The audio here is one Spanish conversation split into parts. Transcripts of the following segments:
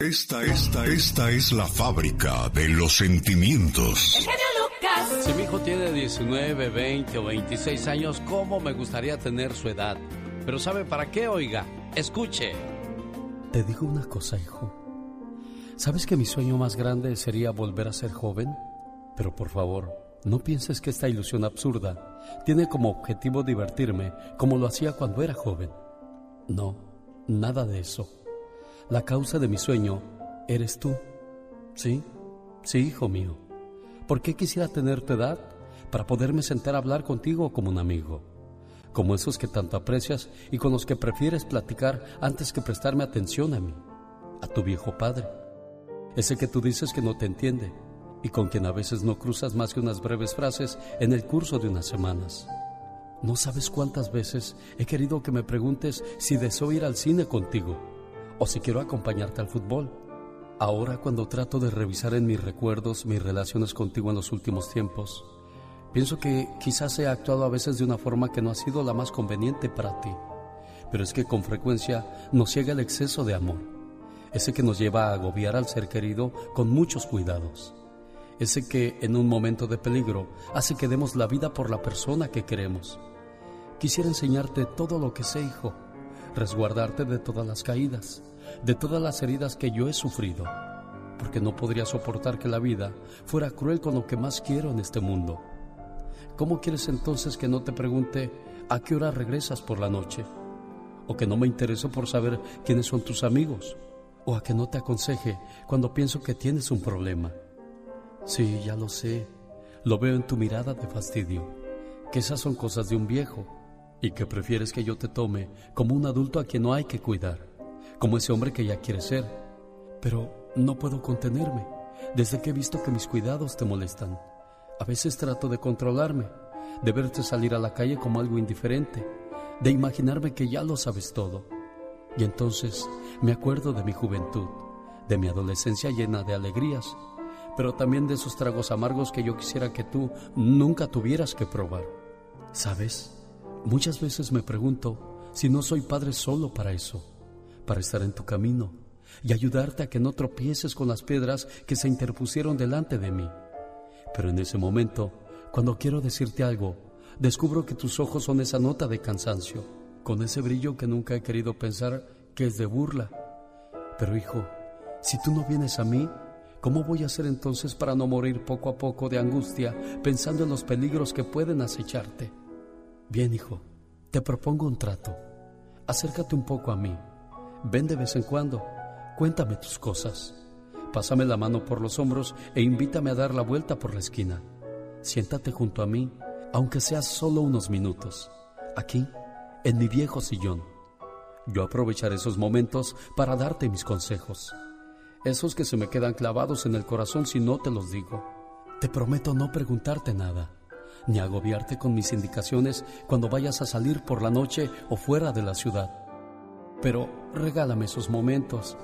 Esta, esta, esta es la fábrica de los sentimientos. Si mi hijo tiene 19, 20 o 26 años, ¿cómo me gustaría tener su edad? Pero ¿sabe para qué, oiga? Escuche. Te digo una cosa, hijo. ¿Sabes que mi sueño más grande sería volver a ser joven? Pero por favor, no pienses que esta ilusión absurda tiene como objetivo divertirme como lo hacía cuando era joven. No, nada de eso. La causa de mi sueño eres tú. Sí, sí, hijo mío. ¿Por qué quisiera tener tu edad? Para poderme sentar a hablar contigo como un amigo. Como esos que tanto aprecias y con los que prefieres platicar antes que prestarme atención a mí. A tu viejo padre. Ese que tú dices que no te entiende y con quien a veces no cruzas más que unas breves frases en el curso de unas semanas. No sabes cuántas veces he querido que me preguntes si deseo ir al cine contigo o si quiero acompañarte al fútbol. Ahora cuando trato de revisar en mis recuerdos mis relaciones contigo en los últimos tiempos, pienso que quizás he actuado a veces de una forma que no ha sido la más conveniente para ti. Pero es que con frecuencia nos ciega el exceso de amor, ese que nos lleva a agobiar al ser querido con muchos cuidados ese que en un momento de peligro hace que demos la vida por la persona que queremos. Quisiera enseñarte todo lo que sé, hijo, resguardarte de todas las caídas, de todas las heridas que yo he sufrido, porque no podría soportar que la vida fuera cruel con lo que más quiero en este mundo. ¿Cómo quieres entonces que no te pregunte a qué hora regresas por la noche? ¿O que no me intereso por saber quiénes son tus amigos? ¿O a que no te aconseje cuando pienso que tienes un problema? Sí, ya lo sé. Lo veo en tu mirada de fastidio, que esas son cosas de un viejo y que prefieres que yo te tome como un adulto a quien no hay que cuidar, como ese hombre que ya quiere ser. Pero no puedo contenerme, desde que he visto que mis cuidados te molestan. A veces trato de controlarme, de verte salir a la calle como algo indiferente, de imaginarme que ya lo sabes todo. Y entonces me acuerdo de mi juventud, de mi adolescencia llena de alegrías pero también de esos tragos amargos que yo quisiera que tú nunca tuvieras que probar. ¿Sabes? Muchas veces me pregunto si no soy padre solo para eso, para estar en tu camino y ayudarte a que no tropieces con las piedras que se interpusieron delante de mí. Pero en ese momento, cuando quiero decirte algo, descubro que tus ojos son esa nota de cansancio, con ese brillo que nunca he querido pensar que es de burla. Pero hijo, si tú no vienes a mí, ¿Cómo voy a hacer entonces para no morir poco a poco de angustia pensando en los peligros que pueden acecharte? Bien, hijo, te propongo un trato. Acércate un poco a mí. Ven de vez en cuando. Cuéntame tus cosas. Pásame la mano por los hombros e invítame a dar la vuelta por la esquina. Siéntate junto a mí, aunque sea solo unos minutos. Aquí, en mi viejo sillón. Yo aprovecharé esos momentos para darte mis consejos esos que se me quedan clavados en el corazón si no te los digo. Te prometo no preguntarte nada, ni agobiarte con mis indicaciones cuando vayas a salir por la noche o fuera de la ciudad. Pero regálame esos momentos,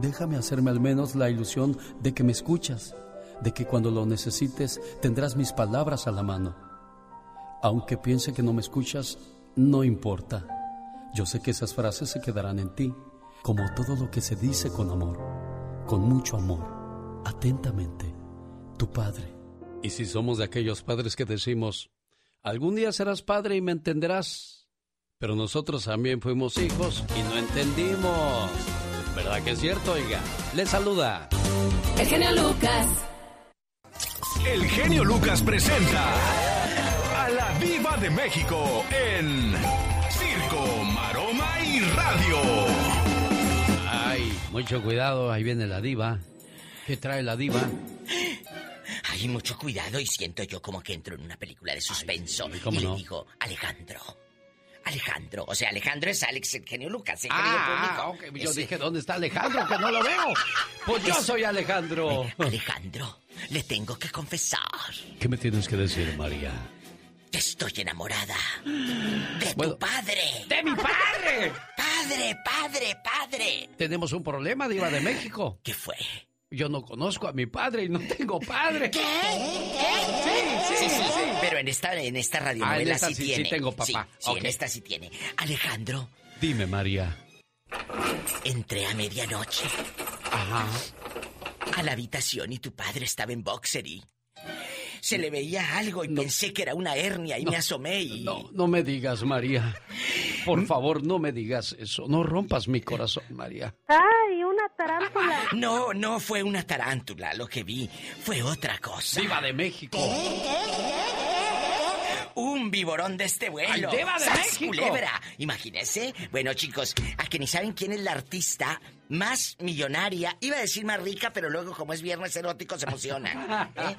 déjame hacerme al menos la ilusión de que me escuchas, de que cuando lo necesites tendrás mis palabras a la mano. Aunque piense que no me escuchas, no importa. Yo sé que esas frases se quedarán en ti, como todo lo que se dice con amor con mucho amor, atentamente, tu Padre. Y si somos de aquellos padres que decimos, algún día serás padre y me entenderás, pero nosotros también fuimos hijos y no entendimos. ¿Verdad que es cierto, oiga? Le saluda. El genio Lucas. El genio Lucas presenta a la Viva de México en Circo, Maroma y Radio. Mucho cuidado, ahí viene la diva. ¿Qué trae la diva? Hay mucho cuidado y siento yo como que entro en una película de suspenso. y le digo, Alejandro. Alejandro, o sea, Alejandro es Alex el genio Lucas, el ah, público. Yo dije, ¿dónde está Alejandro? Que no lo veo. Pues yo soy Alejandro. Alejandro, le tengo que confesar. ¿Qué me tienes que decir, María? Estoy enamorada de tu padre. ¡De mi padre! Padre, padre, padre. Tenemos un problema, Diva de México. ¿Qué fue? Yo no conozco a mi padre y no tengo padre. ¿Qué? Sí, sí, sí, sí. Pero en esta, en esta radio ah, sí, tiene. Sí, tengo papá. Sí, en esta sí tiene. Alejandro. Dime, María. Entré a medianoche a la habitación y tu padre estaba en boxer y se le veía algo y pensé que era una hernia y me asomé y... No, no me digas, María. Por ¿Mm? favor, no me digas eso. No rompas mi corazón, María. ¡Ay, una tarántula! No, no fue una tarántula. Lo que vi fue otra cosa. ¡Viva de México! un viborón de este vuelo. ¡Ay, de México! culebra! Imagínese. Bueno, chicos, a que ni saben quién es la artista más millonaria. Iba a decir más rica, pero luego, como es viernes erótico, se emociona. ¿eh?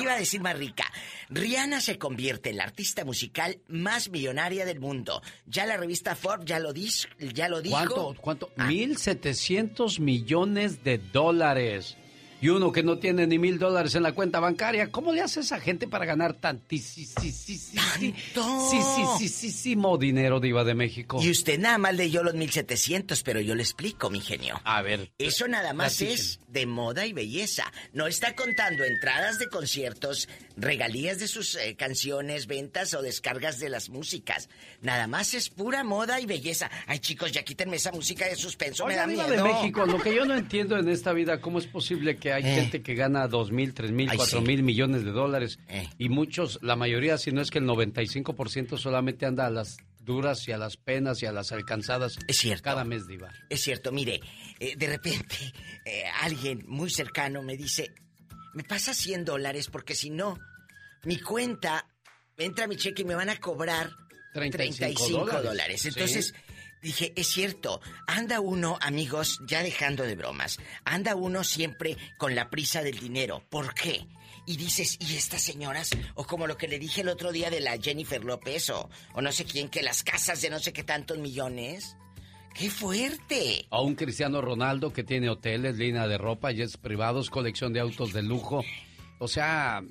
Iba a decir más rica. Rihanna se convierte en la artista musical más millonaria del mundo. Ya la revista Forbes ya lo, ya lo dijo. ¿Cuánto? ¿Cuánto? Ah. Mil setecientos millones de dólares y uno que no tiene ni mil dólares en la cuenta bancaria, ¿cómo le hace esa gente para ganar tantísimo, sí, dinero, Diva de México? Y usted nada más leyó los mil setecientos, pero yo le explico, mi genio. A ver. Eso nada más es de moda y belleza. No está contando entradas de conciertos, regalías de sus eh, canciones, ventas o descargas de las músicas. Nada más es pura moda y belleza. Ay, chicos, ya quítenme esa música de suspenso, me da miedo. de México, lo que yo no entiendo en esta vida, ¿cómo es posible que hay eh. gente que gana dos mil, tres mil, cuatro mil millones de dólares? Eh. Y muchos, la mayoría, si no es que el 95% solamente anda a las duras y a las penas y a las alcanzadas. Es cierto. Cada mes, Diva. Es cierto, mire, de repente alguien muy cercano me dice, me pasa 100 dólares porque si no, mi cuenta, entra mi cheque y me van a cobrar 35, dólares. Entonces... Dije, es cierto, anda uno, amigos, ya dejando de bromas, anda uno siempre con la prisa del dinero. ¿Por qué? Y dices, ¿y estas señoras? O como lo que le dije el otro día de la Jennifer López o, o no sé quién, que las casas de no sé qué tantos millones. ¡Qué fuerte! A un Cristiano Ronaldo que tiene hoteles, línea de ropa, jets privados, colección de autos de lujo. O sea,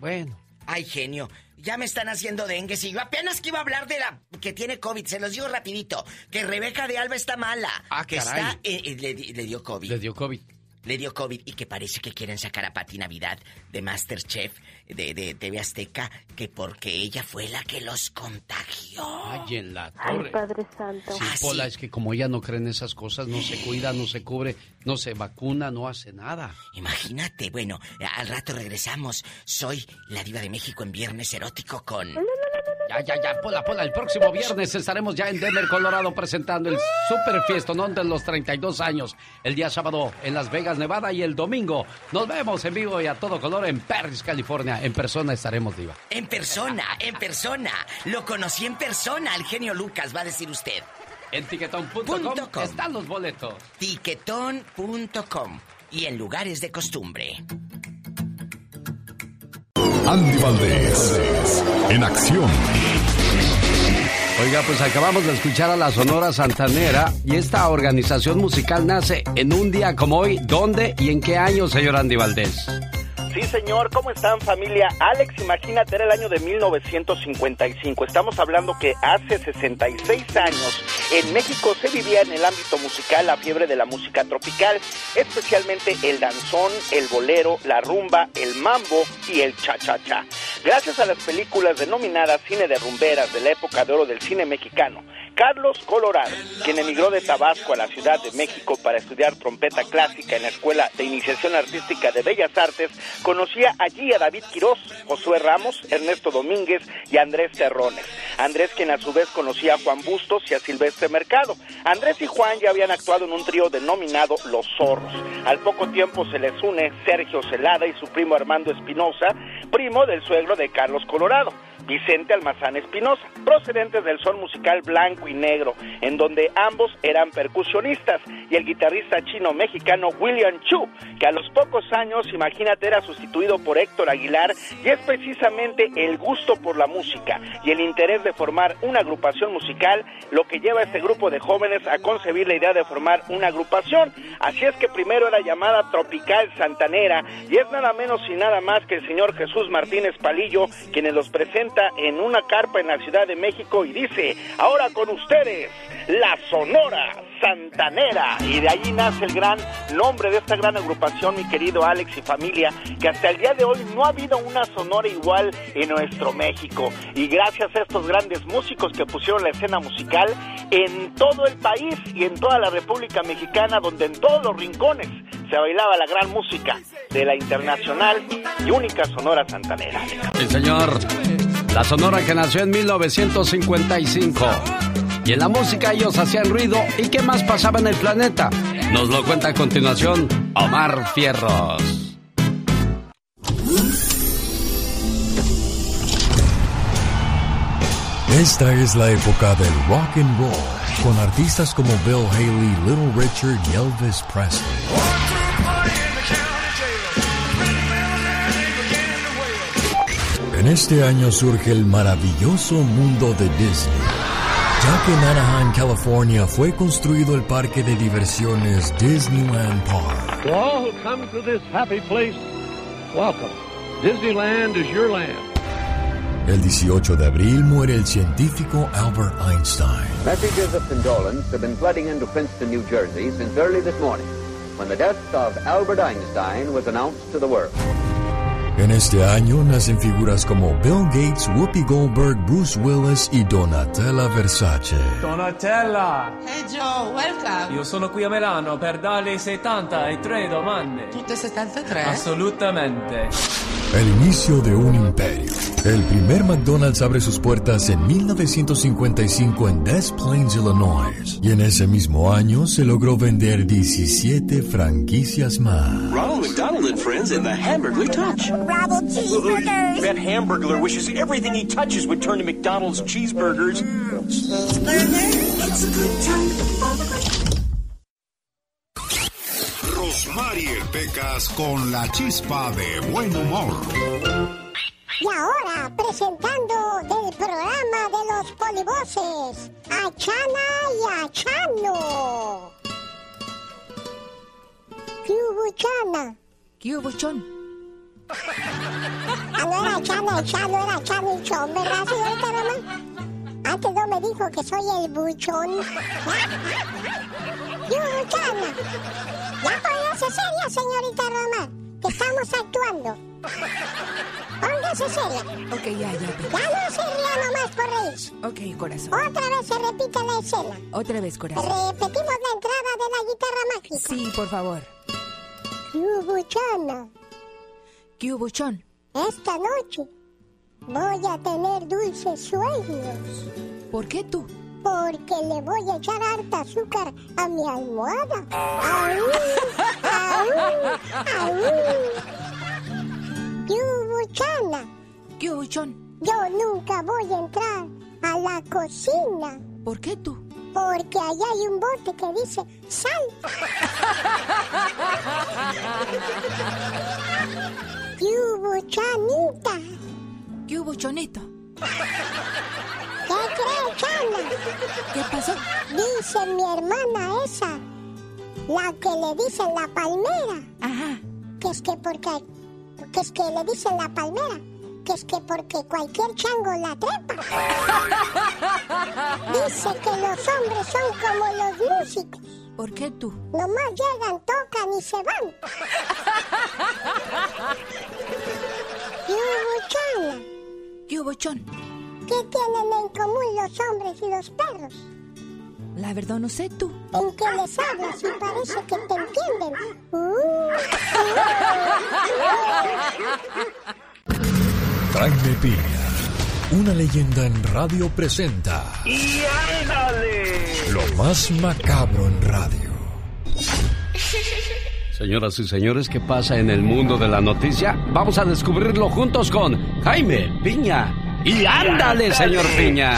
bueno. Ay, genio. Ya me están haciendo dengue. Y yo apenas que iba a hablar de la que tiene COVID. Se los digo rapidito. Que Rebeca de Alba está mala. Ah, que está... Eh, eh, le, dio COVID. Le dio COVID. Le dio COVID y que parece que quieren sacar a Pati Navidad de Masterchef de, de TV Azteca que porque ella fue la que los contagió. Ay, en la torre. Ay, Padre Santo. Sí, ah, Pola, es que como ella no cree en esas cosas, no se cuida, no se cubre, no se vacuna, no hace nada. Imagínate, bueno, al rato regresamos. Soy la diva de México en Viernes Erótico con... Ya, ya, ya, Pola, Pola, el próximo viernes estaremos ya en Denver, Colorado, presentando el super fiestonón de los 32 años. El día sábado en Las Vegas, Nevada, y el domingo nos vemos en vivo y a todo color en Paris, California en persona estaremos, Diva. En persona, en persona. Lo conocí en persona, al genio Lucas, va a decir usted. En tiquetón.com están los boletos. Tiquetón.com y en lugares de costumbre. Andy Valdés, en acción. Oiga, pues acabamos de escuchar a la Sonora Santanera y esta organización musical nace en un día como hoy. ¿Dónde y en qué año, señor Andy Valdés? Sí, señor, ¿cómo están familia? Alex, imagínate, era el año de 1955. Estamos hablando que hace 66 años en México se vivía en el ámbito musical la fiebre de la música tropical, especialmente el danzón, el bolero, la rumba, el mambo y el cha-cha-cha. Gracias a las películas denominadas cine de rumberas de la época de oro del cine mexicano, Carlos Colorado, quien emigró de Tabasco a la Ciudad de México para estudiar trompeta clásica en la Escuela de Iniciación Artística de Bellas Artes, conocía allí a David Quirós, Josué Ramos, Ernesto Domínguez y Andrés Terrones. Andrés quien a su vez conocía a Juan Bustos y a Silvestre Mercado. Andrés y Juan ya habían actuado en un trío denominado Los Zorros. Al poco tiempo se les une Sergio Celada y su primo Armando Espinosa, primo del suegro de Carlos Colorado. Vicente Almazán Espinosa, procedentes del son musical blanco y negro, en donde ambos eran percusionistas, y el guitarrista chino-mexicano William Chu, que a los pocos años, imagínate, era sustituido por Héctor Aguilar, y es precisamente el gusto por la música y el interés de formar una agrupación musical lo que lleva a este grupo de jóvenes a concebir la idea de formar una agrupación. Así es que primero era llamada Tropical Santanera, y es nada menos y nada más que el señor Jesús Martínez Palillo, quienes los presenta en una carpa en la Ciudad de México y dice, ahora con ustedes, la Sonora Santanera. Y de allí nace el gran nombre de esta gran agrupación, mi querido Alex y familia, que hasta el día de hoy no ha habido una Sonora igual en nuestro México. Y gracias a estos grandes músicos que pusieron la escena musical en todo el país y en toda la República Mexicana, donde en todos los rincones se bailaba la gran música de la internacional y única Sonora Santanera. Sí, señor. La Sonora que nació en 1955. Y en la música ellos hacían ruido. ¿Y qué más pasaba en el planeta? Nos lo cuenta a continuación Omar Fierros. Esta es la época del rock and roll, con artistas como Bill Haley, Little Richard y Elvis Presley. En este año surge el maravilloso mundo de Disney. Ya que en Anaheim, California, fue construido el parque de diversiones Disneyland Park. To all who come to this happy place, welcome. Disneyland is your land. El 18 de abril muere el científico Albert Einstein. Messages of condolence have been flooding into Princeton, New Jersey since early this morning, when the death of Albert Einstein was announced to the world. En este año nacen figuras como Bill Gates, Whoopi Goldberg, Bruce Willis y Donatella Versace. Donatella! Hey Joe, welcome! Io sono qui a Milano per darle 73 domande. Tutte 73? Assolutamente. El inicio de un imperio. El primer McDonald's abre sus puertas en 1955 en Des Plaines, Illinois. Y en ese mismo año se logró vender 17 franquicias más. Ronald McDonald and Friends in the Hamburglar Touch. Bravo cheeseburgers. That Hamburglar wishes everything he touches would turn to McDonald's cheeseburgers. Cheeseburger? It's a good time. Rosmarie Pecas con la chispa de buen humor. Y ahora, presentando del programa de los polivoces, a Chana y a Chano. ¿Qué hubo, Chana? ¿Qué hubo, Chon? No era Chano, era Chano y Chon, ¿verdad, señorita Roma? Antes no me dijo que soy el buchón. ¿Qué hubo, Chana? Ya póngase seria, señorita Roma, que estamos actuando. Póngase seria. Ok, ya, ya. Ya no se ría nomás por reírse. Ok, corazón. Otra vez se repite la escena. Otra vez, corazón. Repetimos la entrada de la guitarra mágica. Sí, por favor. ¿Qué hubo, Chana? ¿Qué hubo? Esta noche voy a tener dulces sueños. ¿Por qué tú? Porque le voy a echar harta azúcar a mi almohada. ¡Aú! ¡Aú! ¡Aú! ¿Qué hubo, Chana? ¿Qué hubo, Chon? Yo nunca voy a entrar a la cocina. ¿Por qué tú? Porque allá hay un bote que dice sal. ¿Qué hubo, Chanita? ¿Qué hubo, Chonito? ¿Qué cree, Chana? ¿Qué pasó? Dice mi hermana esa, la que le dicen la palmera. Ajá. Que es que porque, que es que le dicen la palmera. Que es que porque cualquier chango la trepa. Dice que los hombres son como los músicos. ¿Por qué tú? Nomás llegan, tocan y se van. ¿Qué hubo, Chana? ¿Qué hubo, Chon? ¿Qué tienen en común los hombres y los perros? La verdad no sé tú. En que les hablas y parece que te entienden. Uh, Jaime Piña, una leyenda en radio presenta. ¡Y ándale! Lo más macabro en radio. Señoras y señores, ¿qué pasa en el mundo de la noticia? Vamos a descubrirlo juntos con Jaime Piña. Y ándale, señor Piña.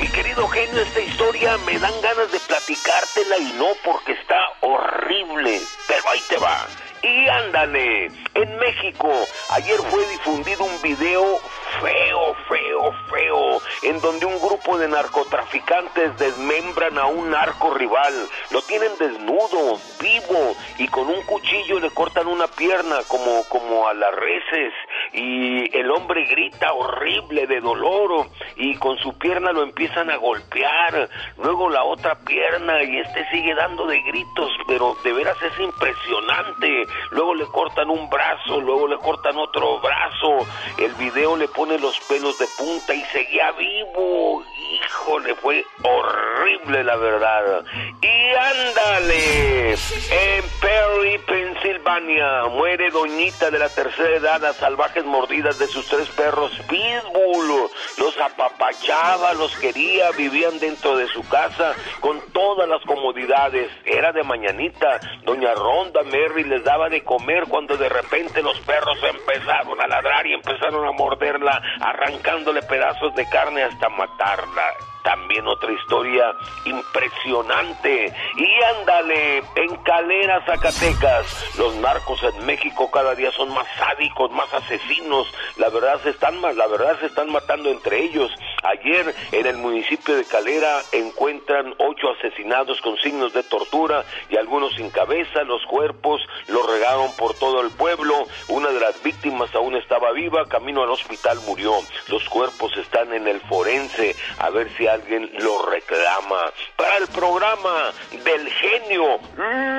Mi querido genio, esta historia me dan ganas de platicártela y no porque está horrible. Pero ahí te va. Y ándale, en México ayer fue difundido un video feo, feo, feo, en donde un grupo de narcotraficantes desmembran a un narco rival, lo tienen desnudo, vivo, y con un cuchillo le cortan una pierna como, como a las reses, y el hombre grita horrible de dolor, y con su pierna lo empiezan a golpear, luego la otra pierna, y este sigue dando de gritos, pero de veras es impresionante, luego le cortan un brazo, luego le cortan otro brazo, el video le pone los pelos de punta y seguía vivo. Híjole, fue horrible la verdad. Y ándale, en Perry, Pensilvania, muere doñita de la tercera edad a salvajes mordidas de sus tres perros Pitbull. Los apapachaba, los quería, vivían dentro de su casa con todas las comodidades. Era de mañanita. Doña Ronda Mary les daba de comer cuando de repente los perros empezaron a ladrar y empezaron a morderla, arrancándole pedazos de carne hasta matarla. live. También otra historia impresionante. Y ándale, en Calera, Zacatecas, los narcos en México cada día son más sádicos, más asesinos. La verdad se están, la verdad se están matando entre ellos. Ayer en el municipio de Calera encuentran ocho asesinados con signos de tortura y algunos sin cabeza. Los cuerpos los regaron por todo el pueblo. Una de las víctimas aún estaba viva, camino al hospital murió. Los cuerpos están en el forense. A ver si alguien lo reclama. Para el programa del genio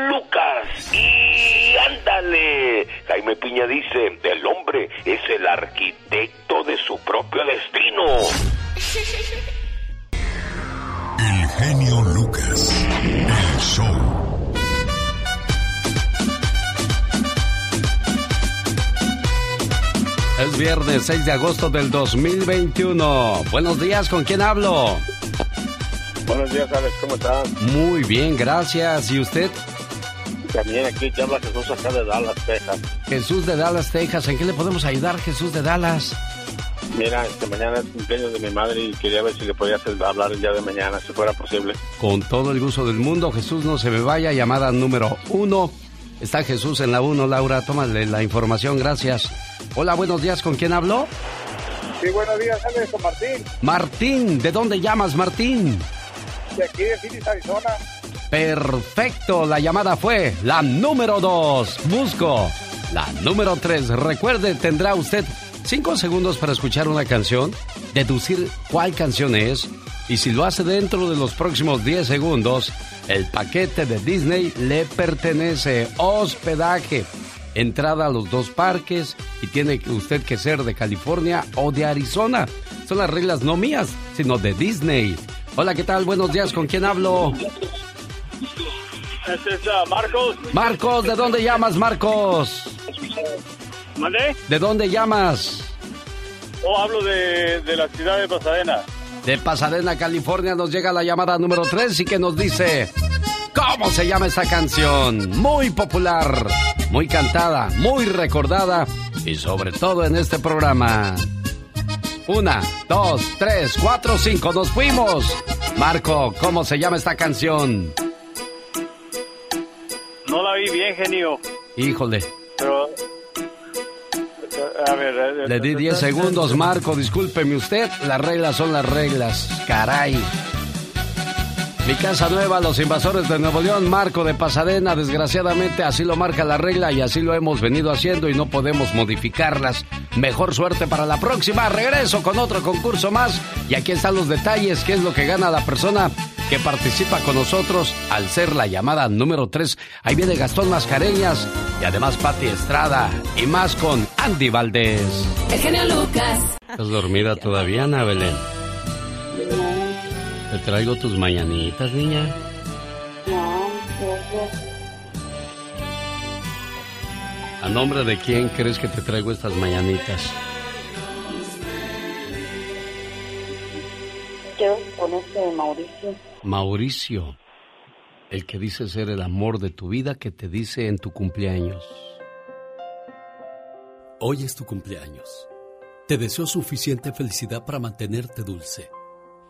Lucas. Y ándale. Jaime Piña dice, el hombre es el arquitecto de su propio destino. El genio Es viernes 6 de agosto del 2021. Buenos días, ¿con quién hablo? Buenos días, Alex, ¿cómo estás? Muy bien, gracias. ¿Y usted? También aquí te habla Jesús acá de Dallas, Texas. Jesús de Dallas, Texas. ¿En qué le podemos ayudar, Jesús de Dallas? Mira, este mañana es cumpleaños de mi madre y quería ver si le podía hacer hablar el día de mañana, si fuera posible. Con todo el gusto del mundo, Jesús, no se me vaya. Llamada número uno. Está Jesús en la uno, Laura. Tómale la información, gracias. Hola, buenos días. ¿Con quién hablo? Sí, buenos días, Alex, con Martín. Martín, ¿de dónde llamas, Martín? De aquí de Phoenix, Arizona. Perfecto, la llamada fue la número dos. Busco la número tres. Recuerde, tendrá usted cinco segundos para escuchar una canción, deducir cuál canción es, y si lo hace dentro de los próximos 10 segundos, el paquete de Disney le pertenece. Hospedaje, entrada a los dos parques y tiene usted que ser de California o de Arizona. Son las reglas no mías, sino de Disney. Hola, ¿qué tal? Buenos días, ¿con quién hablo? Este es uh, Marcos. Marcos, ¿de dónde llamas, Marcos? ¿Mandé? ¿De dónde llamas? Oh, hablo de, de la ciudad de Pasadena. De Pasadena, California, nos llega la llamada número 3 y que nos dice... ¿Cómo se llama esta canción? Muy popular, muy cantada, muy recordada y sobre todo en este programa. Una, dos, tres, cuatro, cinco, nos fuimos. Marco, ¿cómo se llama esta canción? No la vi bien, genio. Híjole. Pero. A ver. Le di 10 segundos, Marco, discúlpeme usted. Las reglas son las reglas. Caray. Mi casa nueva, los invasores de Nuevo León, Marco de Pasadena, desgraciadamente así lo marca la regla y así lo hemos venido haciendo y no podemos modificarlas. Mejor suerte para la próxima. Regreso con otro concurso más y aquí están los detalles, qué es lo que gana la persona que participa con nosotros al ser la llamada número 3. Ahí viene Gastón Mascareñas y además Pati Estrada y más con Andy Valdés. El genio Lucas. ¿Estás dormida todavía, Ana Belén? Te traigo tus mañanitas, niña. ¿A nombre de quién crees que te traigo estas mañanitas? Quiero ponerte Mauricio. Mauricio, el que dice ser el amor de tu vida que te dice en tu cumpleaños. Hoy es tu cumpleaños. Te deseo suficiente felicidad para mantenerte dulce,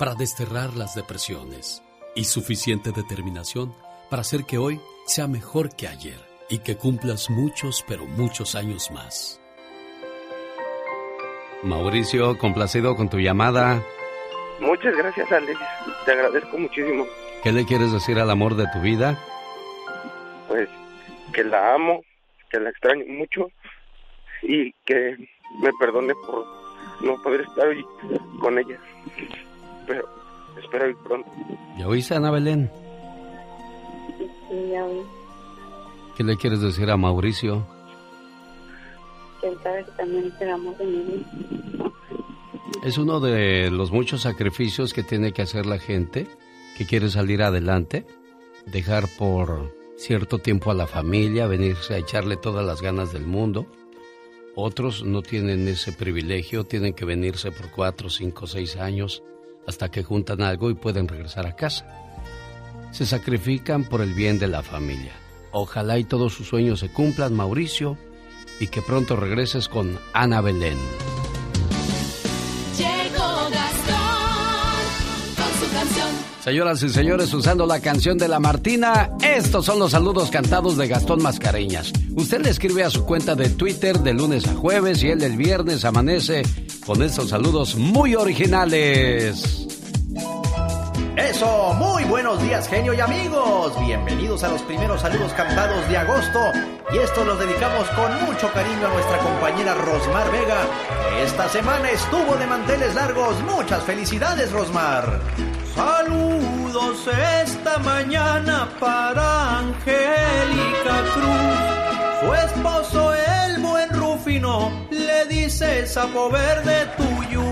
para desterrar las depresiones y suficiente determinación para hacer que hoy sea mejor que ayer y que cumplas muchos, pero muchos años más. Mauricio, complacido con tu llamada. Muchas gracias, Alex. Te agradezco muchísimo. ¿Qué le quieres decir al amor de tu vida? Pues que la amo, que la extraño mucho y que me perdone por no poder estar hoy con ella. Pero espero ir pronto. ¿Ya oíste, Ana Belén? Sí, ya oí. ¿Qué le quieres decir a Mauricio? Que él sabe que también es el amor de mi vida. Es uno de los muchos sacrificios que tiene que hacer la gente que quiere salir adelante, dejar por cierto tiempo a la familia, venirse a echarle todas las ganas del mundo. Otros no tienen ese privilegio, tienen que venirse por cuatro, cinco, seis años hasta que juntan algo y pueden regresar a casa. Se sacrifican por el bien de la familia. Ojalá y todos sus sueños se cumplan, Mauricio, y que pronto regreses con Ana Belén. Llegó Gastón con su canción. Señoras y señores, usando la canción de la Martina, estos son los saludos cantados de Gastón Mascareñas. Usted le escribe a su cuenta de Twitter de lunes a jueves y él el viernes amanece con estos saludos muy originales. Eso, muy buenos días genio y amigos. Bienvenidos a los primeros saludos cantados de agosto. Y esto los dedicamos con mucho cariño a nuestra compañera Rosmar Vega. que Esta semana estuvo de manteles largos. Muchas felicidades, Rosmar. Saludos esta mañana para Angélica Cruz. Su esposo, el le dice sapo verde tuyo.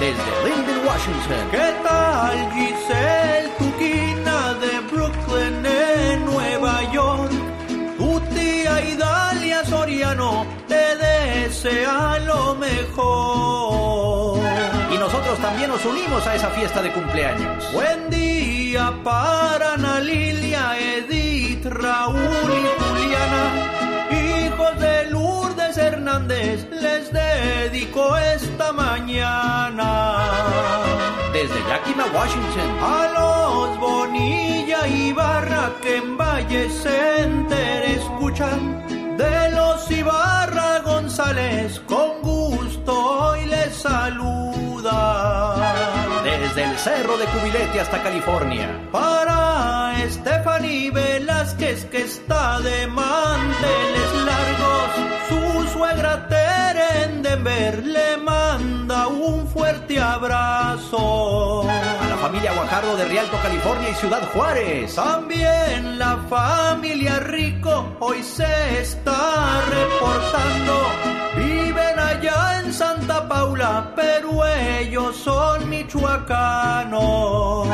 Desde Linden, Washington. ¿Qué tal Giselle, tu quina de Brooklyn en Nueva York? Tu tía Idalia Soriano te desea lo mejor. Y nosotros también nos unimos a esa fiesta de cumpleaños. Buen día para Ana Lilia, Edith, Raúl y Juliana. Hernández, les dedico esta mañana. Desde Yakima, Washington, a los Bonilla y Barra que en Valle Center escuchan. De los Ibarra González, con gusto hoy les saluda. Desde el Cerro de Cubilete hasta California. Para Stephanie Velázquez que está de manteles largos. Su suegra Tere en Denver le manda un fuerte abrazo. A la familia Guajardo de Rialto, California y Ciudad Juárez. También la familia Rico hoy se está reportando. Viven allá en Santa Paula, pero ellos son michoacanos.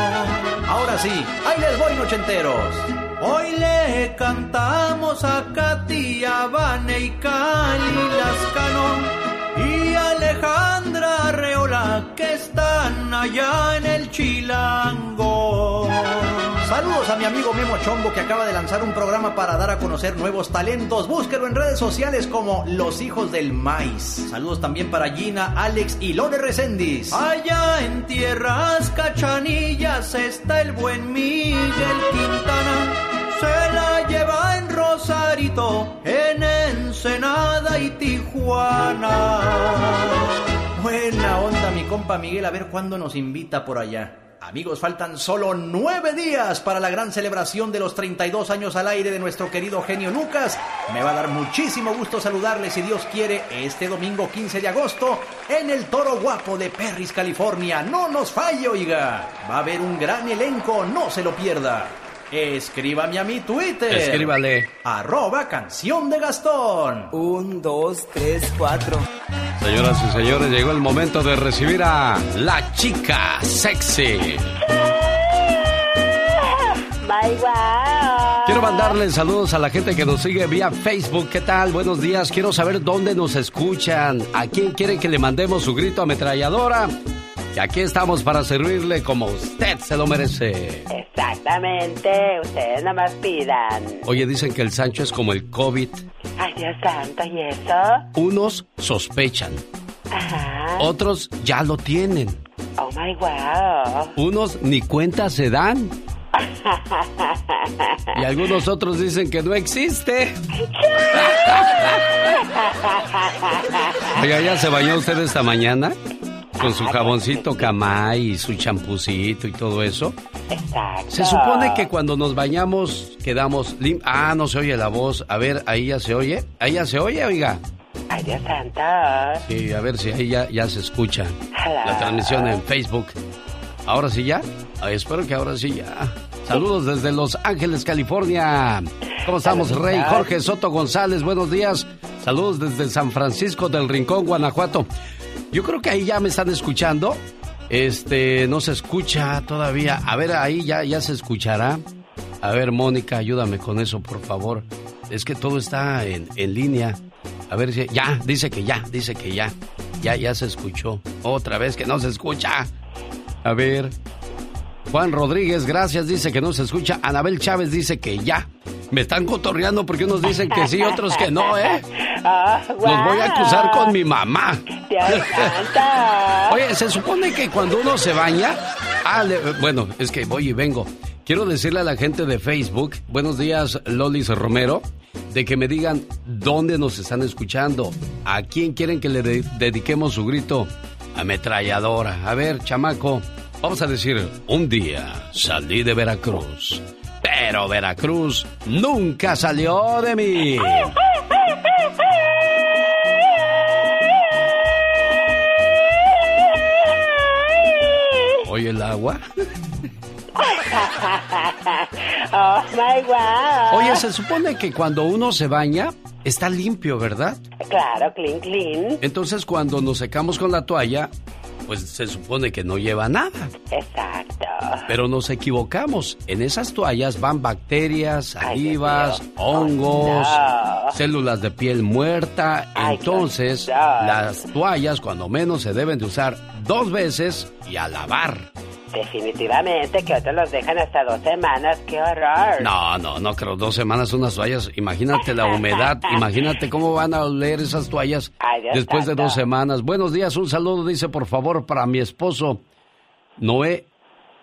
Ahora sí, ahí les voy, nochenteros. Hoy le cantamos a Katia, Vane y Cali Lascano y Alejandra Arreola que están allá en el Chilango. Saludos a mi amigo Memo Chombo que acaba de lanzar un programa para dar a conocer nuevos talentos. Búsquelo en redes sociales como Los Hijos del Maíz. Saludos también para Gina, Alex y Lore Recendis. Allá en tierras cachanillas está el buen Miguel Quintana. Se la lleva en Rosarito, en Ensenada y Tijuana. Buena onda mi compa Miguel, a ver cuándo nos invita por allá. Amigos, faltan solo nueve días para la gran celebración de los 32 años al aire de nuestro querido genio Lucas. Me va a dar muchísimo gusto saludarles, si Dios quiere, este domingo 15 de agosto en el Toro Guapo de Perris, California. No nos falle, oiga. Va a haber un gran elenco, no se lo pierda. Escríbame a mi Twitter. Escríbale. Arroba canción de Gastón. Un, dos, tres, cuatro. Señoras y señores, llegó el momento de recibir a la chica sexy. Bye, bye. Quiero mandarle saludos a la gente que nos sigue vía Facebook. ¿Qué tal? Buenos días. Quiero saber dónde nos escuchan. ¿A quién quieren que le mandemos su grito ametralladora? Y aquí estamos para servirle como usted se lo merece. Exactamente, ustedes nada más pidan. Oye, dicen que el Sancho es como el COVID. Ay, Dios santo, ¿y eso? Unos sospechan, Ajá. otros ya lo tienen. Oh my wow. Unos ni cuenta se dan. Y algunos otros dicen que no existe. Oiga, ¿ya se bañó usted esta mañana? Con su jaboncito camay y su champucito y todo eso. Exacto. Se supone que cuando nos bañamos quedamos lim Ah, no se oye la voz. A ver, ahí ya se oye. Ahí ya se oye, oiga. Ay, Dios santo. Sí, a ver si ahí ya, ya se escucha Hello. la transmisión en Facebook. ¿Ahora sí ya? Ay, espero que ahora sí ya. Saludos desde Los Ángeles, California. ¿Cómo estamos, Rey? Jorge Soto González, buenos días. Saludos desde San Francisco del Rincón, Guanajuato. Yo creo que ahí ya me están escuchando. Este, no se escucha todavía. A ver, ahí ya, ya se escuchará. A ver, Mónica, ayúdame con eso, por favor. Es que todo está en, en línea. A ver si. Ya, dice que ya, dice que ya. Ya, ya se escuchó. Otra vez que no se escucha. A ver. Juan Rodríguez, gracias, dice que no se escucha. Anabel Chávez dice que ya. Me están cotorreando porque unos dicen que sí, otros que no, ¿eh? Ah, Los voy a acusar con mi mamá. Santo. Oye, se supone que cuando uno se baña. Ah, le- bueno, es que voy y vengo. Quiero decirle a la gente de Facebook, buenos días, Lolis Romero, de que me digan dónde nos están escuchando. ¿A quién quieren que le de- dediquemos su grito? Ametralladora. A ver, chamaco, vamos a decir, un día salí de Veracruz, pero Veracruz nunca salió de mí. Oye, el agua. oh my God. Oye, se supone que cuando uno se baña, está limpio, ¿verdad? Claro, clean, clean. Entonces cuando nos secamos con la toalla, pues se supone que no lleva nada. Exacto. Pero nos equivocamos. En esas toallas van bacterias, salivas, hongos, no. células de piel muerta. Entonces, las toallas cuando menos se deben de usar dos veces y a lavar. Definitivamente que otros los dejan hasta dos semanas. ¡Qué horror! No, no, no creo. Dos semanas unas toallas. Imagínate la humedad. Imagínate cómo van a oler esas toallas Ay, después de dos semanas. Buenos días. Un saludo, dice, por favor, para mi esposo Noé.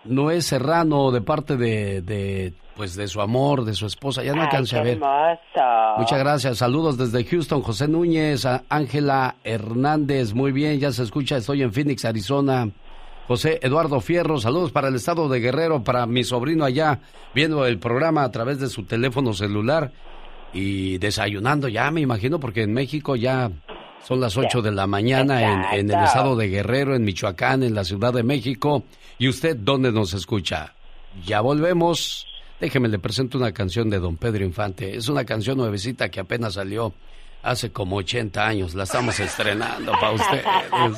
Noé Serrano, de parte de, de, pues, de su amor, de su esposa. Ya no alcancé a ver. hermoso. Muchas gracias. Saludos desde Houston. José Núñez, Ángela Hernández. Muy bien, ya se escucha. Estoy en Phoenix, Arizona. José Eduardo Fierro, saludos para el estado de Guerrero, para mi sobrino allá, viendo el programa a través de su teléfono celular y desayunando ya, me imagino, porque en México ya son las 8 de la mañana en, en el estado de Guerrero, en Michoacán, en la Ciudad de México. ¿Y usted dónde nos escucha? Ya volvemos. Déjeme le presento una canción de Don Pedro Infante. Es una canción nuevecita que apenas salió hace como 80 años. La estamos estrenando para ustedes.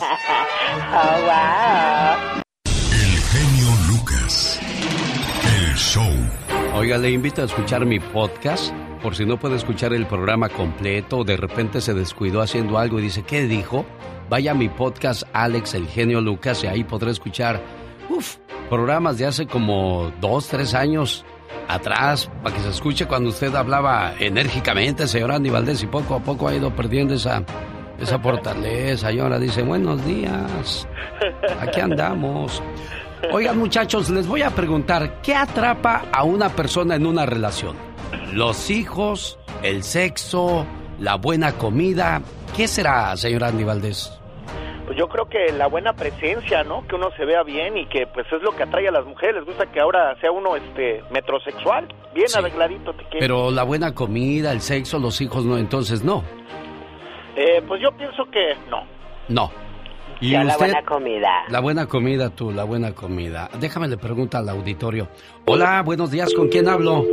Oh, wow. El genio Lucas. El show. Oiga, le invito a escuchar mi podcast. Por si no puede escuchar el programa completo, de repente se descuidó haciendo algo y dice, ¿qué dijo? Vaya a mi podcast Alex el genio Lucas y ahí podrá escuchar, uf, programas de hace como dos, tres años atrás, para que se escuche cuando usted hablaba enérgicamente, señor Andy Valdés, y poco a poco ha ido perdiendo esa, esa fortaleza. Y ahora dice, buenos días, aquí andamos. Oigan muchachos, les voy a preguntar, ¿qué atrapa a una persona en una relación? ¿Los hijos? ¿El sexo? ¿La buena comida? ¿Qué será, señor Andy Valdés? Pues yo creo que la buena presencia, ¿no? Que uno se vea bien y que pues es lo que atrae a las mujeres. Les gusta que ahora sea uno este metrosexual, bien arregladito te quiere. Pero la buena comida, el sexo, los hijos no, entonces no. Eh, pues yo pienso que no. No. ¿Y Yo la usted? buena comida. La buena comida, tú, la buena comida. Déjame le pregunta al auditorio. Hola, buenos días, ¿con quién hablo?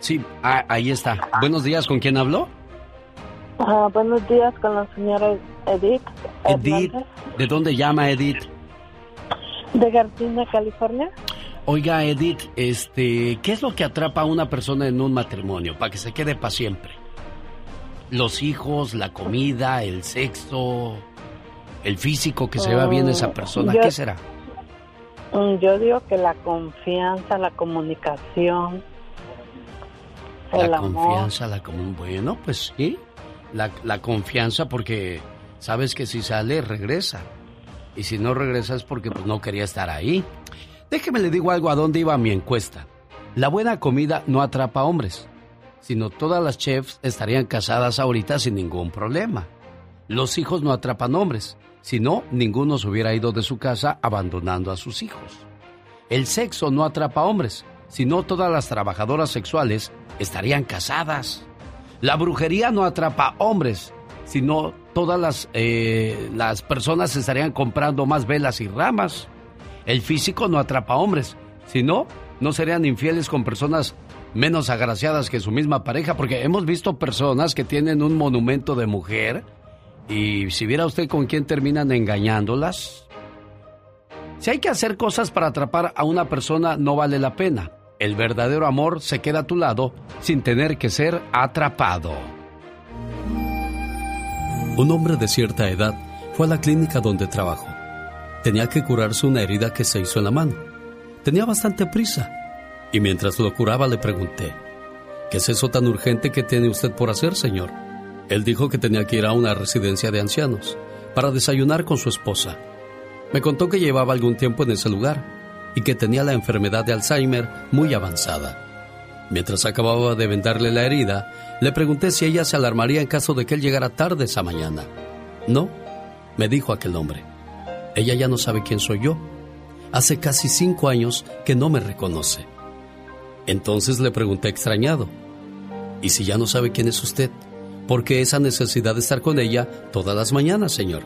Sí, ah, ahí está. Buenos días, ¿con quién hablo? Buenos días con la señora Edith. Edith. Hernández, ¿De dónde llama Edith? De Gardena, California. Oiga, Edith, este, ¿qué es lo que atrapa a una persona en un matrimonio para que se quede para siempre? Los hijos, la comida, el sexo, el físico que se vea bien esa persona, yo- ¿qué será? Mm, Yo digo que la confianza, la comunicación, el La amor. confianza, la común. Bueno, pues sí, la, confianza porque sabes que si sale, regresa. Y si no regresa es porque pues, no quería estar ahí. Déjeme le digo algo a dónde iba mi encuesta. La buena comida no atrapa hombres, sino todas las chefs estarían casadas ahorita sin ningún problema. Los hijos no atrapan hombres, si no, ninguno se hubiera ido de su casa abandonando a sus hijos. El sexo no atrapa hombres, si no todas las trabajadoras sexuales estarían casadas. La brujería no atrapa hombres, si no todas las, eh, las personas estarían comprando más velas y ramas. El físico no atrapa hombres, si no, no serían infieles con personas menos agraciadas que su misma pareja, porque hemos visto personas que tienen un monumento de mujer y si viera usted con quién terminan engañándolas. Si hay que hacer cosas para atrapar a una persona, no vale la pena. El verdadero amor se queda a tu lado sin tener que ser atrapado. Un hombre de cierta edad fue a la clínica donde trabajó. Tenía que curarse una herida que se hizo en la mano. Tenía bastante prisa. Y mientras lo curaba le pregunté, ¿qué es eso tan urgente que tiene usted por hacer, señor? Él dijo que tenía que ir a una residencia de ancianos para desayunar con su esposa. Me contó que llevaba algún tiempo en ese lugar y que tenía la enfermedad de Alzheimer muy avanzada. Mientras acababa de vendarle la herida, le pregunté si ella se alarmaría en caso de que él llegara tarde esa mañana. No, me dijo aquel hombre. Ella ya no sabe quién soy yo. Hace casi cinco años que no me reconoce. Entonces le pregunté extrañado, ¿y si ya no sabe quién es usted? ¿Por qué esa necesidad de estar con ella todas las mañanas, señor?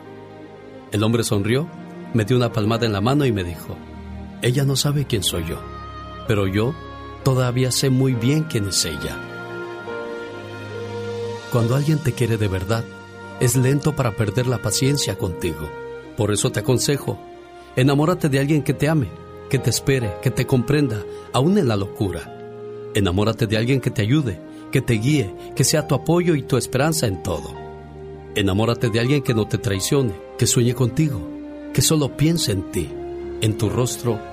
El hombre sonrió, me dio una palmada en la mano y me dijo, ella no sabe quién soy yo, pero yo todavía sé muy bien quién es ella. Cuando alguien te quiere de verdad, es lento para perder la paciencia contigo. Por eso te aconsejo, enamórate de alguien que te ame, que te espere, que te comprenda, aún en la locura. Enamórate de alguien que te ayude, que te guíe, que sea tu apoyo y tu esperanza en todo. Enamórate de alguien que no te traicione, que sueñe contigo, que solo piense en ti, en tu rostro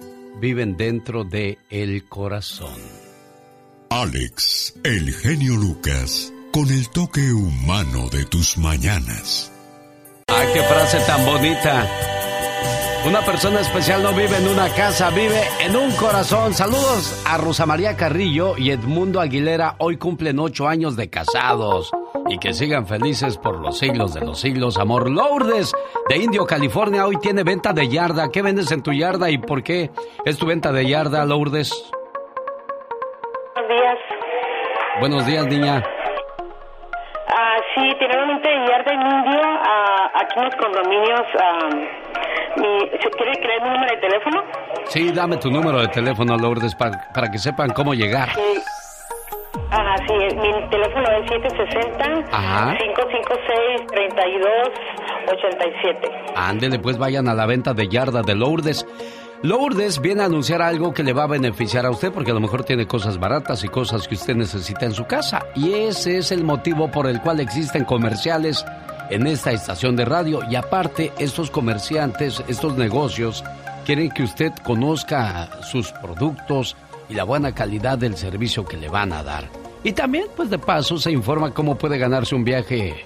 viven dentro de el corazón. Alex, el genio Lucas, con el toque humano de tus mañanas. ¡Ay, qué frase tan bonita! Una persona especial no vive en una casa, vive en un corazón. Saludos a Rosa María Carrillo y Edmundo Aguilera. Hoy cumplen ocho años de casados. Y que sigan felices por los siglos de los siglos. Amor Lourdes de Indio, California. Hoy tiene venta de yarda. ¿Qué vendes en tu yarda y por qué es tu venta de yarda, Lourdes? Buenos días. Buenos días, niña. Ah, sí, tenemos un de yarda en Indio. ah, aquí en los condominios. ah, mi, ¿se ¿Quiere que le dé mi número de teléfono? Sí, dame tu número de teléfono, Lourdes, para, para que sepan cómo llegar. Sí. Ajá, sí, mi teléfono es 760 Ajá. 556 3287. Ándele, pues vayan a la venta de yarda de Lourdes. Lourdes viene a anunciar algo que le va a beneficiar a usted porque a lo mejor tiene cosas baratas y cosas que usted necesita en su casa. Y ese es el motivo por el cual existen comerciales en esta estación de radio. Y aparte, estos comerciantes, estos negocios, quieren que usted conozca sus productos y la buena calidad del servicio que le van a dar. Y también, pues de paso, se informa cómo puede ganarse un viaje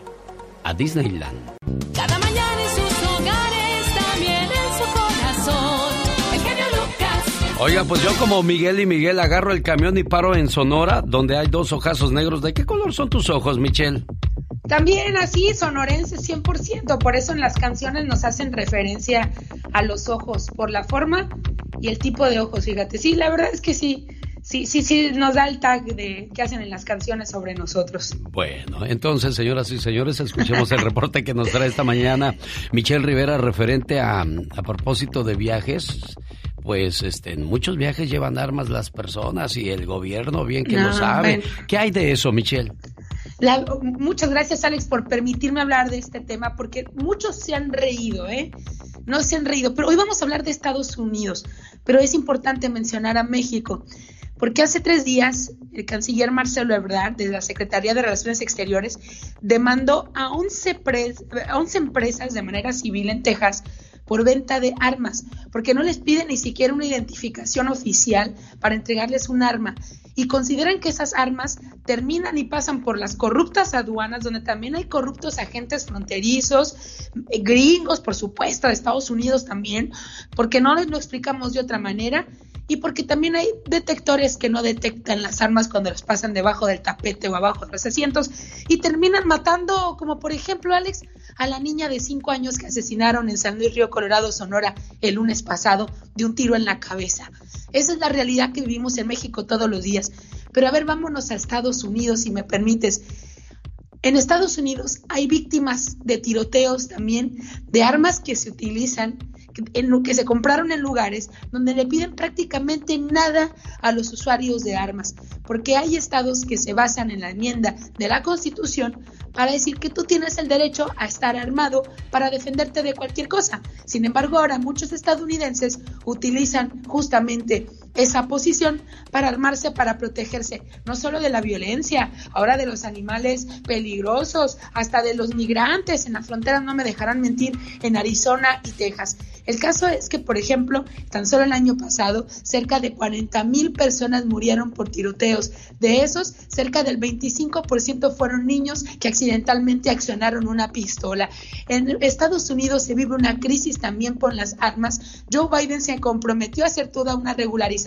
a Disneyland. Cada mañana en sus hogares, también en su corazón. El genio Lucas. Oiga, pues yo como Miguel y Miguel agarro el camión y paro en Sonora, donde hay dos ojazos negros. ¿De qué color son tus ojos, Michelle? También así, sonorense 100%, por eso en las canciones nos hacen referencia a los ojos, por la forma y el tipo de ojos, fíjate. Sí, la verdad es que sí, sí, sí, sí, nos da el tag de que hacen en las canciones sobre nosotros. Bueno, entonces, señoras y señores, escuchemos el reporte que nos trae esta mañana Michelle Rivera referente a, a propósito de viajes. Pues este, en muchos viajes llevan armas las personas y el gobierno bien que No, lo sabe. bueno. ¿Qué hay de eso, Michelle? La- muchas gracias, Alex, por permitirme hablar de este tema, porque muchos se han reído, ¿eh? No se han reído, pero hoy vamos a hablar de Estados Unidos, pero es importante mencionar a México. porque hace tres días el canciller Marcelo Ebrard, de la Secretaría de Relaciones Exteriores, demandó a 11, a 11 empresas de manera civil en Texas por venta de armas, porque no les piden ni siquiera una identificación oficial para entregarles un arma. Y consideran que esas armas terminan y pasan por las corruptas aduanas, donde también hay corruptos agentes fronterizos, eh, gringos, por supuesto, de Estados Unidos también, porque no les lo explicamos de otra manera y porque también hay detectores que no detectan las armas cuando las pasan debajo del tapete o abajo de los asientos y terminan matando, como por ejemplo, Alex, a la niña de cinco años que asesinaron en San Luis Río Colorado, Sonora, el lunes pasado, de un tiro en la cabeza. Esa es la realidad que vivimos en México todos los días. Pero a ver, vámonos a Estados Unidos, si me permites. En Estados Unidos hay víctimas de tiroteos también, de armas que se utilizan en lo que se compraron en lugares donde le piden prácticamente nada a los usuarios de armas, porque hay estados que se basan en la enmienda de la Constitución para decir que tú tienes el derecho a estar armado para defenderte de cualquier cosa. Sin embargo, ahora muchos estadounidenses utilizan justamente esa posición para armarse, para protegerse, no solo de la violencia, ahora de los animales peligrosos, hasta de los migrantes en la frontera, no me dejarán mentir, en Arizona y Texas. El caso es que, por ejemplo, tan solo el año pasado, cerca de 40 mil personas murieron por tiroteos. De esos, cerca del 25% fueron niños que accidentalmente accionaron una pistola. En Estados Unidos se vive una crisis también con las armas. Joe Biden se comprometió a hacer toda una regularización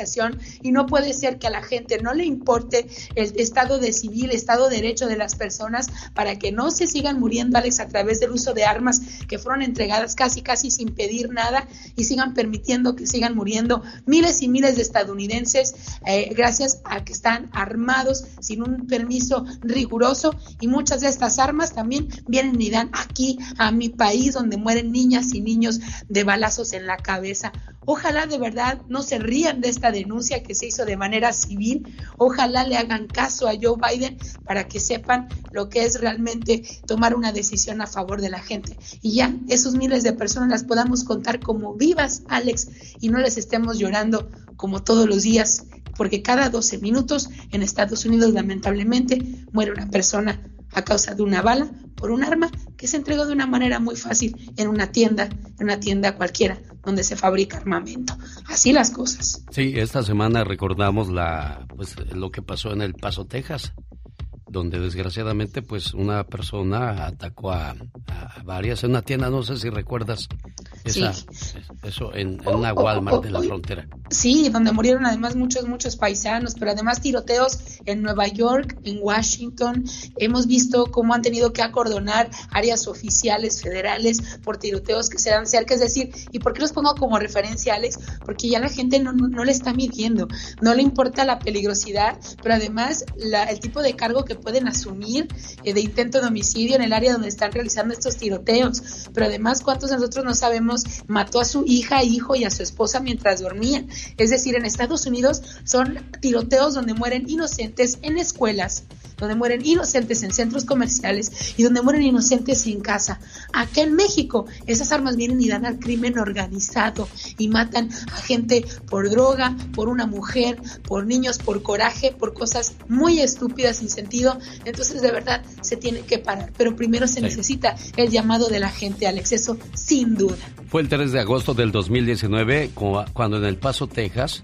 y no puede ser que a la gente no le importe el estado de civil, estado de derecho de las personas para que no se sigan muriendo, Alex, a través del uso de armas que fueron entregadas casi, casi sin pedir nada y sigan permitiendo que sigan muriendo miles y miles de estadounidenses eh, gracias a que están armados sin un permiso riguroso y muchas de estas armas también vienen y dan aquí a mi país donde mueren niñas y niños de balazos en la cabeza. Ojalá de verdad no se rían de esta denuncia que se hizo de manera civil. Ojalá le hagan caso a Joe Biden para que sepan lo que es realmente tomar una decisión a favor de la gente. Y ya esos miles de personas las podamos contar como vivas, Alex, y no les estemos llorando como todos los días, porque cada 12 minutos en Estados Unidos lamentablemente muere una persona a causa de una bala por un arma que se entregó de una manera muy fácil en una tienda, en una tienda cualquiera donde se fabrica armamento. Así las cosas. Sí, esta semana recordamos pues lo que pasó en El Paso, Texas, donde desgraciadamente pues una persona atacó a, varias en una tienda, no sé si recuerdas esa, eso en, una Walmart de la frontera. Sí, donde murieron además muchos, muchos paisanos, pero además tiroteos en Nueva York, en Washington. Hemos visto cómo han tenido que acordonar áreas oficiales federales por tiroteos que se dan cerca. Es decir, ¿y por qué los pongo como referencia, Alex? Porque ya la gente no, no, le está midiendo, no le importa la peligrosidad, pero además la, el tipo de cargo que pueden asumir eh, de intento de homicidio en el área donde están realizando estos tiroteos. Pero además, ¿cuántos de nosotros no sabemos mató a su hija, hijo y a su esposa mientras dormían? Es decir, en Estados Unidos son tiroteos donde mueren inocentes en escuelas, donde mueren inocentes en centros comerciales y donde mueren inocentes en casa. Acá en México, esas armas vienen y dan al crimen organizado y matan a gente por droga, por una mujer, por niños, por coraje, por cosas muy estúpidas sin sentido. Entonces, de verdad, se tiene que parar. Pero primero se necesita el llamado de la gente al exceso, sin duda. Fue el 3 de agosto del 2019 cuando en El Paso, Texas,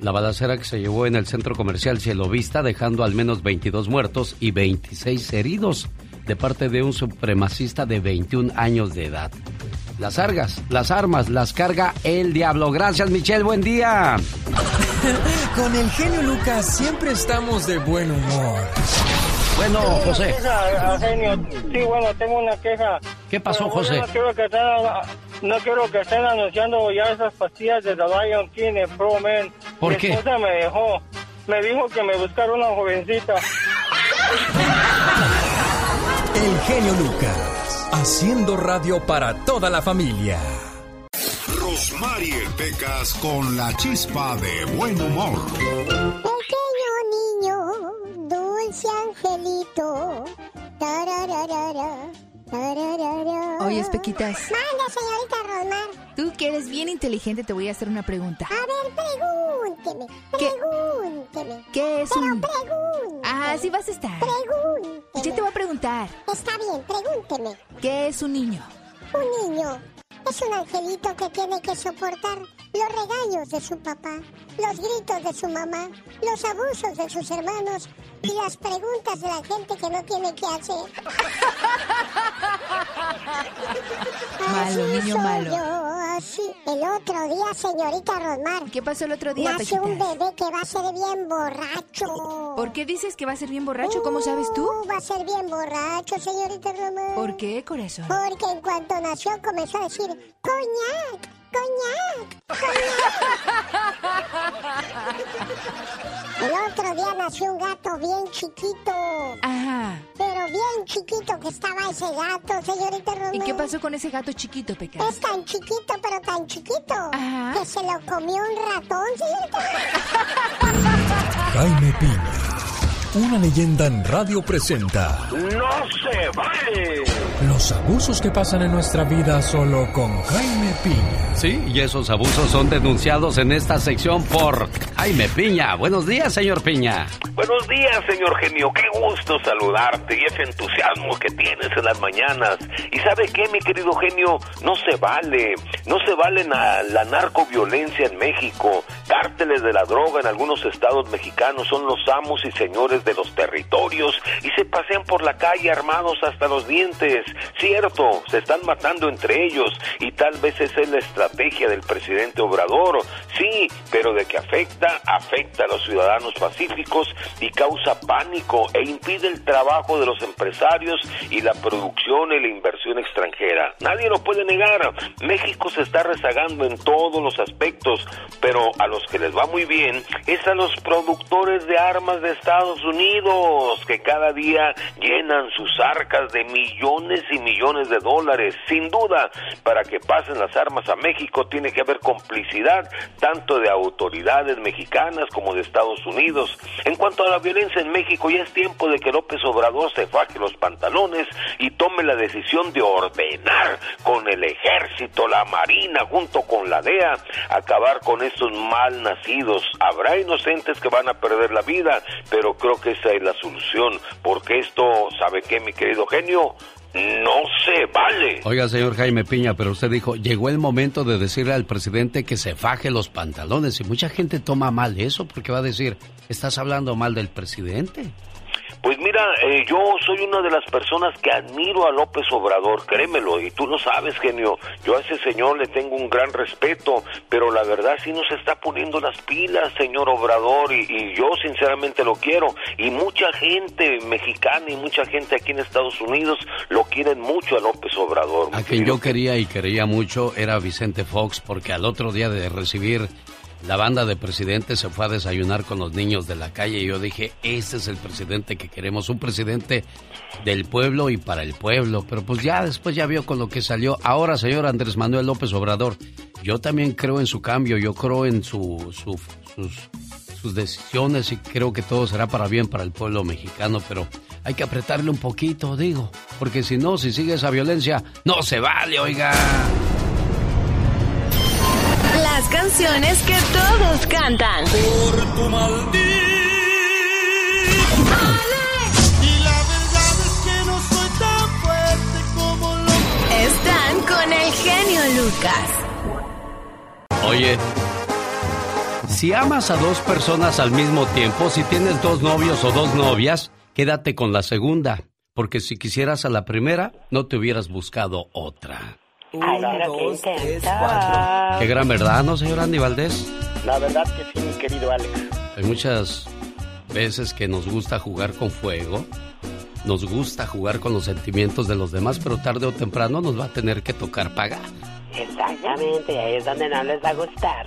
la balacera que se llevó en el centro comercial Cielo Vista, dejando al menos 22 muertos y 26 heridos de parte de un supremacista de 21 años de edad. Las argas, las armas, las carga el diablo. Gracias, Michelle, buen día. Con el genio Lucas siempre estamos de buen humor. Bueno, José. Sí, bueno, tengo una queja. ¿Qué pasó, José? No quiero, no quiero que estén anunciando ya esas pastillas de The Lion King en Pro Man. ¿Por Mi qué? esposa me dejó. Me dijo que me buscara una jovencita. El genio Lucas, haciendo radio para toda la familia. Rosmarie Pecas con la chispa de buen humor. Pequeño niño, dulce angelito. Tarararara, tararara. Oye, Pequitas. Manda, señorita Rosmar. Tú que eres bien inteligente, te voy a hacer una pregunta. A ver, pregúnteme, ¿Qué? pregúnteme. ¿Qué es Pero un...? pregunte. Ah, sí vas a estar. Pregunte. Yo te voy a preguntar. Está bien, pregúnteme. ¿Qué es un niño? Un niño es un angelito que tiene que soportar los regaños de su papá, los gritos de su mamá, los abusos de sus hermanos y las preguntas de la gente que no tiene que hacer. Malo, Así niño soy malo. yo, así. El otro día, señorita Rosmar. ¿Qué pasó el otro día, Nace un bebé que va a ser bien borracho. ¿Por qué dices que va a ser bien borracho? ¿Cómo sabes tú? Uh, va a ser bien borracho, señorita Rosmar. ¿Por qué, corazón? Porque en cuanto nació comenzó a decir, coñac, coñac, coñac. El otro día nació un gato bien chiquito. Ajá. Pero bien chiquito que estaba ese gato, señorita Romero. ¿Y qué pasó con ese gato chiquito, Pecas? Es tan chiquito, pero tan chiquito. Ajá. Que se lo comió un ratón, señorita. Jaime Piña, una leyenda en radio presenta ¡No se vale! los abusos que pasan en nuestra vida solo con Jaime Piña. Sí, y esos abusos son denunciados en esta sección por Jaime Piña. Buenos días, señor Piña. Buenos días, señor genio. Qué gusto saludarte y ese entusiasmo que tienes en las mañanas. ¿Y sabe qué, mi querido genio? No se vale. No se vale na- la narcoviolencia en México. Cárteles de la droga en algunos estados mexicanos son los amos y señores de los territorios y se pasean por la calle armados hasta los dientes. Cierto, se están matando entre ellos y tal vez esa es la estrategia del presidente Obrador. Sí, pero de que afecta, afecta a los ciudadanos pacíficos y causa pánico e impide el trabajo de los empresarios y la producción y la inversión extranjera. Nadie lo puede negar. México se está rezagando en todos los aspectos, pero a los que les va muy bien es a los productores de armas de Estados Unidos, que cada día llenan sus arcas de millones y millones de dólares. Sin duda, para que pasen las armas a México tiene que haber complicidad tanto de autoridades mexicanas como de Estados Unidos. En cuanto a la violencia en México, ya es tiempo de que López Obrador se faje los pantalones y tome la decisión de ordenar con el ejército, la marina, junto con la DEA, acabar con estos mal nacidos. Habrá inocentes que van a perder la vida, pero creo que esa es la solución, porque esto, ¿sabe qué, mi querido genio? No se vale. Oiga, señor Jaime Piña, pero usted dijo, llegó el momento de decirle al presidente que se faje los pantalones y mucha gente toma mal eso porque va a decir, estás hablando mal del presidente. Pues mira, eh, yo soy una de las personas que admiro a López Obrador, créemelo, y tú lo sabes, genio. Yo a ese señor le tengo un gran respeto, pero la verdad sí nos está poniendo las pilas, señor Obrador, y, y yo sinceramente lo quiero. Y mucha gente mexicana y mucha gente aquí en Estados Unidos lo quieren mucho a López Obrador. A quien yo quería y quería mucho era Vicente Fox porque al otro día de recibir la banda de presidente se fue a desayunar con los niños de la calle y yo dije, este es el presidente que queremos, un presidente del pueblo y para el pueblo. Pero pues ya después ya vio con lo que salió. Ahora, señor Andrés Manuel López Obrador, yo también creo en su cambio, yo creo en su, su- sus, sus decisiones y creo que todo será para bien para el pueblo mexicano, pero hay que apretarle un poquito, digo, porque si no, si sigue esa violencia, no se vale, oiga. Las canciones que todos cantan. Por tu maldito. Y la verdad es que no soy tan fuerte como lo Están con el genio Lucas. Oye, si amas a dos personas al mismo tiempo, si tienes dos novios o dos novias, quédate con la segunda, porque si quisieras a la primera, no te hubieras buscado otra. Ay, pero qué intensa. Qué gran verdad, ¿no, señor Andy Valdés? La verdad que sí, mi querido Alex. Hay muchas veces que nos gusta jugar con fuego, nos gusta jugar con los sentimientos de los demás, pero tarde o temprano nos va a tener que tocar pagar. Exactamente, ahí es donde no les va a gustar.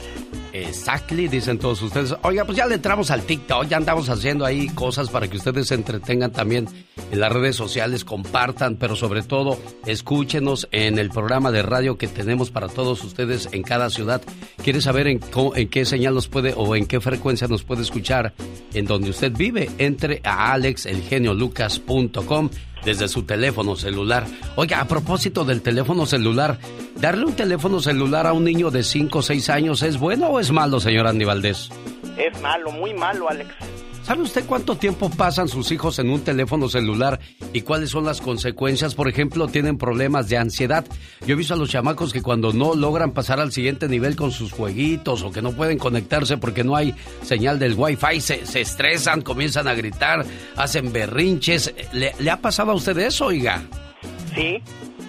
Exactly, dicen todos ustedes. Oiga, pues ya le entramos al TikTok, ya andamos haciendo ahí cosas para que ustedes se entretengan también en las redes sociales, compartan, pero sobre todo escúchenos en el programa de radio que tenemos para todos ustedes en cada ciudad. ¿Quiere saber en, en qué señal nos puede o en qué frecuencia nos puede escuchar en donde usted vive? Entre a alexelgeniolucas.com desde su teléfono celular. Oiga, a propósito del teléfono celular, ¿darle un teléfono celular a un niño de 5 o 6 años es bueno o es malo, señor Andy Valdés? Es malo, muy malo, Alex. ¿Sabe usted cuánto tiempo pasan sus hijos en un teléfono celular y cuáles son las consecuencias? Por ejemplo, tienen problemas de ansiedad. Yo he visto a los chamacos que cuando no logran pasar al siguiente nivel con sus jueguitos o que no pueden conectarse porque no hay señal del wifi, se, se estresan, comienzan a gritar, hacen berrinches. ¿Le, ¿Le ha pasado a usted eso, oiga? Sí.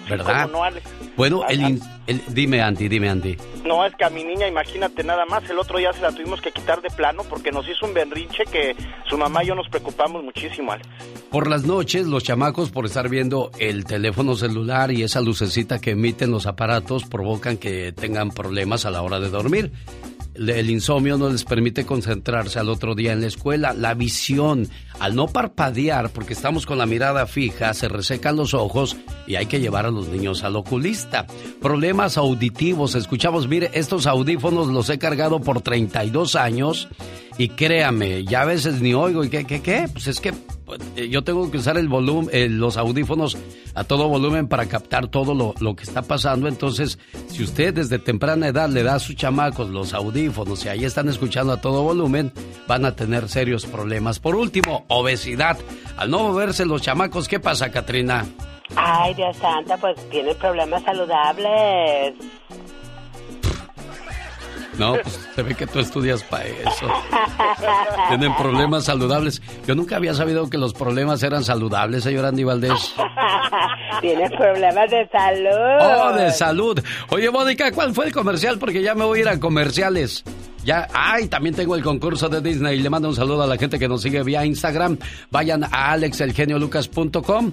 ¿Verdad? ¿Cómo no, Alex? Bueno, el, a- in- el- dime Andy, dime Andy. No, es que a mi niña, imagínate nada más, el otro día se la tuvimos que quitar de plano porque nos hizo un berrinche que su mamá y yo nos preocupamos muchísimo, Alex. Por las noches, los chamacos, por estar viendo el teléfono celular y esa lucecita que emiten los aparatos, provocan que tengan problemas a la hora de dormir. El- insomnio no les permite concentrarse al otro día en la escuela. La visión, al no parpadear, porque estamos con la mirada fija, se resecan los ojos y hay que llevar a los niños al oculista. Problemas auditivos, escuchamos, mire, estos audífonos los he cargado por 32 años y créame, ya a veces ni oigo. ¿Y qué, qué, qué? Pues es que yo tengo que usar el volumen, eh, los audífonos a todo volumen para captar todo lo, lo que está pasando. Entonces, si usted desde temprana edad le da a sus chamacos los audífonos y ahí están escuchando a todo volumen, van a tener serios problemas. Por último, obesidad. Al no moverse los chamacos, ¿qué pasa, Katrina? Ay, Dios santo, pues tienen problemas saludables. No, pues se ve que tú estudias para eso. Tienen problemas saludables. Yo nunca había sabido que los problemas eran saludables, señor Andy Valdés. Tienen problemas de salud. Oh, de salud. Oye, Mónica, ¿cuál fue el comercial? Porque ya me voy a ir a comerciales. Ya, ay, también tengo el concurso de Disney. Le mando un saludo a la gente que nos sigue vía Instagram. Vayan a alexelgeniolucas.com.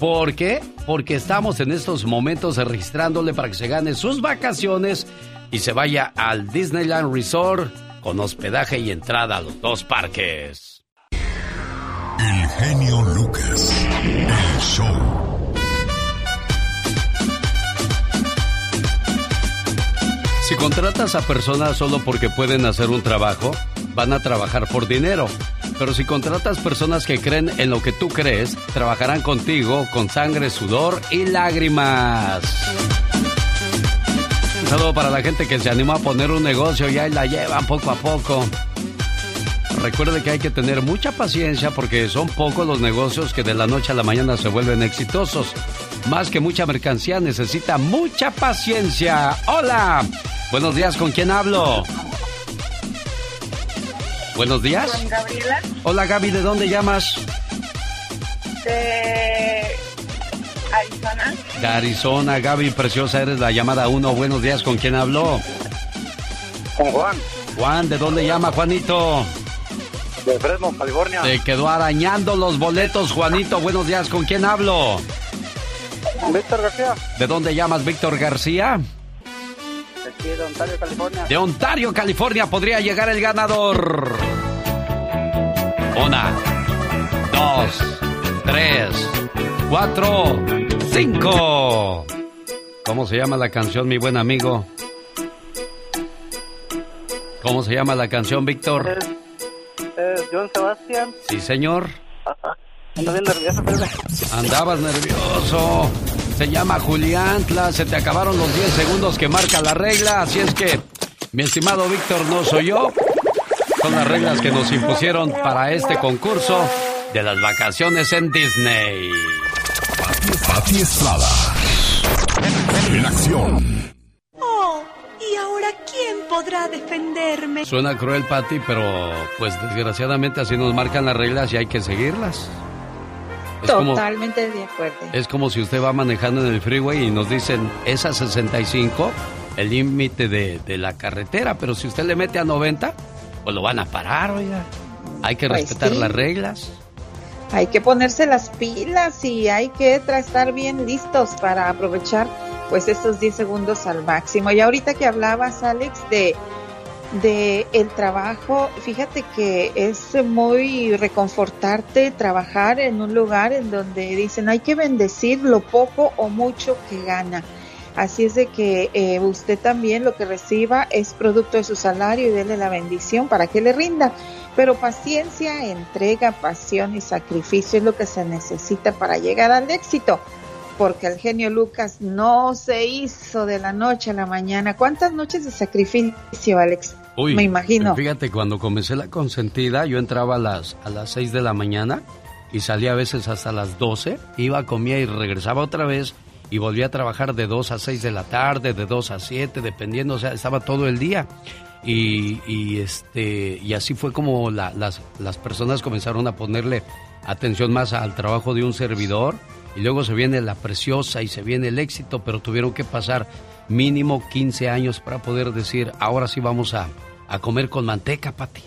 ¿Por qué? Porque estamos en estos momentos registrándole para que se gane sus vacaciones y se vaya al Disneyland Resort con hospedaje y entrada a los dos parques. El genio Lucas. El show. Si contratas a personas solo porque pueden hacer un trabajo, van a trabajar por dinero. Pero si contratas personas que creen en lo que tú crees, trabajarán contigo con sangre, sudor y lágrimas. Saludo para la gente que se animó a poner un negocio y ahí la llevan poco a poco. Recuerde que hay que tener mucha paciencia porque son pocos los negocios que de la noche a la mañana se vuelven exitosos. Más que mucha mercancía necesita mucha paciencia. Hola. Buenos días, ¿con quién hablo? Buenos días. Gabriela Hola Gaby, ¿de dónde llamas? de Arizona. De Arizona, Gaby, preciosa, eres la llamada uno. Buenos días, ¿con quién habló? Con Juan. Juan, ¿de dónde llama Juanito? De Fresno, California. Te quedó arañando los boletos, Juanito. Buenos días, ¿con quién hablo? Víctor García. ¿De dónde llamas, Víctor García? Aquí de Ontario, California. De Ontario, California, podría llegar el ganador. Una, dos, tres, cuatro, cinco. ¿Cómo se llama la canción, mi buen amigo? ¿Cómo se llama la canción, Víctor? Eh, John Sebastián. Sí, señor. Ando bien nervioso, pero... Andabas nervioso. Se llama Julián Tla. Se te acabaron los 10 segundos que marca la regla. Así es que, mi estimado Víctor, no soy yo. Son las reglas que nos impusieron para este concurso de las vacaciones en Disney. Pati Estrada. En acción. Oh, ¿y ahora quién podrá defenderme? Suena cruel, Patty, pero pues desgraciadamente así nos marcan las reglas y hay que seguirlas. Es como, Totalmente de acuerdo. es como si usted va manejando en el freeway y nos dicen, es a 65 el límite de, de la carretera, pero si usted le mete a 90, pues lo van a parar, oiga. Hay que Pues respetar sí. las reglas. Hay que ponerse las pilas y hay que estar bien listos para aprovechar pues estos 10 segundos al máximo. Y ahorita que hablabas, Alex, de, de el trabajo, fíjate que es muy reconfortarte trabajar en un lugar en donde dicen hay que bendecir lo poco o mucho que gana. Así es de que eh, usted también lo que reciba es producto de su salario y déle la bendición para que le rinda. Pero paciencia, entrega, pasión y sacrificio es lo que se necesita para llegar al éxito. porque el genio Lucas no se hizo de la noche a la mañana. ¿Cuántas noches de sacrificio, Alex? Uy, Me imagino. Fíjate, cuando comencé la consentida, yo entraba a las, a las 6 de la mañana y salía a veces hasta las 12, iba, comía y regresaba otra vez y volvía a trabajar de 2 a 6 de la tarde, de 2 a 7, dependiendo, o sea, estaba todo el día. Y, y este y así fue como la- las, las personas comenzaron a ponerle atención más al trabajo de un servidor y luego se viene la preciosa y se viene el éxito, pero tuvieron que pasar mínimo 15 años para poder decir, ahora sí vamos a, a comer con manteca, Pati.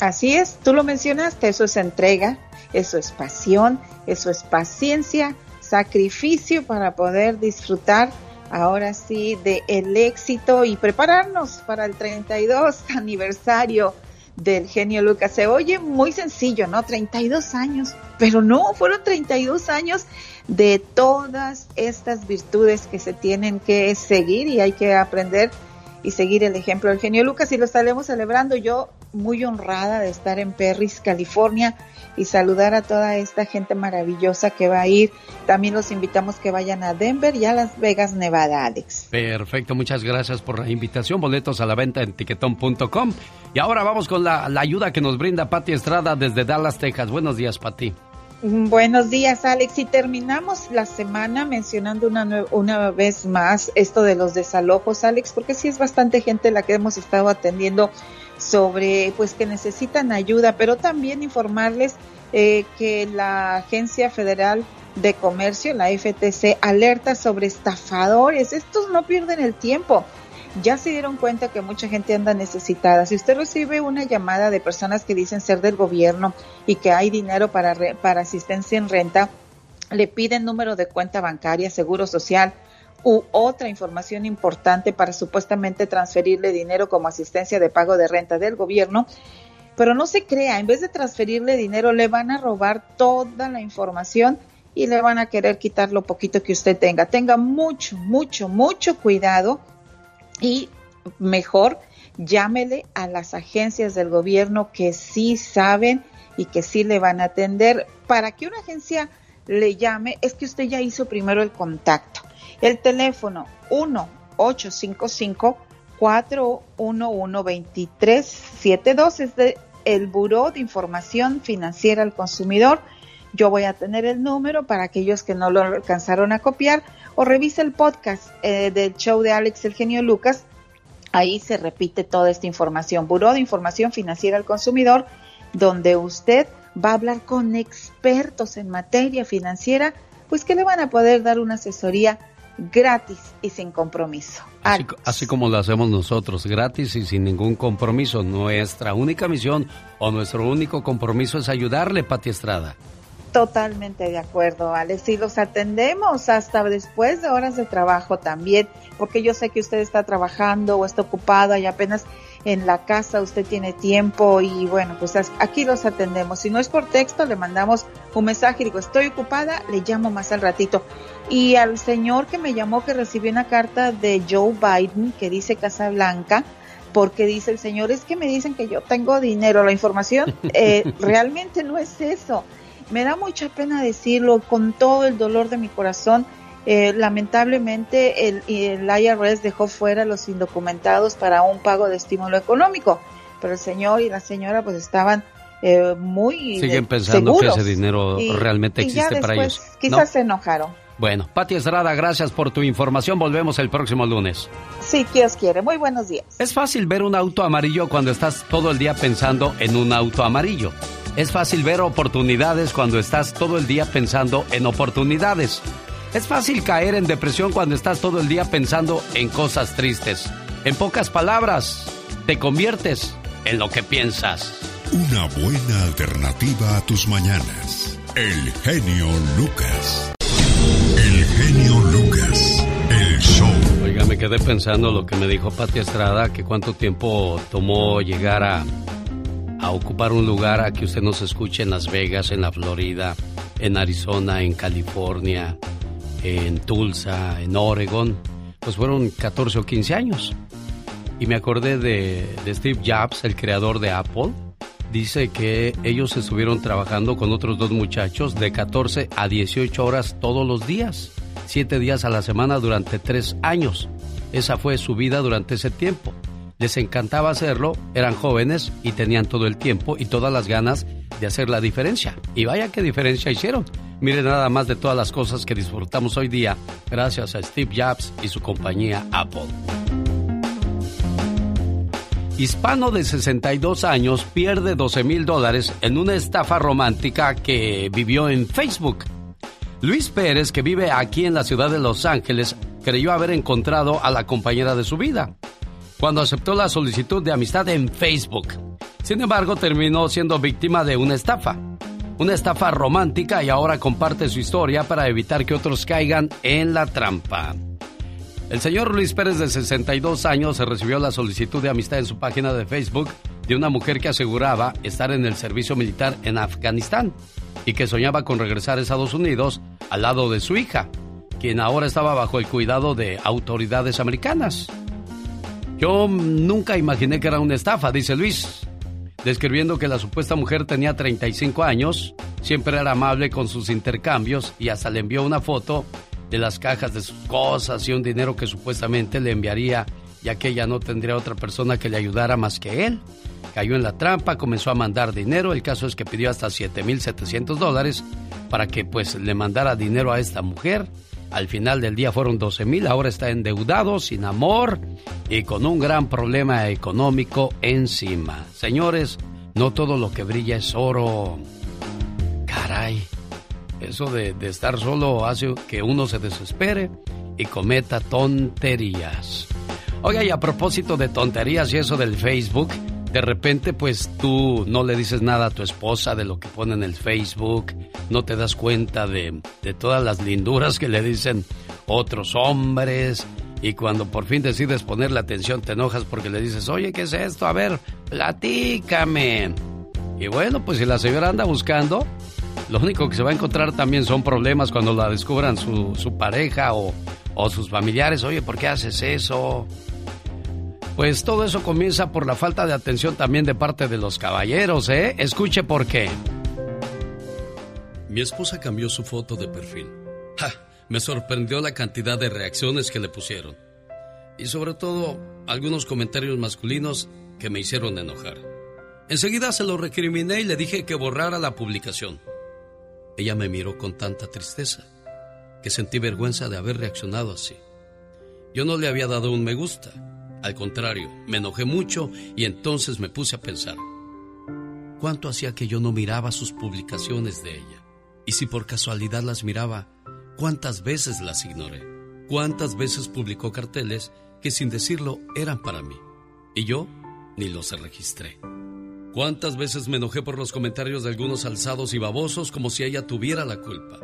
Así es, tú lo mencionaste, eso es entrega, eso es pasión, eso es paciencia, sacrificio para poder disfrutar ahora sí de el éxito y prepararnos para el 32 aniversario del genio Lucas. Se oye muy sencillo, ¿no? 32 años, pero no, fueron 32 años de todas estas virtudes que se tienen que seguir y hay que aprender y seguir el ejemplo del genio Lucas y lo estaremos celebrando yo muy honrada de estar en Perris, California y saludar a toda esta gente maravillosa que va a ir. También los invitamos que vayan a Denver y a Las Vegas, Nevada, Alex. Perfecto, muchas gracias por la invitación. Boletos a la venta en tiquetón.com. Y ahora vamos con la, la ayuda que nos brinda Pati Estrada desde Dallas, Texas. Buenos días, Pati. Mm, Buenos días, Alex. Y terminamos la semana mencionando una, una vez más esto de los desalojos, Alex, porque sí es bastante gente la que hemos estado atendiendo sobre, pues, que necesitan ayuda, pero también informarles eh, que la Agencia Federal de Comercio, la FTC, alerta sobre estafadores. Estos no pierden el tiempo. Ya se dieron cuenta que mucha gente anda necesitada. Si usted recibe una llamada de personas que dicen ser del gobierno y que hay dinero para, re- para asistencia en renta, le piden número de cuenta bancaria, seguro social u otra información importante para supuestamente transferirle dinero como asistencia de pago de renta del gobierno. Pero no se crea, en vez de transferirle dinero, le van a robar toda la información y le van a querer quitar lo poquito que usted tenga. Tenga mucho, mucho, mucho cuidado y mejor llámele a las agencias del gobierno que sí saben y que sí le van a atender. Para que una agencia le llame es que usted ya hizo primero el contacto. El teléfono 1-855-411-2372 es de el Buró de Información Financiera al Consumidor. Yo voy a tener el número para aquellos que no lo alcanzaron a copiar o revise el podcast eh, del show de Alex el genio Lucas. Ahí se repite toda esta información. Buró de Información Financiera al Consumidor, donde usted va a hablar con expertos en materia financiera, pues que le van a poder dar una asesoría gratis y sin compromiso. Así, así como lo hacemos nosotros, gratis y sin ningún compromiso. Nuestra única misión o nuestro único compromiso es ayudarle, Pati Estrada. Totalmente de acuerdo, Alex. Y los atendemos hasta después de horas de trabajo también, porque yo sé que usted está trabajando o está ocupado y apenas en la casa usted tiene tiempo y bueno, pues aquí los atendemos. Si no es por texto, le mandamos un mensaje y digo, estoy ocupada, le llamo más al ratito. Y al señor que me llamó que recibió una carta de Joe Biden que dice Casa Blanca, porque dice el señor, es que me dicen que yo tengo dinero. La información eh, realmente no es eso. Me da mucha pena decirlo con todo el dolor de mi corazón. Eh, lamentablemente el, el IRS dejó fuera a los indocumentados para un pago de estímulo económico, pero el señor y la señora pues estaban eh, muy Siguen pensando seguros. que ese dinero Y- realmente y ya existe para ellos. ¿no? Quizás se enojaron. Bueno, Pati Estrada, gracias por tu información. Volvemos el próximo lunes. Sí, Dios quiere. Muy buenos días. Es fácil ver un auto amarillo cuando estás todo el día pensando en un auto amarillo. Es fácil ver oportunidades cuando estás todo el día pensando en oportunidades. Es fácil caer en depresión cuando estás todo el día pensando en cosas tristes. En pocas palabras, te conviertes en lo que piensas. Una buena alternativa a tus mañanas. El genio Lucas. El genio Lucas. El show. Oiga, me quedé pensando lo que me dijo Pati Estrada, que cuánto tiempo tomó llegar a, a ocupar un lugar a que usted nos escuche en Las Vegas, en la Florida, en Arizona, en California, en Tulsa, en Oregon. Pues fueron 14 o 15 años. Y me acordé de, Steve Jobs, el creador de Apple. Dice que ellos estuvieron trabajando con otros dos muchachos de 14 a 18 horas todos los días. siete días a la semana durante tres años. Esa fue su vida durante ese tiempo. Les encantaba hacerlo, eran jóvenes y tenían todo el tiempo y todas las ganas de hacer la diferencia. Y vaya qué diferencia hicieron. Miren nada más de todas las cosas que disfrutamos hoy día gracias a Steve Jobs y su compañía Apple. Hispano de 62 años pierde 12 mil dólares en una estafa romántica que vivió en Facebook. Luis Pérez, que vive aquí en la ciudad de Los Ángeles, creyó haber encontrado a la compañera de su vida cuando aceptó la solicitud de amistad en Facebook. Sin embargo, terminó siendo víctima de una estafa. Una estafa romántica y ahora comparte su historia para evitar que otros caigan en la trampa. El señor Luis Pérez, de 62 años, recibió la solicitud de amistad en su página de Facebook de una mujer que aseguraba estar en el servicio militar en Afganistán y que soñaba con regresar a Estados Unidos al lado de su hija, quien ahora estaba bajo el cuidado de autoridades americanas. Yo nunca imaginé que era una estafa, dice Luis, describiendo que la supuesta mujer tenía 35 años, siempre era amable con sus intercambios y hasta le envió una foto de las cajas de sus cosas y un dinero que supuestamente le enviaría ya que ella no tendría otra persona que le ayudara más que él. Cayó en la trampa, comenzó a mandar dinero, el caso es que pidió hasta 7.700 dólares para que pues le mandara dinero a esta mujer. Al final del día fueron 12.000, ahora está endeudado, sin amor y con un gran problema económico encima. Señores, no todo lo que brilla es oro. Caray. Eso de, estar solo hace que uno se desespere y cometa tonterías. Oiga, y a propósito de tonterías y eso del Facebook, de repente pues tú no le dices nada a tu esposa de lo que pone en el Facebook, no te das cuenta de, de todas las linduras que le dicen otros hombres y cuando por fin decides ponerle atención te enojas porque le dices, oye, ¿qué es esto? A ver, platícame. Y bueno, pues si la señora anda buscando, lo único que se va a encontrar también son problemas cuando la descubran su, su pareja o, o sus familiares. Oye, ¿por qué haces eso? Pues todo eso comienza por la falta de atención también de parte de los caballeros, ¿eh? Escuche por qué. Mi esposa cambió su foto de perfil. ¡Ja! Me sorprendió la cantidad de reacciones que le pusieron. Y sobre todo, algunos comentarios masculinos que me hicieron enojar. Enseguida se lo recriminé y le dije que borrara la publicación. Ella me miró con tanta tristeza que sentí vergüenza de haber reaccionado así. Yo no le había dado un me gusta. Al contrario, me enojé mucho y entonces me puse a pensar. ¿Cuánto hacía que yo no miraba sus publicaciones de ella? Y si por casualidad las miraba, ¿cuántas veces las ignoré? ¿Cuántas veces publicó carteles que sin decirlo eran para mí? Y yo ni los registré. ¿Cuántas veces me enojé por los comentarios de algunos alzados y babosos como si ella tuviera la culpa?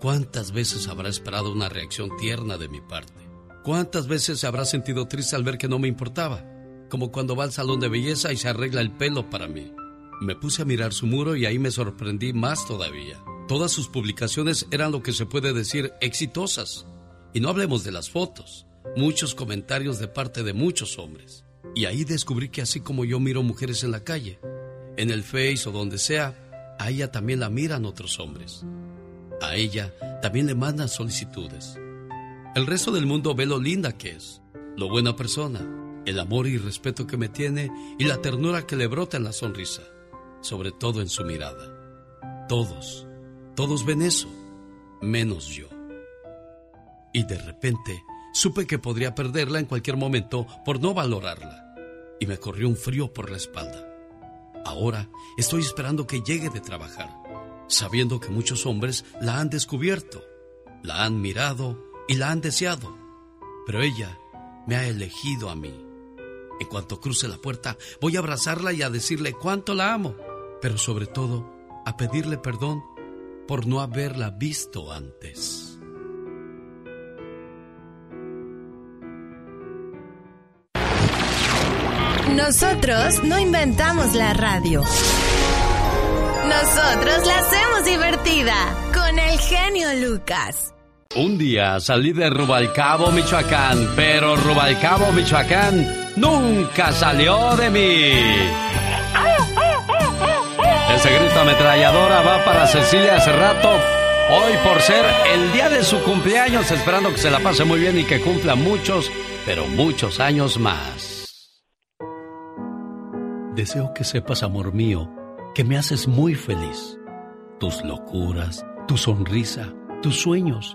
¿Cuántas veces habrá esperado una reacción tierna de mi parte? ¿Cuántas veces se habrá sentido triste al ver que no me importaba? Como cuando va al salón de belleza y se arregla el pelo para mí. Me puse a mirar su muro y ahí me sorprendí más todavía. Todas sus publicaciones eran lo que se puede decir exitosas. Y no hablemos de las fotos, muchos comentarios de parte de muchos hombres. Y ahí descubrí que así como yo miro mujeres en la calle, en el Face o donde sea, a ella también la miran otros hombres. A ella también le mandan solicitudes. El resto del mundo ve lo linda que es, lo buena persona, el amor y respeto que me tiene y la ternura que le brota en la sonrisa, sobre todo en su mirada. Todos, todos ven eso, menos yo. Y de repente supe que podría perderla en cualquier momento por no valorarla y me corrió un frío por la espalda. Ahora estoy esperando que llegue de trabajar, sabiendo que muchos hombres la han descubierto, la han mirado y la han deseado, pero ella me ha elegido a mí. En cuanto cruce la puerta, voy a abrazarla y a decirle cuánto la amo, pero sobre todo a pedirle perdón por no haberla visto antes. Nosotros no inventamos la radio. Nosotros la hacemos divertida con el genio Lucas. Un día salí de Rubalcabo, Michoacán, pero Rubalcabo, Michoacán nunca salió de mí. Ese grito ametralladora va para Cecilia hace rato Hoy por ser el día de su cumpleaños, esperando que se la pase muy bien y que cumpla muchos, pero muchos años más. Deseo que sepas, amor mío, que me haces muy feliz. Tus locuras, tu sonrisa, tus sueños,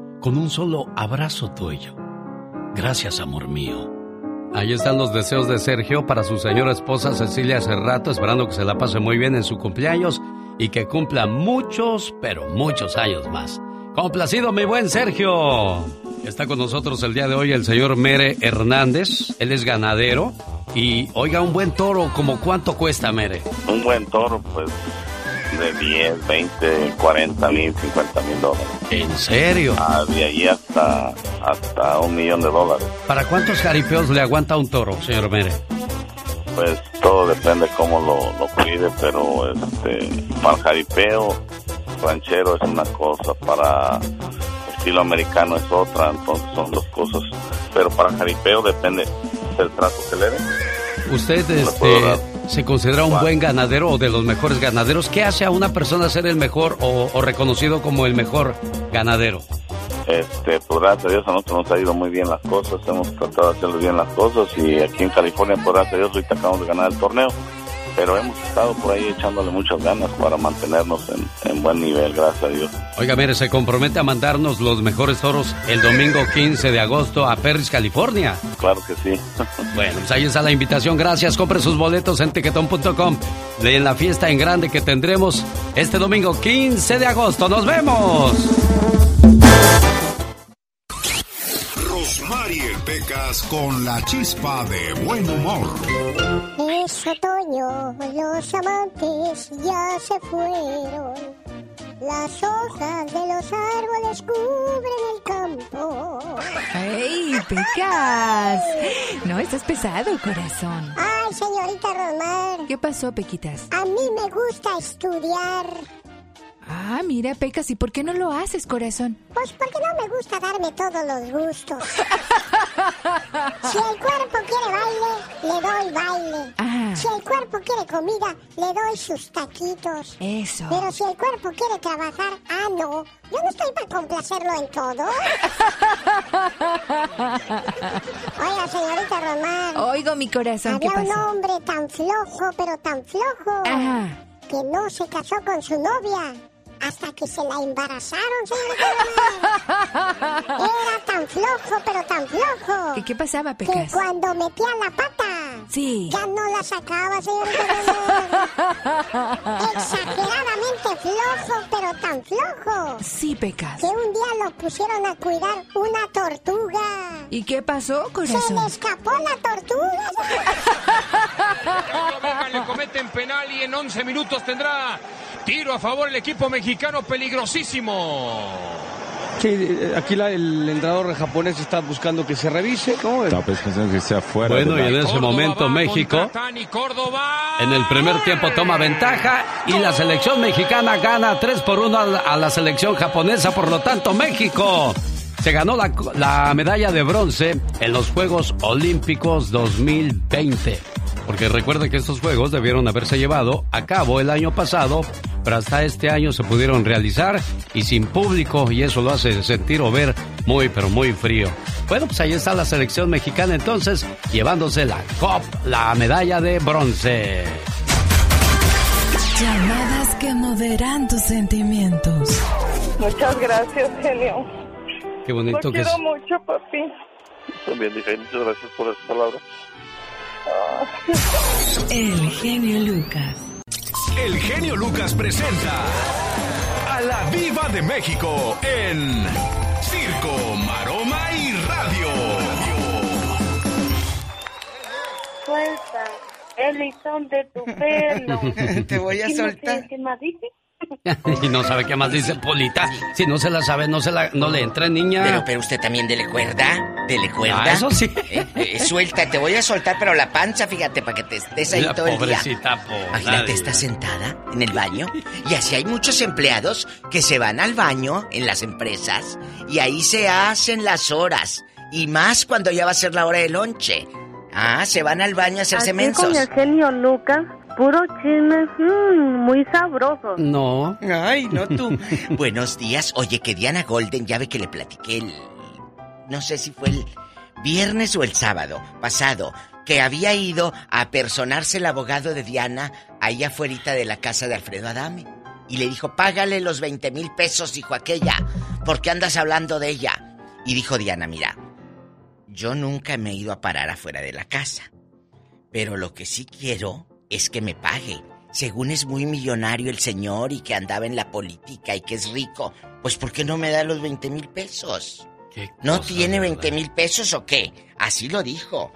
con un solo abrazo tuyo. Gracias, amor mío. Ahí están los deseos de Sergio para su señora esposa Cecilia hace rato, esperando que se la pase muy bien en su cumpleaños y que cumpla muchos, pero muchos años más. Complacido, mi buen Sergio. Está con nosotros el día de hoy el señor Mere Hernández. Él es ganadero. Y oiga, un buen toro, ¿como cuánto cuesta, Mere? Un buen toro, pues de 10, 20, 40 mil, 50 mil dólares. ¿En serio? Ah, de ahí hasta, hasta un millón de dólares. ¿Para cuántos jaripeos le aguanta un toro, señor Mere? Pues todo depende cómo lo, lo cuide, pero este, para el jaripeo ranchero es una cosa, para estilo americano es otra, entonces son dos cosas. Pero para jaripeo depende del trato que le den. ¿Usted este, se considera un buen ganadero o de los mejores ganaderos? ¿Qué hace a una persona ser el mejor o, o reconocido como el mejor ganadero? Este, pues gracias a Dios a nosotros nos ha ido muy bien las cosas, hemos tratado de hacer bien las cosas y aquí en California, por gracias a Dios, ahorita acabamos de ganar el torneo, pero hemos estado por ahí echándole muchas ganas para mantenernos en, en buen nivel, gracias a Dios. Oiga, mire, se compromete a mandarnos los mejores toros el domingo 15 de agosto a Perris, California. Claro que sí. Bueno, pues ahí está la invitación. Gracias. Compre sus boletos en tiquetón.com. En la fiesta en grande que tendremos este domingo 15 de agosto. ¡Nos vemos! Pecas con la chispa de buen humor. Es otoño, los amantes ya se fueron. Las hojas de los árboles cubren el campo. ¡Ey, Pecas! No, estás pesado, corazón. Ay, señorita Rosmar. ¿Qué pasó, Pequitas? A mí me gusta estudiar. Ah, mira, Pecas, ¿y por qué no lo haces, corazón? Pues porque no me gusta darme todos los gustos. si el cuerpo quiere baile, le doy baile. Ah. Si el cuerpo quiere comida, le doy sus taquitos. Eso. Pero si el cuerpo quiere trabajar, ah, no. Yo no estoy para complacerlo en todo. Oiga, señorita Román. Oigo mi corazón, ¿qué Había un pasó? hombre tan flojo, pero tan flojo, Ajá. que no se casó con su novia hasta que se la embarazaron, señorita. Era tan flojo, pero tan flojo. ¿Qué, qué pasaba, Que Pecas? cuando metía la pata, Sí. ya no la sacaba, señorita. Exageradamente flojo, pero tan flojo. Sí, Pecas. Que un día lo pusieron a cuidar una tortuga. ¿Y qué pasó, Se corazón? le escapó la tortuga. Le cometen penal y en 11 minutos tendrá tiro a favor el equipo mexicano peligrosísimo. Sí, eh, aquí la- el entrenador japonés está buscando que se revise, ¿no? Está pensando que sea fuera. Bueno, y en ese momento México en el primer tiempo toma ventaja y la selección mexicana gana 3 por 1 a la, a la selección japonesa. Por lo tanto, México se ganó la, la medalla de bronce en los Juegos Olímpicos 2020. Porque recuerda que estos Juegos debieron haberse llevado a cabo el año pasado, pero hasta este año se pudieron realizar y sin público y eso lo hace sentir o ver muy pero muy frío. Bueno, pues ahí está la selección mexicana entonces llevándose la COP, la medalla de bronce. Llamadas que moverán tus sentimientos. Muchas gracias, genio. Qué bonito Lo que es. quiero mucho, papi. También dije, muchas gracias por esa palabra. El genio Lucas. El genio Lucas presenta a la Viva de México en Circo, Maroma y Radio. Suelta el listón de tu pelo. Te voy a ¿Y no soltar. ¿Qué más dice? y no sabe qué más dice Polita. Si no se la sabe, no se la, no le entra, niña. Pero, pero usted también dele cuerda, dele cuerda. Ah, eso sí. Eh, eh, suelta, te voy a soltar, pero la panza, fíjate, para que te estés ahí La todo el día. pobrecita, pobre. Imagínate, está sentada en el baño y así hay muchos empleados que se van al baño en las empresas y ahí se hacen las horas. Y más cuando ya va a ser la hora de lonche. Ah, se van al baño a hacerse Aquí mensos. con el genio Lucas, puro chisme, mm, muy sabroso. No. Ay, no tú. Buenos días. Oye, que Diana Golden, ya ve que le platiqué el. No sé si fue el viernes o el sábado pasado, que había ido a personarse el abogado de Diana ahí afuera de la casa de Alfredo Adame. Y le dijo, págale los 20 mil pesos, dijo aquella, porque andas hablando de ella. Y dijo Diana, mira, yo nunca me he ido a parar afuera de la casa. Pero lo que sí quiero es que me pague. Según es muy millonario el señor y que andaba en la política y que es rico, pues ¿por qué no me da los 20 mil pesos? ¿No tiene 20 mil pesos o qué? Así lo dijo.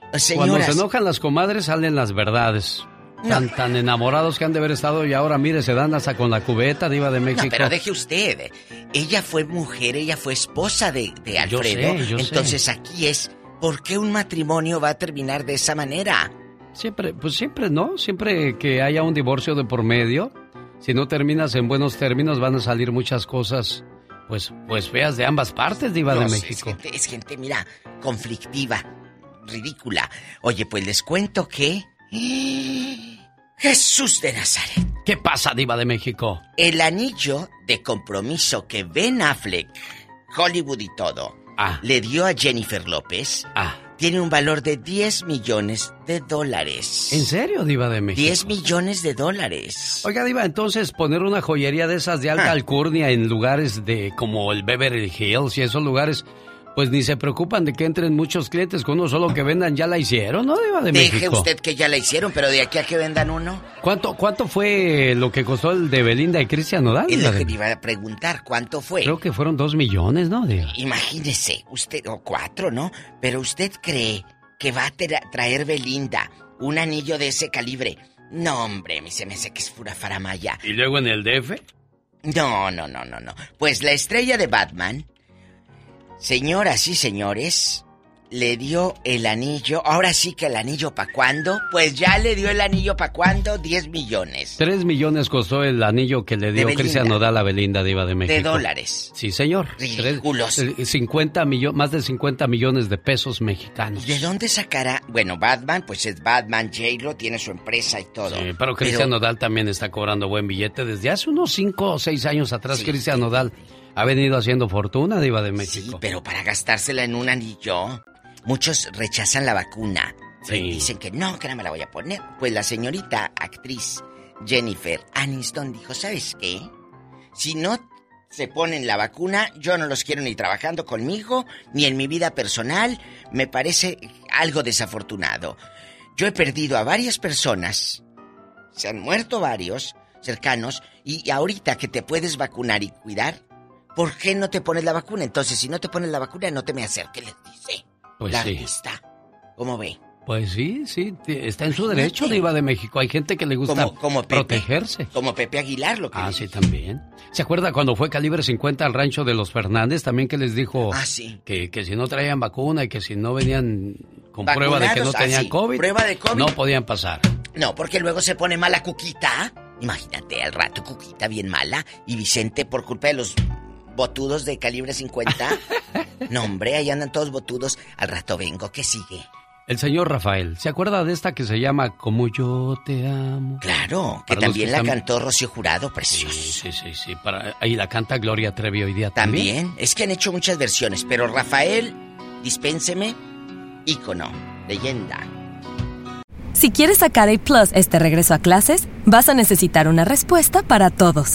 Cuando Señoras, se enojan las comadres salen las verdades. Tan, tan enamorados que han de haber estado y ahora mire, se dan hasta con la cubeta diva de México. No, pero deje usted. Ella fue mujer, ella fue esposa de, de Yo Alfredo. sé, yo sé. Entonces aquí es, ¿por qué un matrimonio va a terminar de esa manera? Siempre, pues siempre, ¿no? Siempre que haya un divorcio de por medio, si no terminas en buenos términos, van a salir muchas cosas, pues, pues feas de ambas partes, diva No de sé, Es México. gente, es gente, mira, conflictiva, ridícula. Oye, pues les cuento que... Jesús de Nazaret. ¿Qué pasa, diva de México? El anillo de compromiso que Ben Affleck, Hollywood y todo, le dio a Jennifer López, tiene un valor de 10 millones de dólares. ¿En serio, diva de México? 10 millones de dólares. Oiga, Diva, entonces poner una joyería de esas de alta Ah. alcurnia en lugares de como el Beverly Hills y esos lugares, pues ni se preocupan de que entren muchos clientes, con uno solo que vendan ya la hicieron, ¿no, Diva de Deje México? usted que ya la hicieron, pero de aquí a que vendan uno. ¿Cuánto, ¿Cuánto fue lo que costó el de Belinda y Cristian Nodal? Es lo que me iba a preguntar, ¿cuánto fue? Creo que fueron dos millones, ¿no, Diva? Imagínese, usted, o cuatro, ¿no? Pero usted cree que va a tra- traer Belinda un anillo de ese calibre. No, hombre, mí se me hace que es pura faramaya. ¿Y luego en el DF? No, no, no, no, no. Pues la estrella de Batman, señoras y señores, le dio el anillo. Ahora sí que el anillo para cuándo? Pues ya le dio el anillo para cuándo? 10 millones. Tres millones costó el anillo que le dio. Cristian Nodal a Belinda, Diva de México. De dólares. Sí, señor. Ridículos. Eh, 50 millones, más de 50 millones de pesos mexicanos. ¿De dónde sacará? Bueno, Batman, pues es Batman, J-Lo tiene su empresa y todo. Sí, pero Cristian Nodal también está cobrando buen billete. Desde hace unos 5 o 6 años atrás, Cristian Nodal ha venido haciendo fortuna, Diva de México. Pero para gastársela en un anillo, muchos rechazan la vacuna. Dicen que no, que no me la voy a poner. Pues la señorita actriz Jennifer Aniston dijo, ¿sabes qué? Si no se ponen la vacuna, yo no los quiero ni trabajando conmigo, ni en mi vida personal. Me parece algo desafortunado. Yo he perdido a varias personas, se han muerto varios cercanos, y ahorita que te puedes vacunar y cuidar, ¿por qué no te pones la vacuna? Entonces, si no te pones la vacuna, no te me acerques, les dice. Pues la sí. artista. ¿Cómo ve? Pues sí, sí, está en su derecho, Diva de México. Hay gente que le gusta Como- como Pepe. protegerse. Como Pepe Aguilar, lo que Ah, sí, también. ¿Se acuerda cuando fue calibre 50 al rancho de los Fernández? También que les dijo Ah, sí. que, que si no traían vacuna y que si no venían con prueba de que no ah, tenían sí, COVID, prueba de COVID. no podían pasar. No, porque luego se pone mala Cuquita. Imagínate, al rato Cuquita bien mala y Vicente por culpa de los botudos de calibre 50. no, hombre, ahí andan todos botudos. Al rato vengo, ¿qué sigue? El señor Rafael, ¿se acuerda de esta que se llama Como yo te amo? Claro, que Para también que la están- cantó Rocío Jurado, precioso. Sí, sí, sí. Para, ahí la canta Gloria Trevi hoy día también. También, es que han hecho muchas versiones, pero Rafael, dispénseme, ícono, leyenda. Si quieres sacar A Plus este regreso a clases, vas a necesitar una respuesta para todos.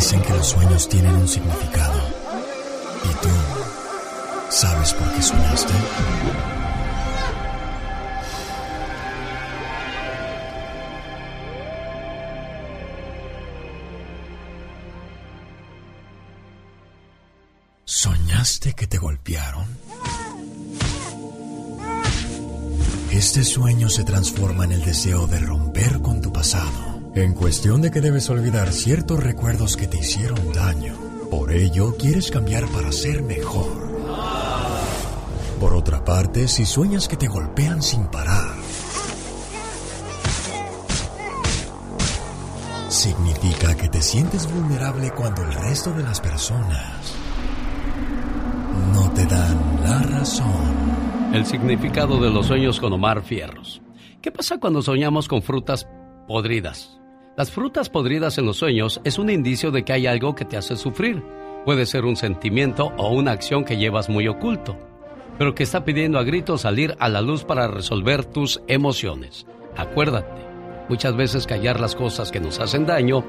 Dicen que los sueños tienen un significado. ¿Y tú sabes por qué soñaste? ¿Soñaste que te golpearon? Este sueño se transforma en el deseo de romper con tu pasado, en cuestión de que debes olvidar ciertos recuerdos que te hicieron daño. Por ello, quieres cambiar para ser mejor. Por otra parte, si sueñas que te golpean sin parar, significa que te sientes vulnerable cuando el resto de las personas no te dan la razón. El significado de los sueños con Omar Fierros. ¿Qué pasa cuando soñamos con frutas podridas? Las frutas podridas en los sueños es un indicio de que hay algo que te hace sufrir. Puede ser un sentimiento o una acción que llevas muy oculto, pero que está pidiendo a gritos salir a la luz para resolver tus emociones. Acuérdate, muchas veces callar las cosas que nos hacen daño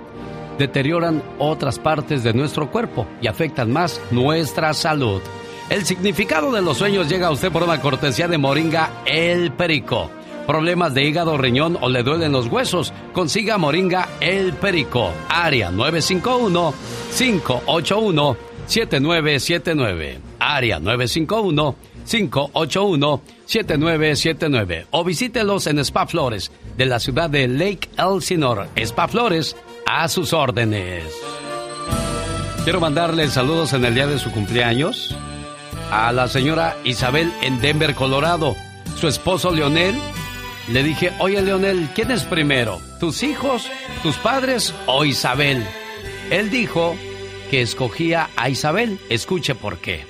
deterioran otras partes de nuestro cuerpo y afectan más nuestra salud. El significado de los sueños llega a usted por una cortesía de Moringa El Perico. Problemas de hígado, riñón o le duelen los huesos, consiga Moringa El Perico. Área 951-581-7979. Área 951-581-7979. O visítelos en Spa Flores, de la ciudad de Lake Elsinore. Spa Flores, a sus órdenes. Quiero mandarle saludos en el día de su cumpleaños a la señora Isabel en Denver, Colorado. Su esposo Leonel. Le dije, oye Leonel, ¿quién es primero? ¿Tus hijos, tus padres o Isabel? Él dijo que escogía a Isabel. Escuche por qué.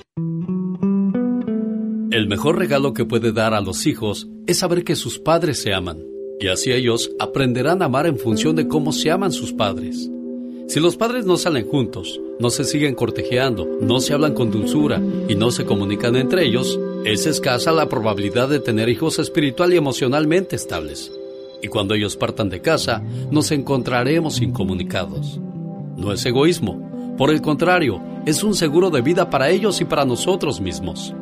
El mejor regalo que puede dar a los hijos es saber que sus padres se aman. Y así ellos aprenderán a amar en función de cómo se aman sus padres. Si los padres no salen juntos, no se siguen cortejeando, no se hablan con dulzura y no se comunican entre ellos, es escasa la probabilidad de tener hijos espiritual y emocionalmente estables. Y cuando ellos partan de casa, nos encontraremos incomunicados. No es egoísmo, por el contrario, es un seguro de vida para ellos y para nosotros mismos.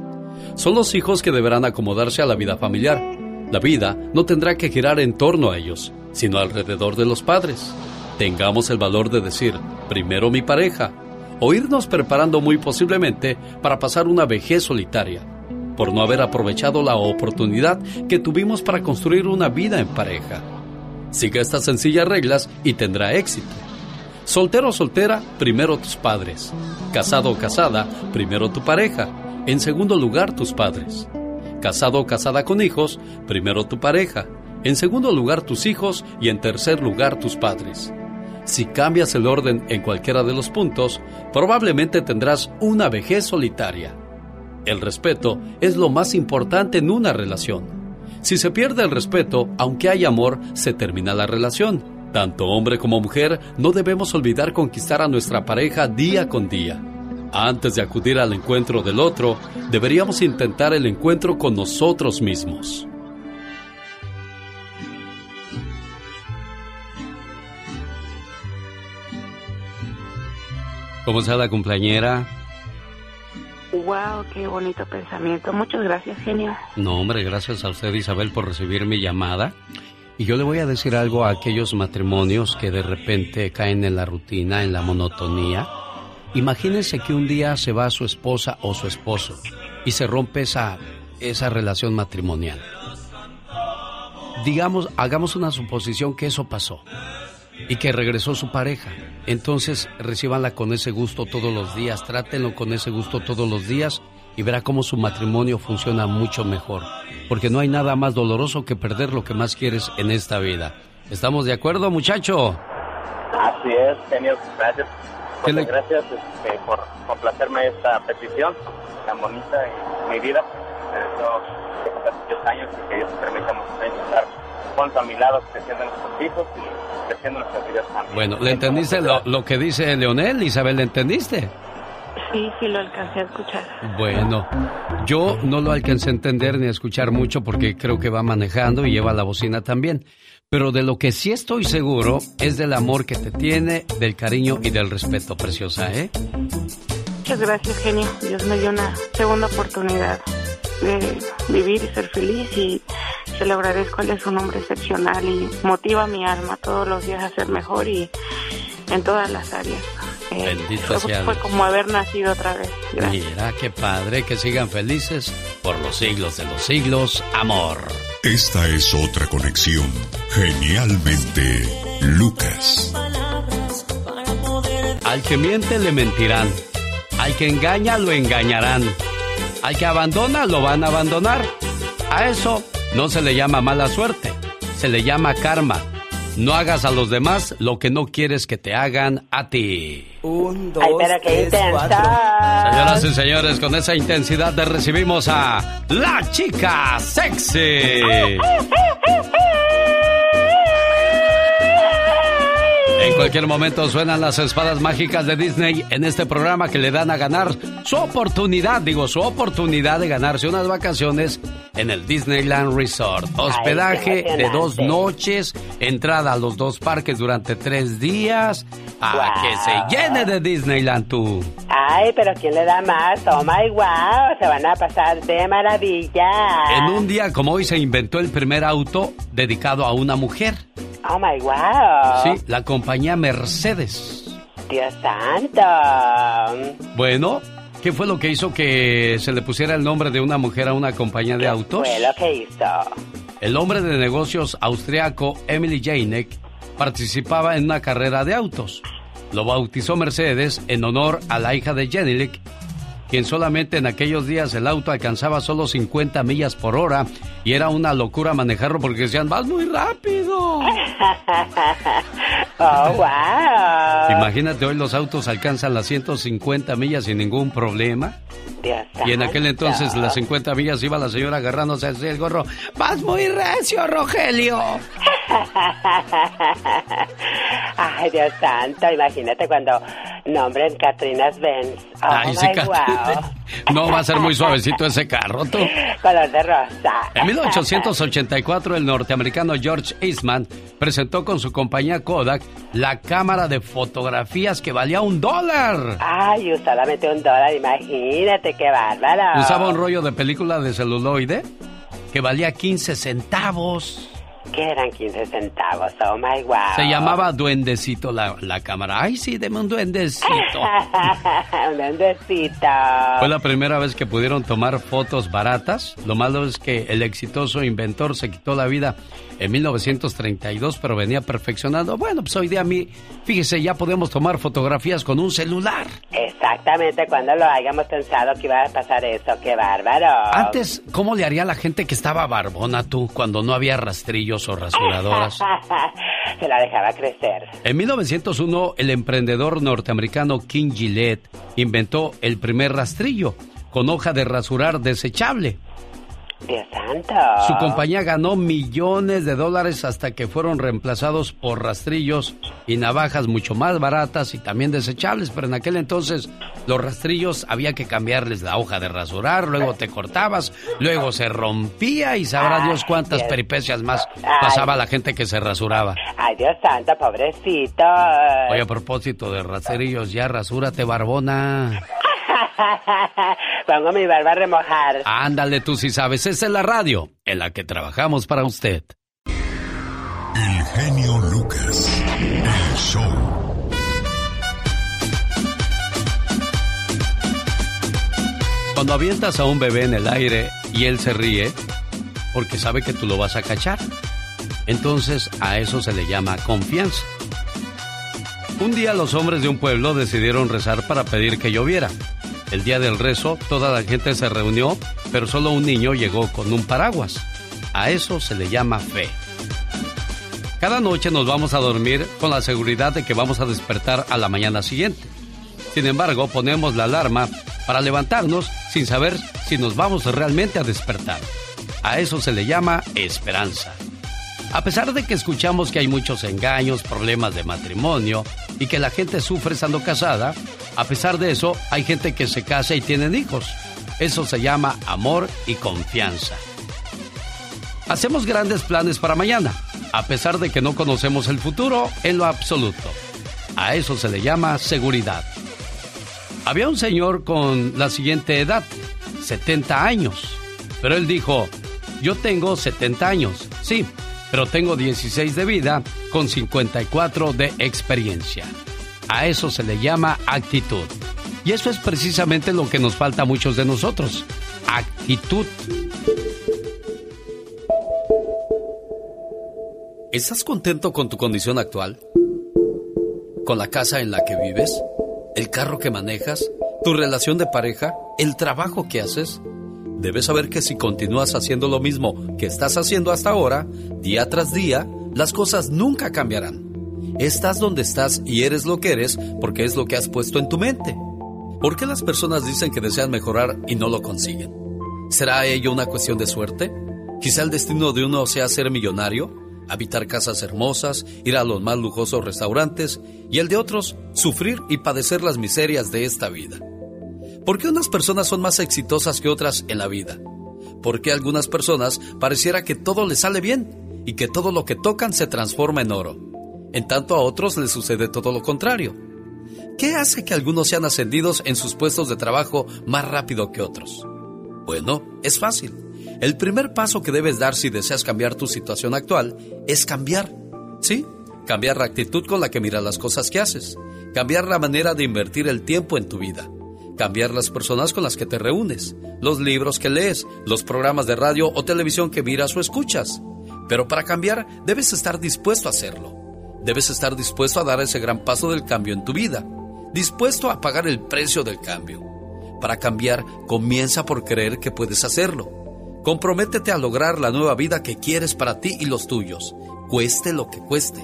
Son los hijos que deberán acomodarse a la vida familiar. La vida no tendrá que girar en torno a ellos, sino alrededor de los padres tengamos el valor de decir, primero mi pareja, o irnos preparando muy posiblemente para pasar una vejez solitaria, por no haber aprovechado la oportunidad que tuvimos para construir una vida en pareja. Siga estas sencillas reglas y tendrá éxito. Soltero o soltera, primero tus padres. Casado o casada, primero tu pareja. En segundo lugar, tus padres. Casado o casada con hijos, primero tu pareja. En segundo lugar, tus hijos y en tercer lugar, tus padres. Si cambias el orden en cualquiera de los puntos, probablemente tendrás una vejez solitaria. El respeto es lo más importante en una relación. Si se pierde el respeto, aunque hay amor, se termina la relación. Tanto hombre como mujer no debemos olvidar conquistar a nuestra pareja día con día. Antes de acudir al encuentro del otro, deberíamos intentar el encuentro con nosotros mismos. ¿Cómo está la cumpleañera? Wow, qué bonito pensamiento. Muchas gracias, genio. No, hombre, gracias a usted, Isabel, por recibir mi llamada. Y yo le voy a decir algo a aquellos matrimonios que de repente caen en la rutina, en la monotonía. Imagínense que un día se va su esposa o su esposo y se rompe esa, esa relación matrimonial. Digamos, hagamos una suposición que eso pasó y que regresó su pareja. Entonces recíbanla con ese gusto todos los días, trátenlo con ese gusto todos los días y verá cómo su matrimonio funciona mucho mejor. Porque no hay nada más doloroso que perder lo que más quieres en esta vida. ¿Estamos de acuerdo, muchacho? Así es, genio. Gracias. Muchas gracias este, por complacerme esta petición tan bonita en mi vida. Estos años y que Dios permita a mi lado creciendo nuestros hijos y creciendo nuestras vidas también. Bueno, ¿le entendiste lo, lo, que dice Leonel, Isabel? ¿Le entendiste? Sí, sí lo alcancé a escuchar. Bueno, yo no lo alcancé a entender ni a escuchar mucho porque creo que va manejando y lleva la bocina también. Pero de lo que sí estoy seguro es del amor que te tiene, del cariño y del respeto, preciosa, ¿eh? Muchas gracias, genio. Dios me dio una segunda oportunidad de vivir y ser feliz y se lo agradezco. Él es un hombre excepcional y motiva mi alma todos los días a ser mejor y en todas las áreas. Eh, Bendito sea Fue como haber nacido otra vez. Mira, qué padre, que sigan felices por los siglos de los siglos. Amor. Esta es otra conexión. Genialmente, Lucas. Al que miente le mentirán. Al que engaña lo engañarán. Al que abandona lo van a abandonar. A eso no se le llama mala suerte, se le llama karma. No hagas a los demás lo que no quieres que te hagan a ti. Un, dos, tres, cuatro. Señoras y señores, con esa intensidad le recibimos a la chica sexy. En cualquier momento suenan las espadas mágicas de Disney en este programa que le dan a ganar su oportunidad, digo, su oportunidad de ganarse unas vacaciones en el Disneyland Resort. Hospedaje de dos noches, entrada a los dos parques durante tres días, a que se llene de Disneyland tú. Ay, pero ¿quién le da más? Toma y wow, se van a pasar de maravilla. En un día como hoy se inventó el primer auto dedicado a una mujer. Oh my wow. Sí, la compañía Mercedes. Dios santo. Bueno, ¿qué fue lo que hizo que se le pusiera el nombre de una mujer a una compañía de autos? ¿Qué fue lo que hizo? El hombre de negocios austriaco Emily Janek participaba en una carrera de autos. Lo bautizó Mercedes en honor a la hija de Janek quien solamente en aquellos días el auto alcanzaba solo 50 millas por hora y era una locura manejarlo porque decían, vas muy rápido. oh, wow. Imagínate, hoy los autos alcanzan las 150 millas sin ningún problema. y en aquel entonces las 50 millas iba la señora agarrándose así el gorro. Vas muy recio, Rogelio. Ay, Dios santo, imagínate cuando nombren Catrinas Benz. Oh, Ay, sí, No va a ser muy suavecito ese carro, tú. Color de rosa. En 1884, el norteamericano George Eastman presentó con su compañía Kodak la cámara de fotografías que valía un dólar. Ay, solamente un dólar, imagínate qué bárbaro. Usaba un rollo de película de celuloide que valía 15 centavos. ¿Qué eran 15 centavos? Oh my wow. Se llamaba Duendecito la, la cámara. Ay, sí, deme un duendecito. un duendecito. Fue la primera vez que pudieron tomar fotos baratas. Lo malo es que el exitoso inventor se quitó la vida en 1932, pero venía perfeccionando. Bueno, pues hoy día a mí, fíjese, ya podemos tomar fotografías con un celular. Exactamente, cuando lo hayamos pensado que iba a pasar eso, qué bárbaro. Antes, ¿cómo le haría la gente que estaba barbona tú cuando no había rastrillos o rasuradoras? Se la dejaba crecer. En 1901, el emprendedor norteamericano King Gillette inventó el primer rastrillo con hoja de rasurar desechable. Dios santo. Su compañía ganó millones de dólares hasta que fueron reemplazados por rastrillos y navajas mucho más baratas y también desechables, pero en aquel entonces los rastrillos había que cambiarles la hoja de rasurar, luego te cortabas, luego se rompía y sabrá Dios cuántas peripecias más pasaba la gente que se rasuraba. Ay, Dios santo, pobrecito. Oye, a propósito de rastrillos, ya rasúrate, barbona. Pongo mi barba a remojar. Ándale, tú si sabes. Esa es la radio en la que trabajamos para usted. El genio Lucas. El show. Cuando avientas a un bebé en el aire y él se ríe, porque sabe que tú lo vas a cachar. Entonces a eso se le llama confianza. Un día los hombres de un pueblo decidieron rezar para pedir que lloviera. El día del rezo, toda la gente se reunió, pero solo un niño llegó con un paraguas. A eso se le llama fe. Cada noche nos vamos a dormir con la seguridad de que vamos a despertar a la mañana siguiente. Sin embargo, ponemos la alarma para levantarnos sin saber si nos vamos realmente a despertar. A eso se le llama esperanza. A pesar de que escuchamos que hay muchos engaños, problemas de matrimonio y que la gente sufre estando casada, a pesar de eso hay gente que se casa y tienen hijos. Eso se llama amor y confianza. Hacemos grandes planes para mañana, a pesar de que no conocemos el futuro en lo absoluto. A eso se le llama seguridad. Había un señor con la siguiente edad, 70 años, pero él dijo, yo tengo 70 años, sí, pero tengo 16 de vida con 54 de experiencia. A eso se le llama actitud. Y eso es precisamente lo que nos falta a muchos de nosotros. Actitud. ¿Estás contento con tu condición actual? ¿Con la casa en la que vives? ¿El carro que manejas? ¿Tu relación de pareja? ¿El trabajo que haces? Debes saber que si continúas haciendo lo mismo que estás haciendo hasta ahora, día tras día, las cosas nunca cambiarán. Estás donde estás y eres lo que eres porque es lo que has puesto en tu mente. ¿Por qué las personas dicen que desean mejorar y no lo consiguen? ¿Será ello una cuestión de suerte? Quizá el destino de uno sea ser millonario, habitar casas hermosas, ir a los más lujosos restaurantes, y el de otros, sufrir y padecer las miserias de esta vida. ¿Por qué unas personas son más exitosas que otras en la vida? ¿Por qué a algunas personas pareciera que todo les sale bien y que todo lo que tocan se transforma en oro? En tanto a otros les sucede todo lo contrario. ¿Qué hace que algunos sean ascendidos en sus puestos de trabajo más rápido que otros? Bueno, es fácil. El primer paso que debes dar si deseas cambiar tu situación actual es cambiar. ¿Sí? Cambiar la actitud con la que miras las cosas que haces. Cambiar la manera de invertir el tiempo en tu vida. Cambiar las personas con las que te reúnes. Los libros que lees. Los programas de radio o televisión que miras o escuchas. Pero para cambiar debes estar dispuesto a hacerlo. Debes estar dispuesto a dar ese gran paso del cambio en tu vida dispuesto a pagar el precio del cambio. Para cambiar, comienza por creer que puedes hacerlo. Comprométete a lograr la nueva vida que quieres para ti y los tuyos, cueste lo que cueste.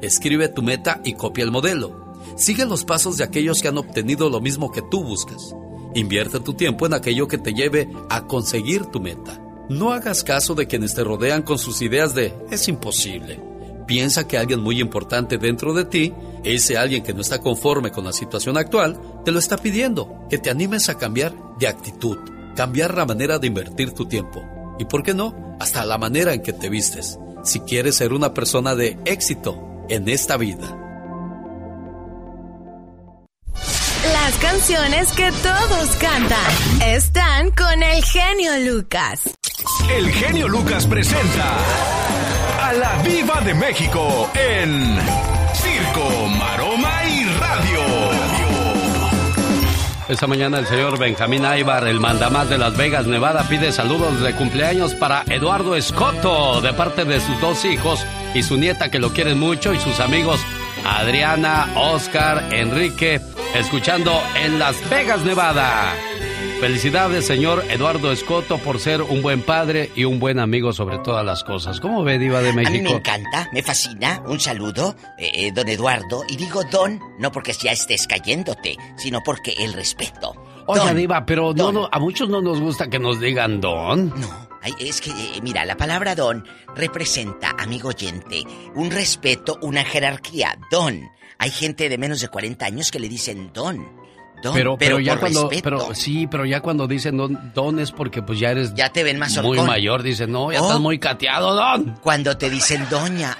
Escribe tu meta y copia el modelo. Sigue los pasos de aquellos que han obtenido lo mismo que tú buscas. Invierte tu tiempo en aquello que te lleve a conseguir tu meta. No hagas caso de quienes te rodean con sus ideas de es imposible piensa que alguien muy importante dentro de ti, ese alguien que no está conforme con la situación actual, te lo está pidiendo, que te animes a cambiar de actitud, cambiar la manera de invertir tu tiempo. Y por qué no, hasta la manera en que te vistes, si quieres ser una persona de éxito en esta vida. Las canciones que todos cantan están con el genio Lucas. El genio Lucas presenta a la Viva de México en Circo, Maroma y Radio. Esta mañana el señor Benjamín Aybar, el mandamás de Las Vegas, Nevada, pide saludos de cumpleaños para Eduardo Escoto, de parte de sus dos hijos y su nieta que lo quieren mucho, y sus amigos Adriana, Oscar, Enrique, escuchando en Las Vegas, Nevada. Felicidades, señor Eduardo Escoto, por ser un buen padre y un buen amigo sobre todas las cosas. ¿Cómo ve, Diva de México? A mí me encanta, me fascina. Un saludo, eh, eh, don Eduardo. Y digo don, no porque ya estés cayéndote, sino porque el respeto. Oye, Diva, pero no, a muchos no nos gusta que nos digan don. No, es que, eh, mira, la palabra don representa, amigo oyente, un respeto, una jerarquía. Don. Hay gente de menos de 40 años que le dicen don pero, pero, ya cuando, pero sí, pero ya cuando dicen don, don es porque pues ya eres ya te ven más muy mayor, dicen no, ya estás oh. muy cateado, don. Cuando te dicen doña,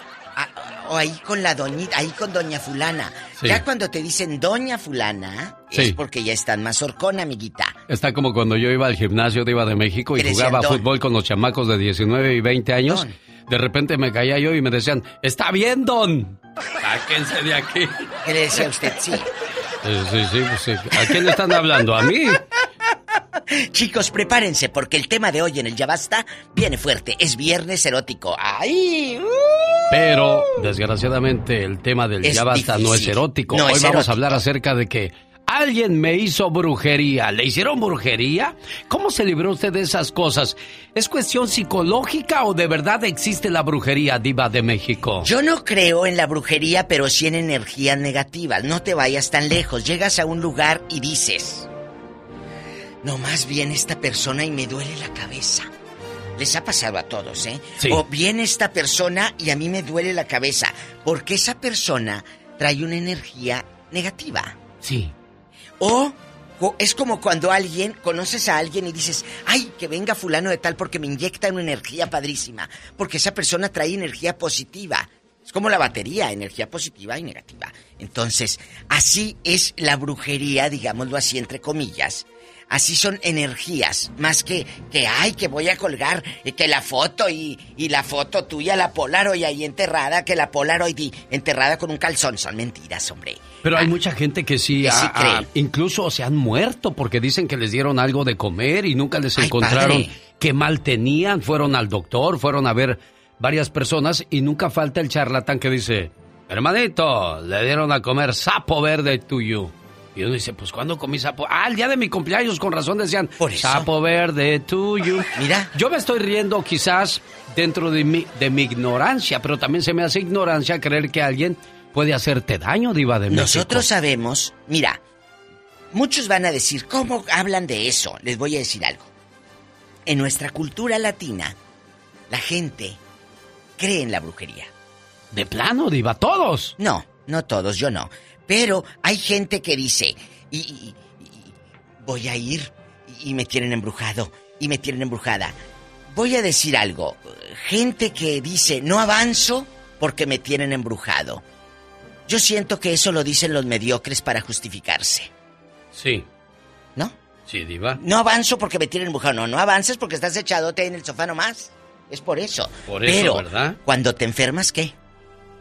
o ahí con la doñita, ahí con doña fulana. Ya cuando te dicen doña fulana, es porque ya están más horcón, amiguita. Está como cuando yo iba al gimnasio de Iba de México y jugaba fútbol con los chamacos de 19 y 20 años. De repente me caía yo y me decían, está bien, don. Sáquense de aquí. ¿Qué le decía usted? Sí. Sí, sí, sí, ¿A quién le están hablando? ¿A mí? Chicos, prepárense porque el tema de hoy en el Ya Basta viene fuerte. Es viernes erótico. ¡Ay! Uh. Pero, desgraciadamente, el tema del Ya Basta no es erótico. hoy vamos a hablar acerca de que Alguien me hizo brujería. ¿Le hicieron brujería? ¿Cómo se libró usted de esas cosas? ¿Es cuestión psicológica o de verdad existe la brujería diva de México? Yo no creo en la brujería, pero sí en energía negativa. No te vayas tan lejos. Llegas a un lugar y dices, no más bien esta persona y me duele la cabeza. Les ha pasado a todos, ¿eh? Sí. O viene esta persona y a mí me duele la cabeza, porque esa persona trae una energía negativa. Sí. O, o es como cuando alguien, conoces a alguien y dices, ay, que venga fulano de tal porque me inyecta una energía padrísima, porque esa persona trae energía positiva. Es como la batería, energía positiva y negativa. Entonces, así es la brujería, digámoslo así entre comillas. Así son energías, más que que ay, que voy a colgar que la foto y, y la foto tuya, la Polaroid ahí enterrada, que la Polaroid y enterrada con un calzón. Son mentiras, hombre. Pero hay mucha gente que sí, Que sí ha- cree. ha- incluso se han muerto porque dicen que les dieron algo de comer y nunca les Ay, encontraron qué mal tenían. Fueron al doctor, fueron a ver varias personas y nunca falta el charlatán que dice, hermanito, le dieron a comer sapo verde tuyo. Y uno dice, pues ¿cuándo comí sapo? Ah, el día de mi cumpleaños, con razón decían, sapo verde tuyo. Mira. Yo me estoy riendo quizás dentro de mi, de mi ignorancia, pero también se me hace ignorancia creer que alguien puede hacerte daño, diva de México. Nosotros sabemos, mira, muchos van a decir, ¿cómo hablan de eso? Les voy a decir algo. En nuestra cultura latina, la gente cree en la brujería. De plano, diva, todos. No, no todos, yo no. Pero hay gente que dice, y, y- y- voy a ir y me tienen embrujado, y me tienen embrujada. Voy a decir algo. Gente que dice, no avanzo porque me tienen embrujado. Yo siento que eso lo dicen los mediocres para justificarse. Sí. ¿No? Sí, diva. No avanzo porque me tienen embrujado. No, no avances porque estás echadote en el sofá nomás. Es por eso. Por eso, Pero, ¿verdad? cuando te enfermas, ¿qué?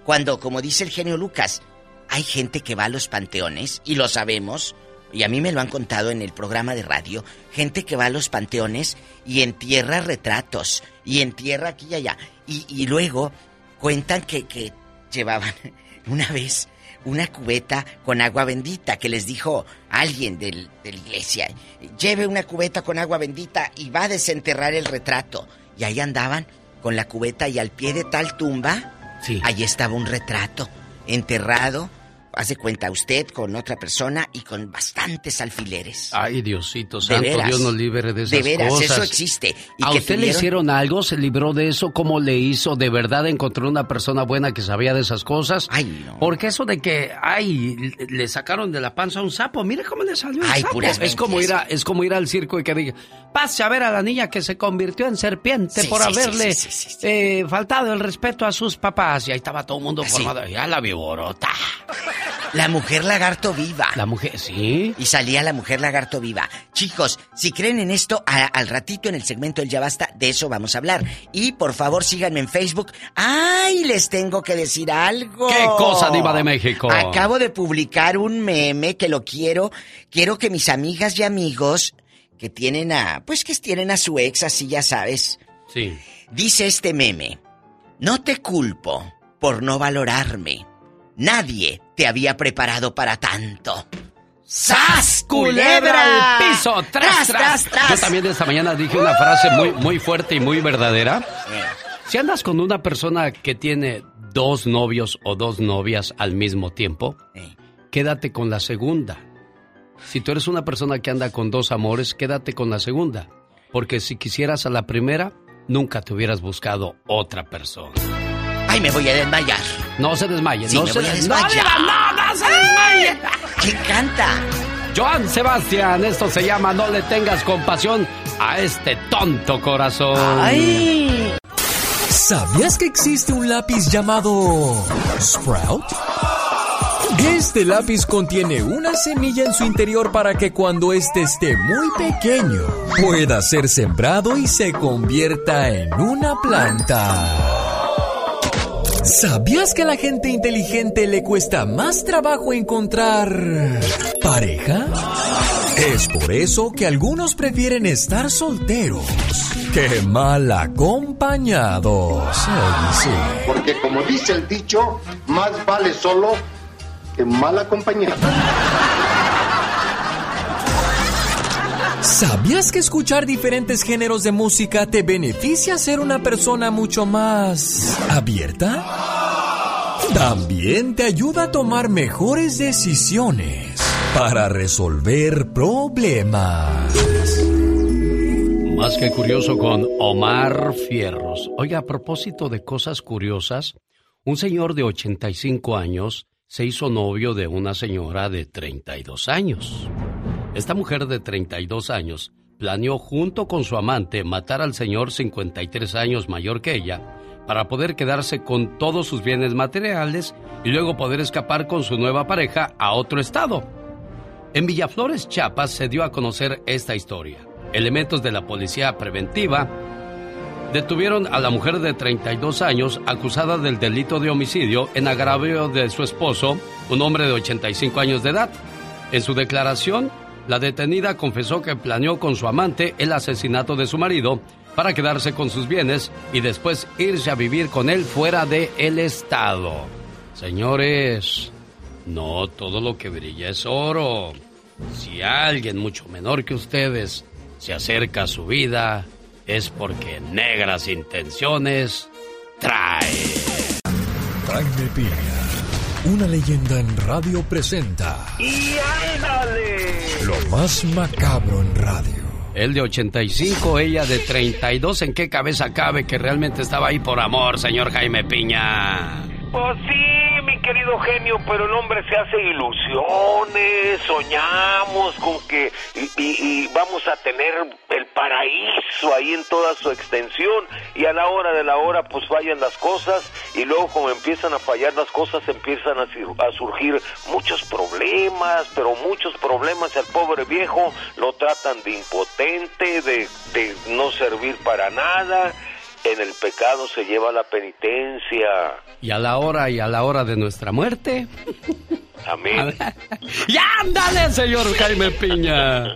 Cuando, como dice el genio Lucas, hay gente que va a los panteones, y lo sabemos, y a mí me lo han contado en el programa de radio, gente que va a los panteones y entierra retratos, y entierra aquí y allá. Y, y luego cuentan que, que llevaban una vez una cubeta con agua bendita que les dijo alguien del- de la iglesia. Lleve una cubeta con agua bendita y va a desenterrar el retrato. Y ahí andaban con la cubeta y al pie de tal tumba, ahí estaba un retrato enterrado. Hace cuenta usted con otra persona y con bastantes alfileres. Ay, Diosito santo, veras. Dios nos libre de esas De veras, cosas. eso existe. Y ¿A que usted le hicieron algo? ¿Se libró de eso? ¿Cómo le hizo? ¿De verdad encontró una persona buena que sabía de esas cosas? Ay, no. Porque eso de que, ay, le sacaron de la panza a un sapo, mire cómo le salió Ay, sapo. puras es como ir a, es como ir al circo y que diga, pase a ver a la niña que se convirtió en serpiente Sí, por sí, haberle sí, eh, faltado el respeto a sus papás. Y ahí estaba todo el mundo Así. formado. Ya la viborota. La mujer lagarto viva. La mujer, sí. Y salía la mujer lagarto viva. Chicos, si creen en esto, a- al ratito en el segmento del Ya Basta, de eso vamos a hablar. Y por favor síganme en Facebook. ¡Ay! Les tengo que decir algo. ¿Qué cosa, diva de México? Acabo de publicar un meme que lo quiero. Quiero que mis amigas y amigos que tienen a. Pues que tienen a su ex, así ya sabes. Sí. Dice este meme. No te culpo por no valorarme. Nadie te había preparado para tanto. ¡Sas, culebra al piso, tras, tras, tras! Yo también esta mañana dije una frase muy, muy fuerte y muy verdadera. Eh, Si andas con una persona que tiene dos novios o dos novias al mismo tiempo, Eh. quédate con la segunda. Si tú eres una persona que anda con dos amores, quédate con la segunda. Porque si quisieras a la primera, nunca te hubieras buscado otra persona. Ay, me voy a desmayar. No se desmaye, Sí, no me se voy a des- desmayar. No, no, no se desmaye. ¿Quién canta? Joan Sebastián, esto se llama No le tengas compasión a este tonto corazón. ¡Ay! ¿Sabías que existe un lápiz llamado Sprout? Este lápiz contiene una semilla en su interior para que cuando éste esté muy pequeño pueda ser sembrado y se convierta en una planta. ¿Sabías que a la gente inteligente le cuesta más trabajo encontrar pareja? Es por eso que algunos prefieren estar solteros que mal acompañados. Sí. Porque como dice el dicho, más vale solo que mal acompañado. ¿Sabías que escuchar diferentes géneros de música te beneficia ser una persona mucho más abierta? También te ayuda a tomar mejores decisiones para resolver problemas. Más que curioso con Omar Fierros. Oiga, a propósito de cosas curiosas, un señor de 85 años se hizo novio de una señora de 32 años. Esta mujer de 32 años planeó junto con su amante matar al señor 53 años mayor que ella para poder quedarse con todos sus bienes materiales y luego poder escapar con su nueva pareja a otro estado. En Villaflores, Chiapas, se dio a conocer esta historia. Elementos de la policía preventiva detuvieron a la mujer de 32 años acusada del delito de homicidio en agravio de su esposo, un hombre de 85 años de edad. En su declaración, la detenida confesó que planeó con su amante el asesinato de su marido para quedarse con sus bienes y después irse a vivir con él fuera de el estado. Señores, no todo lo que brilla es oro. Si alguien mucho menor que ustedes se acerca a su vida, es porque negras intenciones trae. Jaime Piña, una leyenda en radio presenta. ¡Y ándale! Lo más macabro en radio. Él de 85, ella de 32. ¿En qué cabeza cabe que realmente estaba ahí por amor, señor Jaime Piña? Pues sí, mi querido genio, pero el hombre se hace ilusiones, soñamos con que y, vamos a tener el paraíso ahí en toda su extensión y a la hora de la hora pues fallan las cosas y luego como empiezan a fallar las cosas empiezan a, a surgir muchos problemas, pero muchos problemas al pobre viejo lo tratan de impotente, de, de no servir para nada en el pecado se lleva la penitencia. Y a la hora y a la hora de nuestra muerte. Amén. ¡Ya ándale, señor Jaime Piña!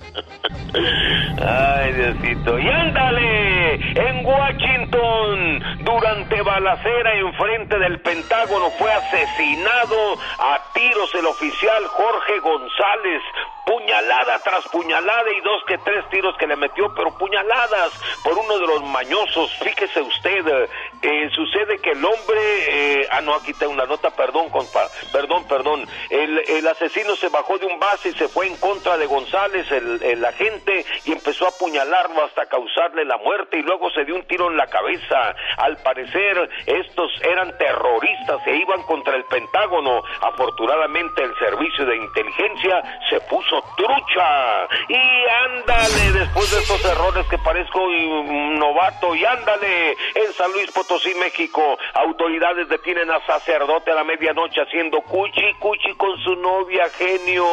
Ay, Diosito. ¡Y ándale! En Washington, durante balacera enfrente del Pentágono, fue asesinado a tiros el oficial Jorge González. Puñalada tras puñalada y dos que tres tiros que le metió, pero puñaladas por uno de los mañosos. Fíjese usted, eh, sucede que el hombre. Eh, ah, no, aquí tengo una nota, perdón, compa, perdón, perdón. El, asesino se bajó de un base y se fue en contra de González, el, agente, y empezó a apuñalarlo hasta causarle la muerte y luego se dio un tiro en la cabeza. Al parecer, estos eran terroristas e iban contra el Pentágono. Afortunadamente, el servicio de inteligencia se puso trucha. Y ándale, después de estos errores que parezco novato, y ándale, en San Luis Potosí, México, autoridades detienen a sacerdote a la medianoche haciendo cuchi cuchi con su novia, genio.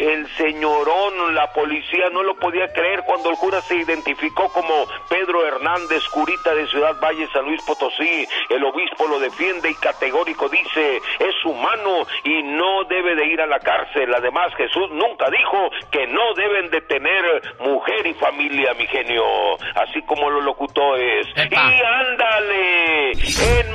El señorón, la policía no lo podía creer cuando el cura se identificó como Pedro Hernández, curita de Ciudad Valle, San Luis Potosí. El obispo lo defiende y categórico dice, es humano y no debe de ir a la cárcel. Además, Jesús nunca dijo que no deben de tener mujer y familia, mi genio. Así como lo locutó es. Y ándale, en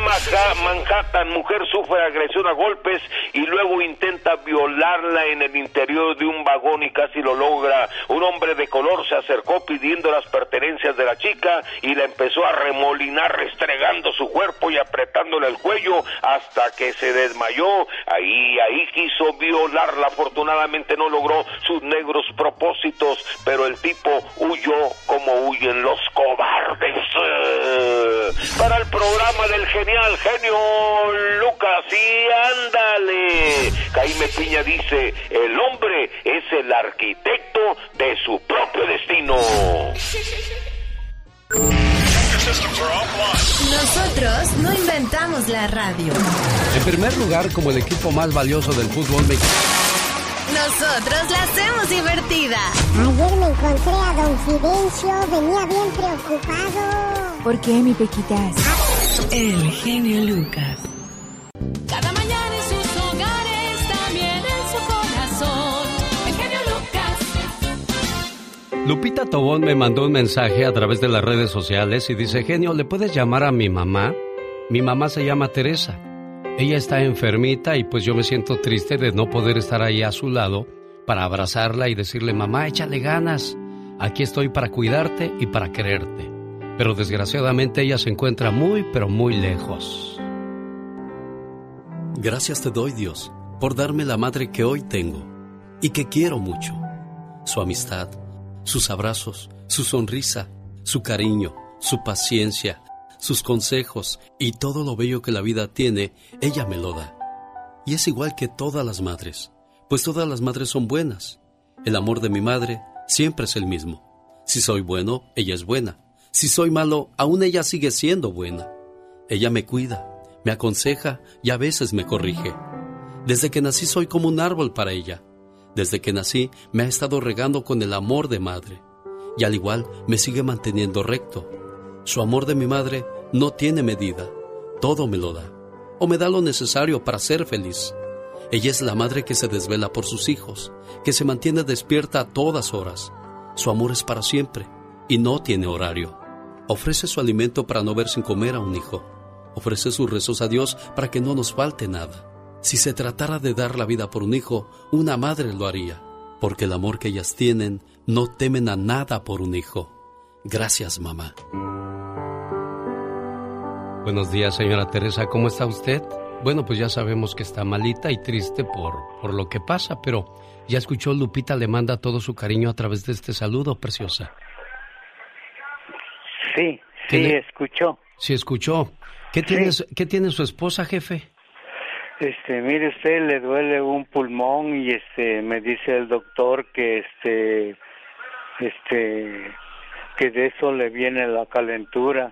Manhattan, mujer sufre agresión a golpes y luego intenta violarla en el interior de un vagón y casi lo logra. Un hombre de color se acercó pidiendo las pertenencias de la chica y la empezó a remolinar restregando su cuerpo y apretándole el cuello hasta que se desmayó. Ahí, ahí quiso violarla. Afortunadamente no logró sus negros propósitos, pero el tipo huyó como huyen los cobardes. Para el programa del genial genio Lucas, y ándale. Jaime Piña dice, el hombre es el arquitecto de su propio destino. Nosotros no inventamos la radio. En primer lugar, como el equipo más valioso del fútbol mexicano. Nosotros la hacemos divertida. Ayer me encontré a don Fidencio, venía bien preocupado. ¿Por qué, mi Pequitas? El genio Lucas. Lupita Tobón me mandó un mensaje a través de las redes sociales y dice, genio, ¿le puedes llamar a mi mamá? Mi mamá se llama Teresa. Ella está enfermita y pues yo me siento triste de no poder estar ahí a su lado para abrazarla y decirle, mamá, échale ganas. Aquí estoy para cuidarte y para quererte. Pero desgraciadamente ella se encuentra muy, pero muy lejos. Gracias te doy, Dios, por darme la madre que hoy tengo y que quiero mucho. Su amistad, sus abrazos, su sonrisa, su cariño, su paciencia, sus consejos y todo lo bello que la vida tiene, ella me lo da. Y es igual que todas las madres, pues todas las madres son buenas. El amor de mi madre siempre es el mismo. Si soy bueno, ella es buena. Si soy malo, aún ella sigue siendo buena. Ella me cuida, me aconseja y a veces me corrige. Desde que nací soy como un árbol para ella. Desde que nací me ha estado regando con el amor de madre. Y al igual me sigue manteniendo recto. Su amor de mi madre no tiene medida. Todo me lo da. O me da lo necesario para ser feliz. Ella es la madre que se desvela por sus hijos, que se mantiene despierta a todas horas. Su amor es para siempre y no tiene horario. Ofrece su alimento para no ver sin comer a un hijo. Ofrece sus rezos a Dios para que no nos falte nada. Si se tratara de dar la vida por un hijo, una madre lo haría, porque el amor que ellas tienen no temen a nada por un hijo. Gracias, mamá. Buenos días, señora Teresa. ¿Cómo está usted? Bueno, pues ya sabemos que está malita y triste por, por lo que pasa, pero ya escuchó Lupita le manda todo su cariño a través de este saludo, preciosa. Sí, sí, escuchó. Sí, escuchó. ¿Qué, tiene, ¿Qué tiene su esposa, jefe? Este, mire usted, le duele un pulmón y este, me dice el doctor que este, este, que de eso le viene la calentura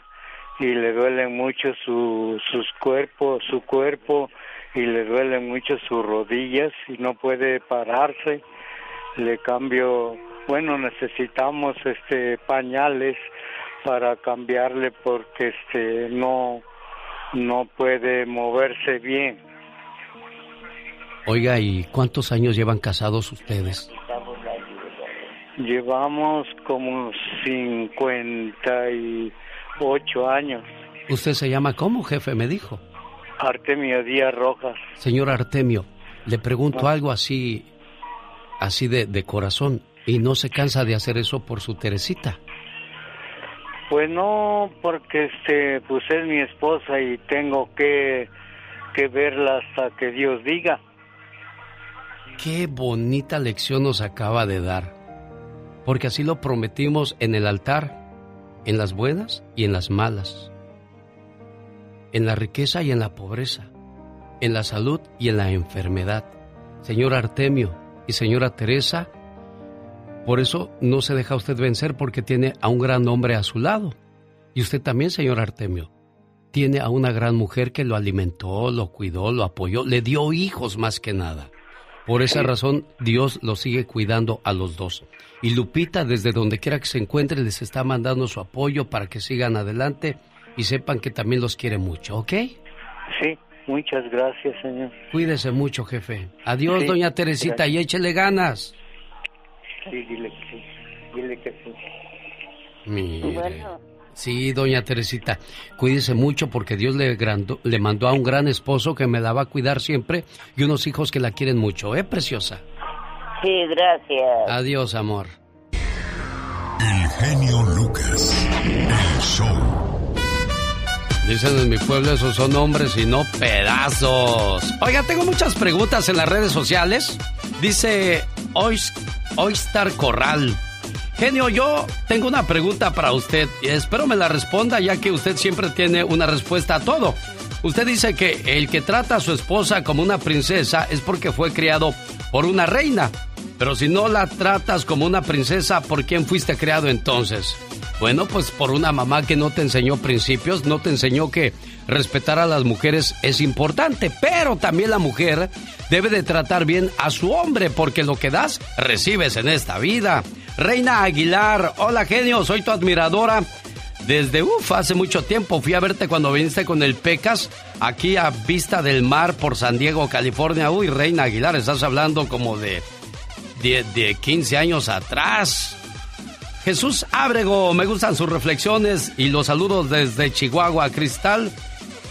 y le duele mucho su, sus cuerpos, su cuerpo y le duele mucho sus rodillas y no puede pararse. Le cambio, bueno, necesitamos este pañales para cambiarle porque este no no puede moverse bien. Oiga, ¿y cuántos años llevan casados ustedes? Llevamos como 58 años. ¿Usted se llama cómo, jefe? Me dijo. Artemio Díaz Rojas. Señor Artemio, le pregunto ah. algo así, así de, de corazón, y no se cansa de hacer eso por su Teresita. Pues no, porque este, pues es mi esposa y tengo que, que verla hasta que Dios diga. Qué bonita lección nos acaba de dar, porque así lo prometimos en el altar, en las buenas y en las malas en la riqueza y en la pobreza, en la salud y en la enfermedad. Señor Artemio y señora Teresa, por eso no se deja usted vencer porque tiene a un gran hombre a su lado. Y usted también, señor Artemio, tiene a una gran mujer que lo alimentó, lo cuidó, lo apoyó, le dio hijos más que nada. Por esa razón, Dios lo sigue cuidando a los dos. Y Lupita, desde donde quiera que se encuentre, les está mandando su apoyo para que sigan adelante y sepan que también los quiere mucho, ¿ok? Sí, muchas gracias, señor. Cuídese mucho, jefe. Adiós, doña Teresita, y échele ganas. Sí, dile que sí. Dile que sí. Mire. Sí, doña Teresita, cuídese mucho porque Dios le, le mandó a un gran esposo que me la va a cuidar siempre y unos hijos que la quieren mucho, ¿eh, preciosa? Sí, gracias. Adiós, amor. El genio Lucas, el show. Dicen en mi pueblo, esos son hombres y no pedazos. Oiga, tengo muchas preguntas en las redes sociales. Dice Oyster Corral. Genio, yo tengo una pregunta para usted y espero me la responda ya que usted siempre tiene una respuesta a todo. Usted dice que el que trata a su esposa como una princesa es porque fue criado por una reina. Pero si no la tratas como una princesa, ¿por quién fuiste criado entonces? Bueno, pues por una mamá que no te enseñó principios, no te enseñó que respetar a las mujeres es importante, pero también la mujer debe de tratar bien a su hombre, porque lo que das, recibes en esta vida. Reina Aguilar, hola genio, soy tu admiradora. Desde, uff, hace mucho tiempo fui a verte cuando viniste con el Pecas aquí a Vista del Mar por San Diego, California. Uy, Reina Aguilar, estás hablando como de, de, de 15 años atrás. Jesús Ábrego, me gustan sus reflexiones y los saludos desde Chihuahua. Cristal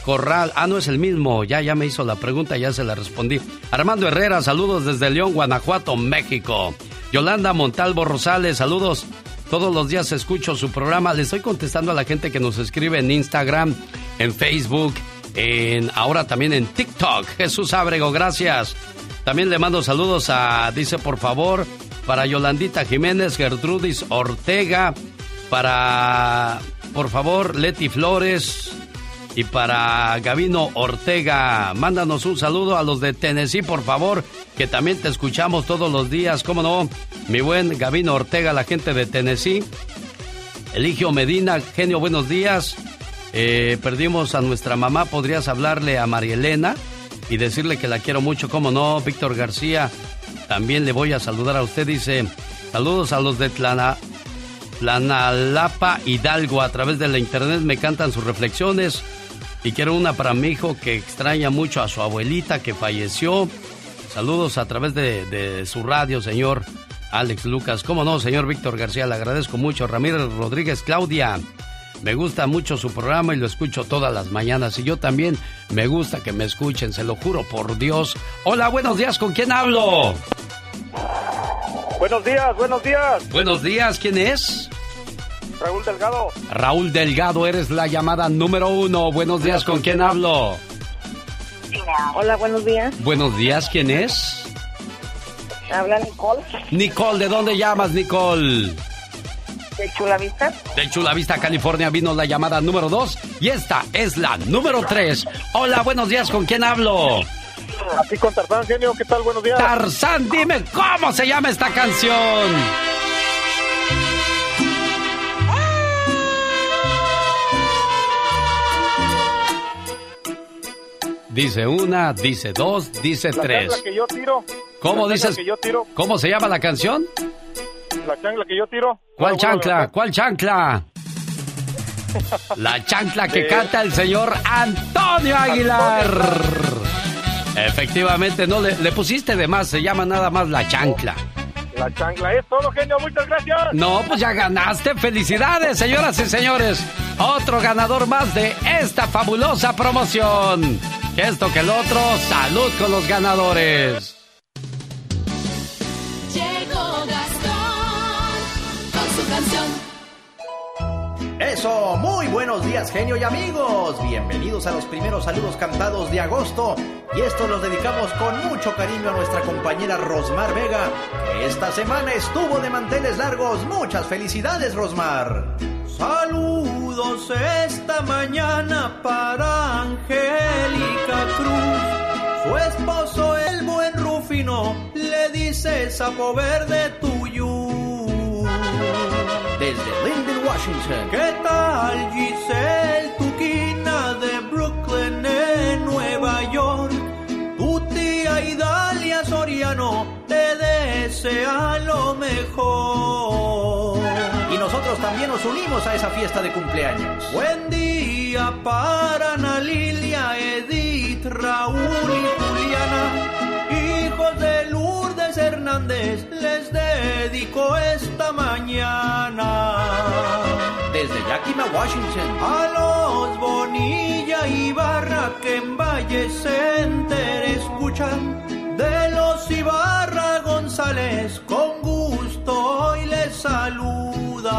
Corral, ah, no es el mismo, ya, ya me hizo la pregunta, ya se la respondí. Armando Herrera, saludos desde León, Guanajuato, México. Yolanda Montalvo Rosales, saludos. Todos los días escucho su programa. Le estoy contestando a la gente que nos escribe en Instagram, en Facebook, en ahora también en TikTok. Jesús Ábrego, gracias. También le mando saludos a, dice por favor, para Yolandita Jiménez, Gertrudis Ortega, Para, por favor, Leti Flores y para Gavino Ortega. Mándanos un saludo a los de Tennessee, por favor, que también te escuchamos todos los días. ¿Cómo no? Mi buen Gavino Ortega, la gente de Tennessee. Eligio Medina, genio, buenos días. Eh, perdimos a nuestra mamá. ¿Podrías hablarle a María Elena y decirle que la quiero mucho? ¿Cómo no? Víctor García, también le voy a saludar a usted. Dice, saludos a los de Tlana, Tlanalapa Hidalgo. A través de la internet me cantan sus reflexiones. Y quiero una para mi hijo que extraña mucho a su abuelita que falleció. Saludos a través de, de su radio, señor Alex Lucas. ¿Cómo no, señor Víctor García? Le agradezco mucho. Ramírez Rodríguez, Claudia. Me gusta mucho su programa y lo escucho todas las mañanas. Y yo también me gusta que me escuchen, se lo juro por Dios. Hola, buenos días, ¿con quién hablo? Buenos días, buenos días. Buenos días, ¿quién es? Raúl Delgado. Raúl Delgado, eres la llamada número uno. Buenos días, ¿con quién hablo? Hola, buenos días. Buenos días, ¿quién es? Habla Nicole. Nicole, ¿de dónde llamas, Nicole? De Chula Vista. De Chula Vista, California, vino la llamada número dos y esta es la número tres. Hola, buenos días, ¿con quién hablo? Así con Tarzán, genio, ¿qué tal? Buenos días. Tarzán, dime cómo se llama esta canción. Dice una, dice dos, dice La tres. chancla que yo tiro. ¿Cómo La dices? que yo tiro. ¿Cómo se llama la canción? La chancla que yo tiro. ¿Cuál bueno, chancla? ¿Cuál chancla? La chancla que canta el señor Antonio Aguilar. Efectivamente, no le, le pusiste de más, se llama nada más la chancla. La chancla es todo, genio. Muchas gracias. No, pues ya ganaste. Felicidades, señoras y señores. Otro ganador más de esta fabulosa promoción. Esto que el otro, salud con los ganadores. Eso, muy buenos días genio y amigos. Bienvenidos a los primeros saludos cantados de agosto. Y esto los dedicamos con mucho cariño a nuestra compañera Rosmar Vega, que esta semana estuvo de manteles largos. Muchas felicidades, Rosmar. Saludos esta mañana para Angélica Cruz. Su esposo, el buen Rufino, le dice sapo verde tuyo. Washington. ¿Qué tal Giselle Tuquina de Brooklyn en Nueva York? Tu tía Idalia Soriano te desea lo mejor. Y nosotros también nos unimos a esa fiesta de cumpleaños. Buen día para Ana Lilia, Edith, Raúl y Juliana. Hijos de Lourdes Hernández, les dedico esta mañana. Desde Yakima, Washington. A los Bonilla y Barra que en Valle Center escuchan. De los Ibarra González, con gusto hoy les saluda.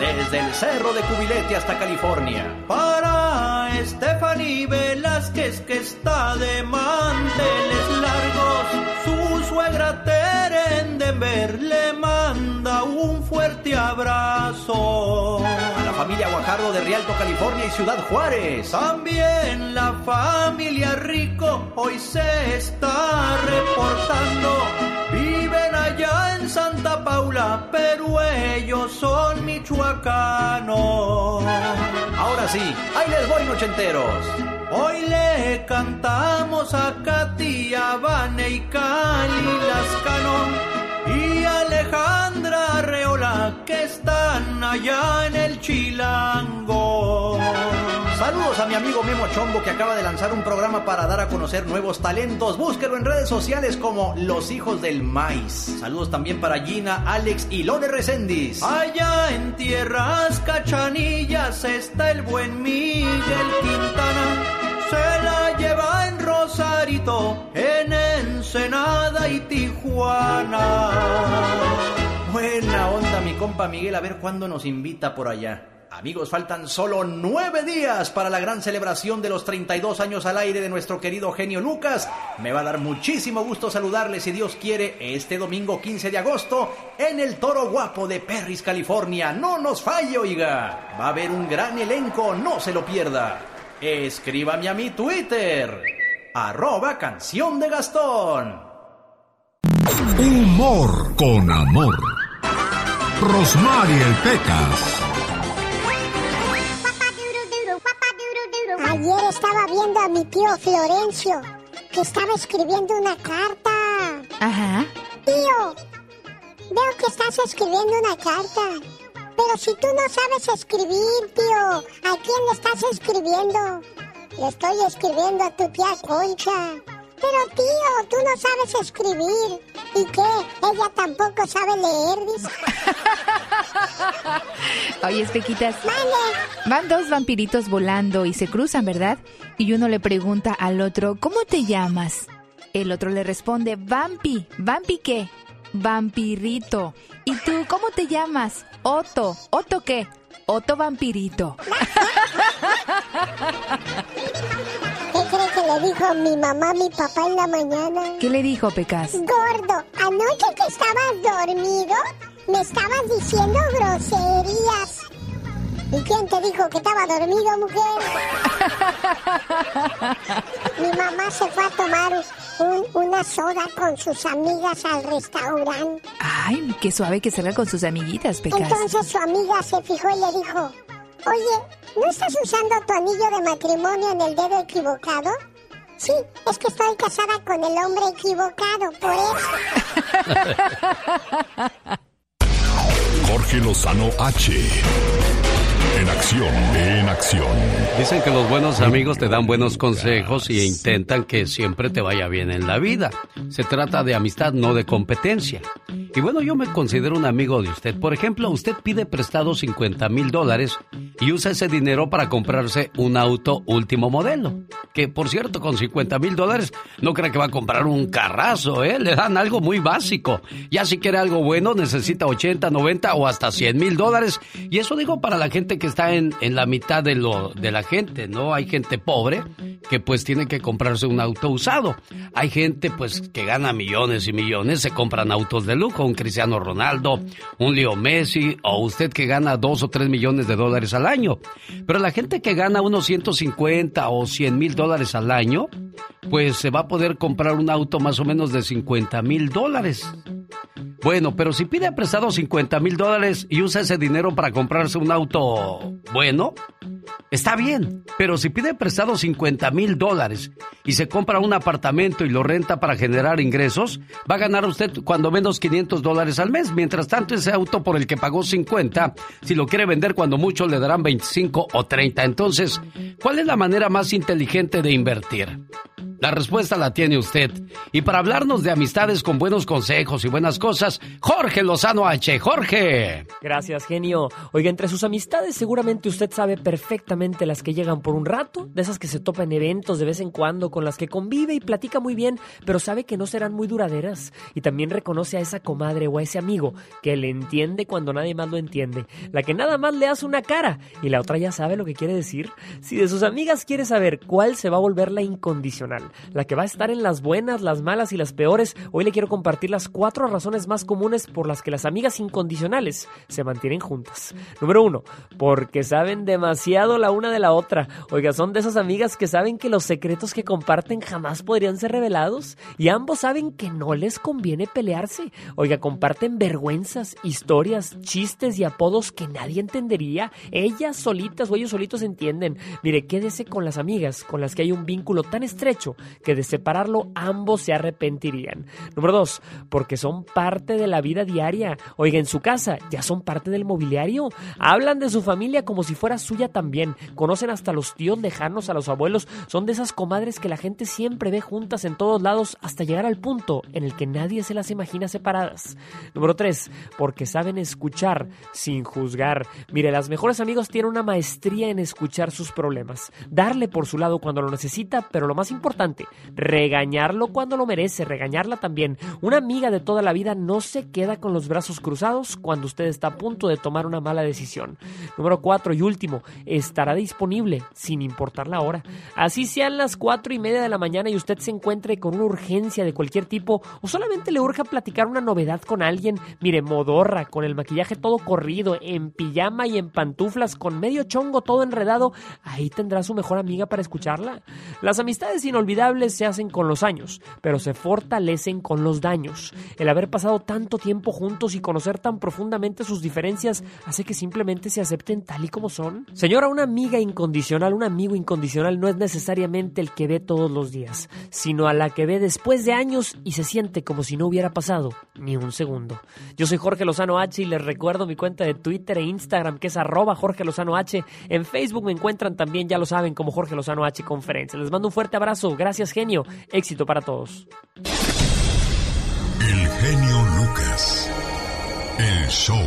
Desde el Cerro de Cubilete hasta California. Para Stephanie Velázquez que está de manteles largos. Su suegra Tere en Denver le un fuerte abrazo. A la familia Guajardo de Rialto, California y Ciudad Juárez. También la familia Rico hoy se está reportando. Viven allá en Santa Paula, pero ellos son michoacanos. Ahora sí, ahí les voy, nochenteros. Hoy le cantamos a Katy, a Vane y Cali Lascano y Alejandra Arreola que están allá en el Chilango. Saludos a mi amigo Memo Chombo que acaba de lanzar un programa para dar a conocer nuevos talentos. Búsquelo en redes sociales como Los Hijos del Maíz. Saludos también para Gina, Alex y Lone Recendis. Allá en tierras cachanillas está el buen Miguel Quintana. Se la lleva en Rosarito, en Ensenada y Tijuana. Buena onda mi compa Miguel, a ver cuándo nos invita por allá. Amigos, faltan solo nueve días para la gran celebración de los 32 años al aire de nuestro querido genio Lucas. Me va a dar muchísimo gusto saludarles, si Dios quiere, este domingo 15 de agosto en el Toro Guapo de Perris, California. No nos falle, oiga. Va a haber un gran elenco, no se lo pierda. Escríbame a mi Twitter, arroba canción de Gastón. Humor con amor. Rosmarie Pecas. Ayer estaba viendo a mi tío Florencio, que estaba escribiendo una carta. Ajá. Tío, veo que estás escribiendo una carta. Pero si tú no sabes escribir, tío, ¿a quién le estás escribiendo? Le estoy escribiendo a tu tía Concha. Pero tío, tú no sabes escribir. ¿Y qué? Ella tampoco sabe leer, dice. Oye, Espequitas. Van dos vampiritos volando y se cruzan, ¿verdad? Y uno le pregunta al otro, ¿cómo te llamas? El otro le responde, Vampi. ¿Vampi qué? Vampirito. ¿Y tú cómo te llamas? Otto. ¿Otto qué? Otto Vampirito. ¿Qué cree que le dijo mi mamá a mi papá en la mañana? ¿Qué le dijo, Pecas? Gordo, anoche que estabas dormido, me estabas diciendo groserías. ¿Y quién te dijo que estaba dormido, mujer? Mi mamá se fue a tomar un- una soda con sus amigas al restaurante. Ay, qué suave que salga con sus amiguitas, Pecas. Entonces su amiga se fijó y le dijo, oye, ¿no estás usando tu anillo de matrimonio en el dedo equivocado? Sí, es que estoy casada con el hombre equivocado, por eso. Jorge Lozano H. En acción, en acción. Dicen que los buenos amigos te dan buenos consejos y intentan que siempre te vaya bien en la vida. Se trata de amistad, no de competencia. Y bueno, yo me considero un amigo de usted. Por ejemplo, usted pide prestado 50 mil dólares y usa ese dinero para comprarse un auto último modelo. Que por cierto, con 50 mil dólares no crea que va a comprar un carrazo, ¿eh? Le dan algo muy básico. Ya si quiere algo bueno, necesita 80, 90 o hasta 100 mil dólares. Y eso digo para la gente que está en, en la mitad de, lo, de la gente, ¿no? Hay gente pobre que pues tiene que comprarse un auto usado. Hay gente pues que gana millones y millones, se compran autos de lujo, un Cristiano Ronaldo, un Leo Messi o usted que gana dos o tres millones de dólares al año. Pero la gente que gana unos 150 o 100 mil dólares al año, pues se va a poder comprar un auto más o menos de 50 mil dólares. Bueno, pero si pide prestado 50 mil dólares y usa ese dinero para comprarse un auto bueno, está bien. Pero si pide prestado 50 mil dólares y se compra un apartamento y lo renta para generar ingresos, va a ganar usted cuando menos 500 dólares al mes. Mientras tanto, ese auto por el que pagó 50, si lo quiere vender cuando mucho le darán 25 o 30. Entonces, ¿cuál es la manera más inteligente de invertir? La respuesta la tiene usted. Y para hablarnos de amistades con buenos consejos y buenas cosas, Jorge Lozano H. Jorge. Gracias, genio. Oiga, entre sus amistades seguramente usted sabe perfectamente las que llegan por un rato, de esas que se topa en eventos de vez en cuando, con las que convive y platica muy bien, pero sabe que no serán muy duraderas. Y también reconoce a esa comadre o a ese amigo que le entiende cuando nadie más lo entiende, la que nada más le hace una cara y la otra ya sabe lo que quiere decir. Si de sus amigas quiere saber cuál se va a volver la incondicional, la que va a estar en las buenas, las malas y las peores, hoy le quiero compartir las cuatro razones más comunes por las que las amigas incondicionales se mantienen juntas. Número uno, porque saben demasiado la una de la otra. Oiga, son de esas amigas que saben que los secretos que comparten jamás podrían ser revelados y ambos saben que no les conviene pelearse. Oiga, comparten vergüenzas, historias, chistes y apodos que nadie entendería. Ellas solitas o ellos solitos entienden. Mire, quédese con las amigas con las que hay un vínculo tan estrecho que de separarlo ambos se arrepentirían. Número dos, porque son parte de la vida diaria. Oiga, en su casa ya son parte del mobiliario. Hablan de su familia como si fuera suya también. Conocen hasta los tíos lejanos, a los abuelos. Son de esas comadres que la gente siempre ve juntas en todos lados hasta llegar al punto en el que nadie se las imagina separadas. Número tres, porque saben escuchar sin juzgar. Mire, las mejores amigos tienen una maestría en escuchar sus problemas. Darle por su lado cuando lo necesita, pero lo más importante, regañarlo cuando lo merece, regañarla también. Una amiga de toda la vida no se queda con los brazos cruzados cuando usted está a punto de tomar una mala decisión. Número 4 y último, estará disponible sin importar la hora. Así sean las cuatro y media de la mañana y usted se encuentre con una urgencia de cualquier tipo o solamente le urge platicar una novedad con alguien, mire, modorra, con el maquillaje todo corrido, en pijama y en pantuflas, con medio chongo todo enredado, ahí tendrá su mejor amiga para escucharla. Las amistades inolvidables se hacen con los años, pero se fortalecen con los daños. El haber pasado tanto tiempo juntos y conocer tan profundamente sus diferencias hace que simplemente se acepten tal y como son. Señora, una amiga incondicional, un amigo incondicional no es necesariamente el que ve todos los días, sino a la que ve después de años y se siente como si no hubiera pasado ni un segundo. Yo soy Jorge Lozano H y les recuerdo mi cuenta de Twitter e Instagram que es arroba Jorge Lozano H. En Facebook me encuentran también, ya lo saben, como Jorge Lozano H Conferencia. Les mando un fuerte abrazo. Gracias, genio. Éxito para todos. El genio Lucas. El show.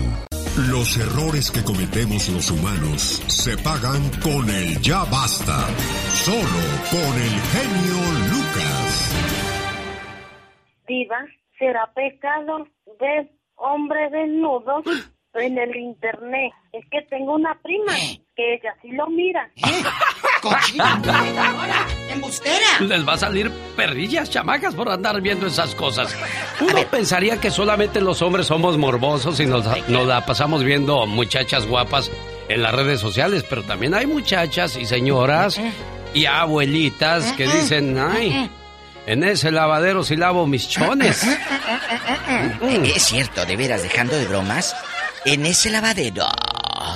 Los errores que cometemos los humanos se pagan con el ya basta. Solo con el genio Lucas. Diva, ¿será pecado ver hombre desnudo en el internet? Es que tengo una prima que ella sí lo mira. ¡Embustera! Les va a salir perrillas, chamacas, por andar viendo esas cosas. Uno pensaría que solamente los hombres somos morbosos y nos, nos la pasamos viendo muchachas guapas en las redes sociales, pero también hay muchachas y señoras y abuelitas que dicen, ay, en ese lavadero sí lavo mis chones. Es cierto, de veras, dejando de bromas. En ese lavadero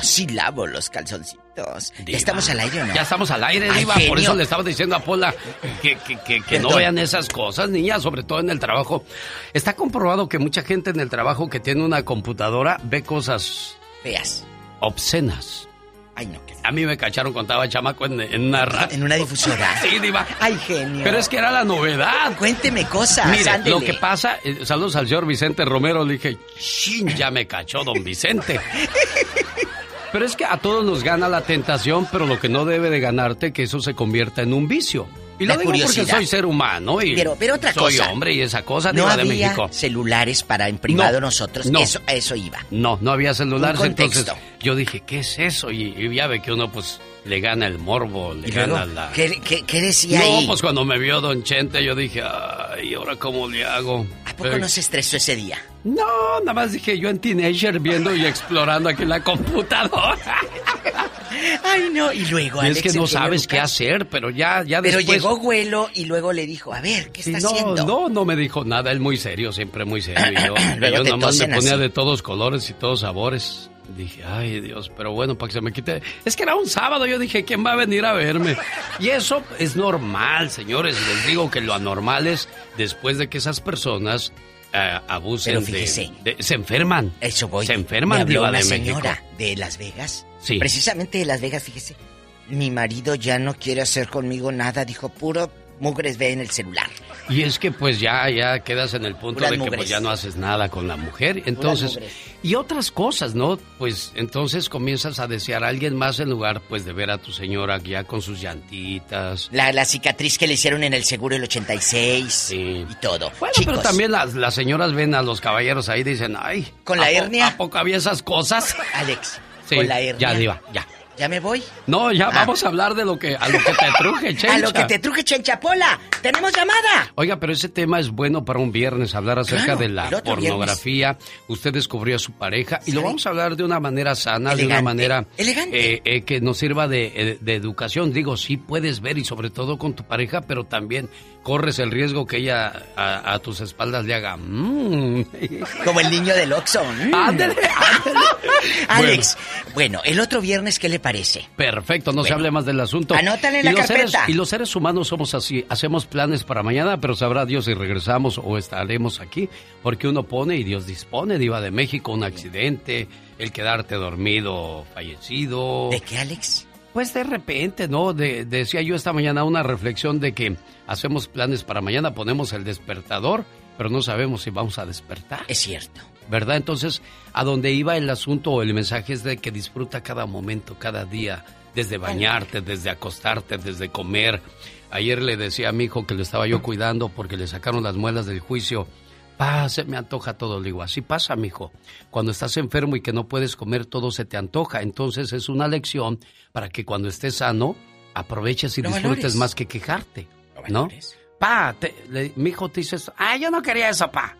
sí lavo los calzoncitos. ¿Ya estamos al aire no? Ya estamos al aire, Ay, Diva. Por eso le estaba diciendo a Pola que, que, que- que no vean esas cosas, niña, sobre todo en el trabajo. Está comprobado que mucha gente en el trabajo que tiene una computadora ve cosas Feas. obscenas. Ay, no. A mí me cacharon cuando estaba chamaco en, en una radio. ¿En una difusora? Sí, Diva. Ay, genio. Pero es que era la novedad. Cuénteme cosas. Mire, ándele. lo que pasa, eh, saludos al señor Vicente Romero, le dije, chin, ya me cachó don Vicente. Pero es que a todos nos gana la tentación, pero lo que no debe de ganarte que eso se convierta en un vicio. Y lo La digo porque curiosidad. soy ser humano y Pero, pero otra soy cosa. hombre y esa cosa No diva de había México. celulares para en privado No, nosotros. no. Eso, a eso iba. No, no había celulares, entonces yo dije, ¿qué es eso? Y, y ya ve que uno pues le gana el morbo, le gana la... ¿qué, qué, qué decía No, ahí? pues cuando me vio Don Chente yo dije, ay, ¿ahora cómo le hago? ¿A poco no se estresó ese día? No, nada más dije yo en teenager viendo y explorando aquí la computadora. Ay, no. Y luego, Y Alex, es que no sabes qué hacer, pero ya, ya Pero después... llegó Güelo y luego le dijo, a ver, ¿qué está no, haciendo? no, no me dijo nada, él muy serio, siempre muy serio. Y yo, yo nomás me ponía así. de todos colores y todos sabores. Dije, ay Dios, pero bueno, para que se me quite. Es que era un sábado, yo dije, ¿quién va a venir a verme? Y eso es normal, señores. Les digo que lo anormal es después de que esas personas eh, abusen Pero de- fíjese. de, Se enferman. Eso voy. Se Me enferman, habló Diva una de señora México. de Las Vegas. Sí. Precisamente de Las Vegas, fíjese. Mi marido ya no quiere hacer conmigo nada, dijo, puro mugres ve en el celular. Y es que pues ya, ya quedas en el punto Puras de que pues ya no haces nada con la mujer. Entonces, y otras cosas, ¿no? Pues entonces comienzas a desear a alguien más en lugar pues de ver a tu señora ya con sus llantitas. La, la cicatriz que le hicieron en el seguro el 86 y todo. Bueno, Chicos, pero también las, las señoras ven a los caballeros ahí y dicen, ay. ¿Con la ¿a po- hernia? ¿A poco había esas cosas? Alex, Sí, con la hernia. ya, Diva, ya. ¿Ya me voy? No, ya Ah. vamos a hablar de lo que, a lo que te truje, Chencha. A lo que te truje, Chenchapola. ¡Tenemos llamada! Oiga, pero ese tema es bueno para un viernes, hablar acerca Claro, de la pornografía. Usted descubrió a su pareja y lo vamos a hablar de una manera sana, de una manera elegante. eh, eh, que nos sirva de, eh, de educación. Digo, sí puedes ver y sobre todo con tu pareja, pero también corres el riesgo que ella a, a tus espaldas le haga. "Mm". Como el niño del Oxxo. Mm. Ándele, Alex, bueno. el otro viernes, ¿qué le parece? Perfecto, no se hable más del asunto. Anótale en Y la los seres- y los seres humanos somos así, hacemos planes para mañana, pero sabrá Dios si regresamos o estaremos aquí, porque uno pone y Dios dispone, Diva de México, un accidente, el quedarte dormido, fallecido. ¿De qué, Alex? Pues de repente, ¿no? De- decía yo esta mañana una reflexión de que hacemos planes para mañana, ponemos el despertador, pero no sabemos si vamos a despertar. Es cierto. ¿Verdad? Entonces, a donde iba el asunto o el mensaje es de que disfruta cada momento, cada día, desde bañarte, desde acostarte, desde comer. Ayer le decía a mi hijo que lo estaba yo cuidando porque le sacaron las muelas del juicio Pa, se me antoja todo. Le digo, así pasa, mijo. Cuando estás enfermo y que no puedes comer, todo se te antoja. Entonces es una lección para que cuando estés sano, aproveches y disfrutes valores. más que quejarte. ¿No? Pa, te- le- mi hijo te esto. Ay, yo no quería eso, pa.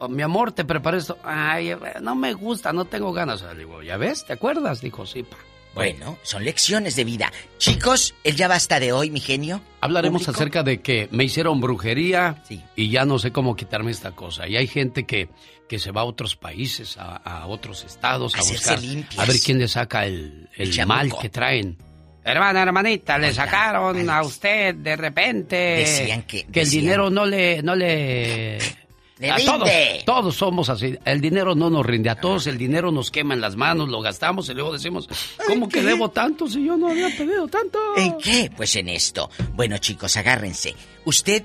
O, mi amor, te preparé esto. Ay, no me gusta, no tengo ganas. Le digo, ¿ya ves? ¿Te acuerdas? Dijo, sí, pa. Bueno, son lecciones de vida. Chicos, el ya basta de hoy, mi genio. Hablaremos ¿Público? acerca de que me hicieron brujería y ya no sé cómo quitarme esta cosa. Y hay gente que, que se va a otros países, a, a otros estados, a buscar, limpias. a ver quién le saca el, el El mal que traen. Hermana, hermanita, le sacaron a usted de repente Decían que- el decían- dinero no le, no le, Le a todos, todos somos así. El dinero no nos rinde. A todos el dinero nos quema en las manos, lo gastamos y luego decimos, ¿cómo que debo tanto si yo no había pedido tanto? ¿En qué? Pues en esto. Bueno, chicos, agárrense. Usted,